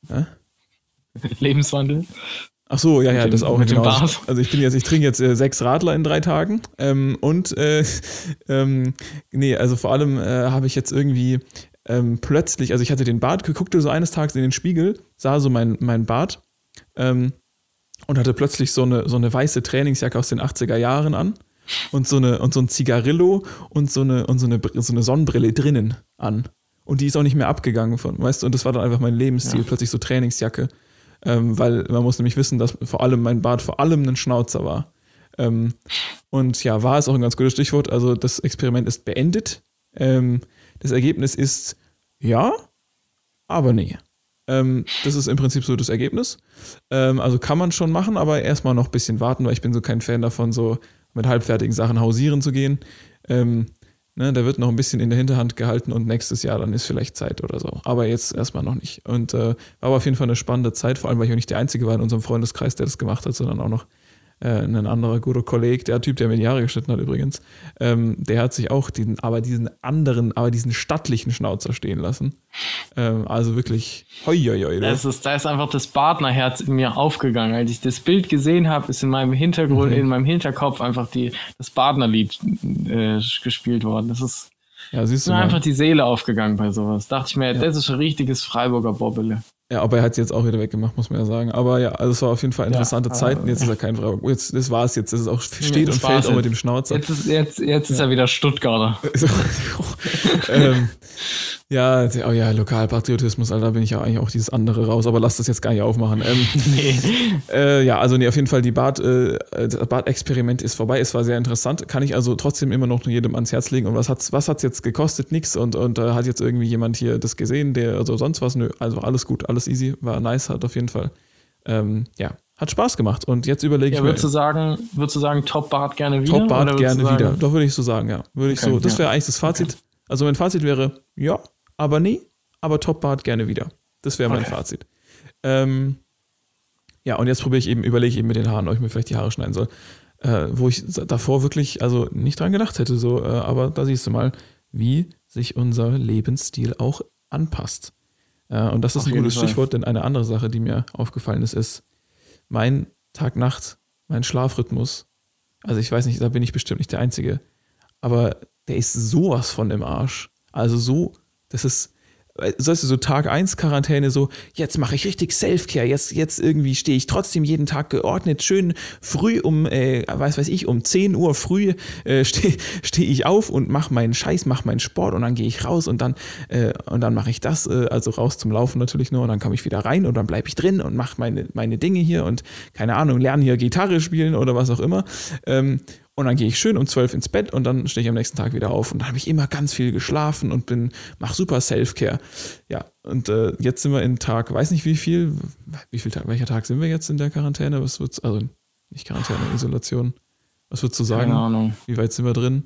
Hä? <laughs> Lebenswandel. Ach so, ja, ja, dem- das auch. genau. Also ich bin jetzt, ich trinke jetzt äh, sechs Radler in drei Tagen. Ähm, und äh, <laughs> ähm, nee, also vor allem äh, habe ich jetzt irgendwie ähm, plötzlich, also ich hatte den Bart, guckte so eines Tages in den Spiegel, sah so mein, mein Bart ähm, und hatte plötzlich so eine, so eine weiße Trainingsjacke aus den 80er Jahren an und so eine und so ein Zigarillo und so eine und so eine, so eine Sonnenbrille drinnen an. Und die ist auch nicht mehr abgegangen von, weißt du, und das war dann einfach mein Lebensstil, Ja. plötzlich so Trainingsjacke. Ähm, weil man muss nämlich wissen, dass vor allem mein Bart vor allem ein Schnauzer war. Ähm, und ja, war es auch ein ganz gutes Stichwort. Also das Experiment ist beendet. Ähm, das Ergebnis ist ja, aber nee. Ähm, das ist im Prinzip so das Ergebnis. Ähm, also kann man schon machen, aber erstmal noch ein bisschen warten, weil ich bin so kein Fan davon, so mit halbfertigen Sachen hausieren zu gehen. Ähm, ne, da wird noch ein bisschen in der Hinterhand gehalten und nächstes Jahr dann ist vielleicht Zeit oder so. Aber jetzt erstmal noch nicht. Und äh, war aber auf jeden Fall eine spannende Zeit, vor allem weil ich auch nicht der Einzige war in unserem Freundeskreis, der das gemacht hat, sondern auch noch äh, ein anderer guter Kollege, der Typ, der mir die Haare geschnitten hat übrigens, ähm, der hat sich auch diesen, aber diesen anderen, aber diesen stattlichen Schnauzer stehen lassen. Ähm, also wirklich, hoi, hoi, hoi, Das ist, da ist einfach das Partnerherz in mir aufgegangen. Als ich das Bild gesehen habe, ist in meinem Hintergrund, Mhm. in meinem Hinterkopf einfach die, das Partnerlied äh, gespielt worden. Das ist Ja, siehst ist du mir einfach die Seele aufgegangen bei sowas. Dachte ich mir, das ist ein richtiges Freiburger Bobbele. Ja, aber er hat es jetzt auch wieder weggemacht, muss man ja sagen. Aber ja, also es war auf jeden Fall interessante Ja, Zeiten. Jetzt ist er kein Freiburg. Jetzt, das war es jetzt. Das ist auch steht und fällt auch mit dem Schnauzer. Jetzt ist, jetzt, jetzt ist er wieder Stuttgarter. <laughs> <laughs> Ähm, ja, oh ja, Lokalpatriotismus, Alter, da bin ich ja eigentlich auch dieses andere raus, aber lass das jetzt gar nicht aufmachen. Ähm, <laughs> Nee. äh, ja, also nee, auf jeden Fall, die Bart, äh, das Bart-Experiment ist vorbei. Es war sehr interessant. Kann ich also trotzdem immer noch jedem ans Herz legen. Und was hat's, was hat's jetzt gekostet? Nix. Und, und äh, hat jetzt irgendwie jemand hier das gesehen, der, also sonst was? Nö, also alles gut, alles easy, war nice, hat auf jeden Fall. Ähm, ja, hat Spaß gemacht. Und jetzt überlege Ja, ich mir. würdest du sagen, würdest du sagen, Top Bart gerne wieder? Top Bart gerne wieder. Doch würde ich so sagen, ja. Würde ich Okay, so. Das ja. wäre eigentlich das Fazit. Also mein Fazit wäre, ja, aber nee, aber Top Bart gerne wieder. Das wäre mein Okay. Fazit. Ähm, ja, und jetzt probiere ich eben, überlege ich eben mit den Haaren, ob ich mir vielleicht die Haare schneiden soll. Äh, wo ich davor wirklich, also nicht dran gedacht hätte, so, äh, aber da siehst du mal, wie sich unser Lebensstil auch anpasst. Äh, und das ist Auf ein gutes Fall. Stichwort, denn eine andere Sache, die mir aufgefallen ist, ist mein Tag-Nacht, mein Schlafrhythmus. Also ich weiß nicht, da bin ich bestimmt nicht der Einzige, aber der ist sowas von im Arsch. Also so, das ist, äh, weißt du, so Tag 1 Quarantäne, so, jetzt mache ich richtig Self-Care, jetzt, jetzt irgendwie stehe ich trotzdem jeden Tag geordnet, schön früh um, äh, weiß weiß ich, um 10 Uhr früh äh, <laughs> stehe steh ich auf und mache meinen Scheiß, mache meinen Sport und dann gehe ich raus und dann, äh, dann mache ich das, äh, also raus zum Laufen natürlich nur und dann komme ich wieder rein und dann bleibe ich drin und mache meine, meine Dinge hier und keine Ahnung, lerne hier Gitarre spielen oder was auch immer. Ähm, Und dann gehe ich schön um 12 ins Bett und dann stehe ich am nächsten Tag wieder auf. Und dann habe ich immer ganz viel geschlafen und bin, mach super Self-Care. Ja, und äh, jetzt sind wir in Tag, weiß nicht wie viel, wie viel Tag, welcher Tag sind wir jetzt in der Quarantäne? Was wird's, also nicht Quarantäne, Isolation. Was würdest du sagen? Keine Ahnung. Wie weit sind wir drin?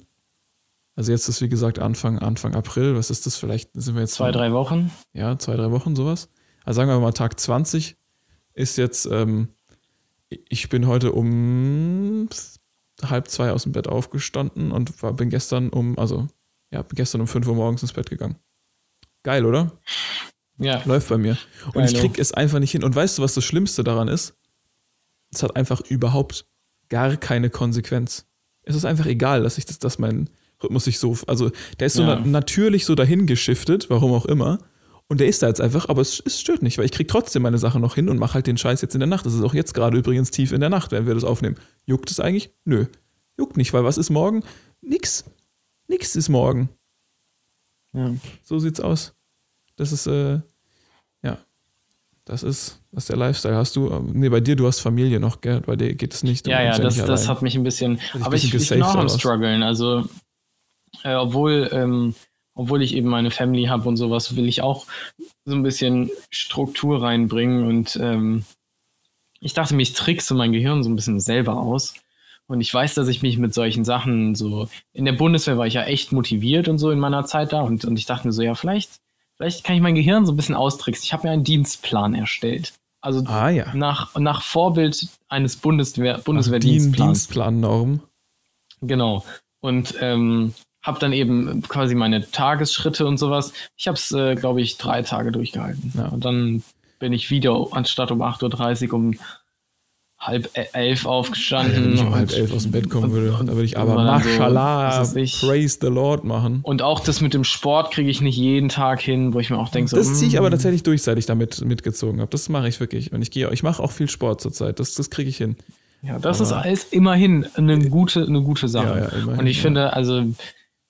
Also jetzt ist wie gesagt Anfang, Anfang April. Was ist das? Vielleicht sind wir jetzt. Zwei, drei Wochen. Ja, zwei, drei Wochen, sowas. Also sagen wir mal, Tag 20 ist jetzt, ähm, ich bin heute um halb zwei aus dem Bett aufgestanden und war, bin gestern um, also ja, bin gestern um 5 Uhr morgens ins Bett gegangen. Geil, oder? Ja. Läuft bei mir. Und Geilo. ich krieg es einfach nicht hin. Und weißt du, was das Schlimmste daran ist? Es hat einfach überhaupt gar keine Konsequenz. Es ist einfach egal, dass ich das, dass mein Rhythmus sich so, also der ist so Ja. na natürlich so dahin geschiftet, warum auch immer. Und der ist da jetzt einfach, aber es, es stört nicht, weil ich krieg trotzdem meine Sache noch hin und mache halt den Scheiß jetzt in der Nacht. Das ist auch jetzt gerade übrigens tief in der Nacht, wenn wir das aufnehmen. Juckt es eigentlich? Nö. Juckt nicht, weil was ist morgen? Nix. Nix ist morgen. ja. So sieht's aus. Das ist, äh, ja. Das ist, ist der Lifestyle. Hast du, ähm, nee, bei dir, du hast Familie noch, gell? Bei dir geht es nicht. Ja, ja, das, das hat mich ein bisschen. aber ich, ich bin auch am struggeln. Also, äh, obwohl, ähm, obwohl ich eben meine Family habe und sowas, will ich auch so ein bisschen Struktur reinbringen. Und ähm, ich dachte mir, ich trickse mein Gehirn so ein bisschen selber aus. Und ich weiß, dass ich mich mit solchen Sachen so. In der Bundeswehr war ich ja echt motiviert und so in meiner Zeit da. Und, und ich dachte mir so, ja, vielleicht, vielleicht kann ich mein Gehirn so ein bisschen austricksen. Ich habe mir einen Dienstplan erstellt. Also Ah, ja. nach, nach Vorbild eines Bundeswehr, Dien- Bundeswehrdienstplans. Dienstplannorm. Genau. Und ähm, habe dann eben quasi meine Tagesschritte und sowas. Ich habe es, äh, glaube ich, drei Tage durchgehalten. Ja. Und dann bin ich wieder anstatt um 8.30 Uhr um halb e- elf aufgestanden. Wenn ich um halb elf aus dem Bett kommen würde, und- da würde ich aber dann so, Mashallah, ich. praise the Lord machen. Und auch das mit dem Sport kriege ich nicht jeden Tag hin, wo ich mir auch denke, so, Das ziehe ich aber mm, tatsächlich durch, seit ich damit mitgezogen habe. Das mache ich wirklich. Und ich gehe, ich mache auch viel Sport zurzeit. Das, das kriege ich hin. Ja, das aber- ist alles immerhin eine gute, eine gute Sache. Ja, ja, immerhin, und ich finde, also,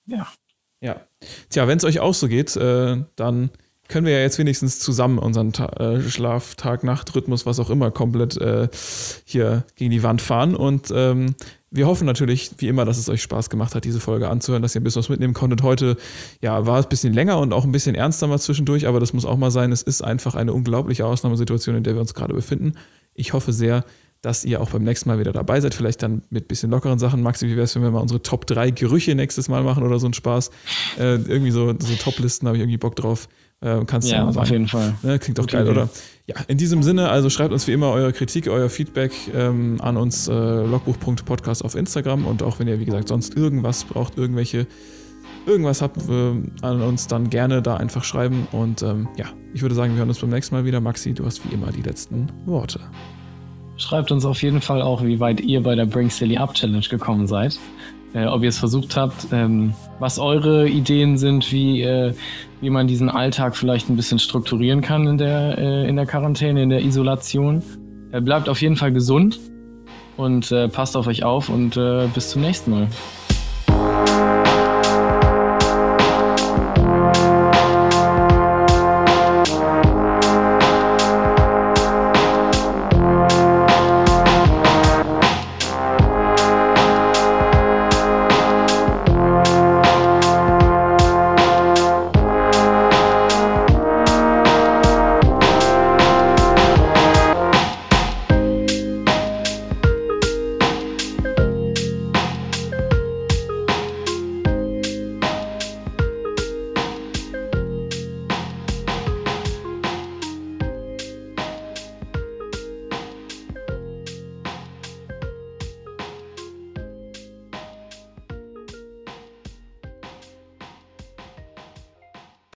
ja, Ja. Tja, wenn es euch auch so geht, äh, dann können wir ja jetzt wenigstens zusammen unseren Ta äh, Schlaf, Tag, Nacht, Rhythmus, was auch immer, komplett äh, hier gegen die Wand fahren. Und ähm, wir hoffen natürlich, wie immer, dass es euch Spaß gemacht hat, diese Folge anzuhören, dass ihr ein bisschen was mitnehmen konntet. Heute, ja, war es ein bisschen länger und auch ein bisschen ernster mal zwischendurch, aber das muss auch mal sein. Es ist einfach eine unglaubliche Ausnahmesituation, in der wir uns gerade befinden. Ich hoffe sehr, dass ihr auch beim nächsten Mal wieder dabei seid. Vielleicht dann mit ein bisschen lockeren Sachen. Maxi, wie wäre es, wenn wir mal unsere Top 3 Gerüche nächstes Mal machen oder so ein Spaß? Äh, irgendwie so, so Top-Listen habe ich irgendwie Bock drauf. Äh, kannst du ja, mal auf sagen. jeden Fall. Ne, klingt doch geil, Idee. oder? Ja, in diesem Sinne, also schreibt uns wie immer eure Kritik, euer Feedback ähm, an uns äh, logbuch.podcast auf Instagram und auch wenn ihr, wie gesagt, sonst irgendwas braucht, irgendwelche, irgendwas habt äh, an uns, dann gerne da einfach schreiben und ähm, ja, ich würde sagen, wir hören uns beim nächsten Mal wieder. Maxi, du hast wie immer die letzten Worte. Schreibt uns auf jeden Fall auch, wie weit ihr bei der Bring Silly Up Challenge gekommen seid. Äh, ob ihr es versucht habt, ähm, was eure Ideen sind, wie, äh, wie man diesen Alltag vielleicht ein bisschen strukturieren kann in der, äh, in der Quarantäne, in der Isolation. Äh, bleibt auf jeden Fall gesund und äh, passt auf euch auf und äh, bis zum nächsten Mal.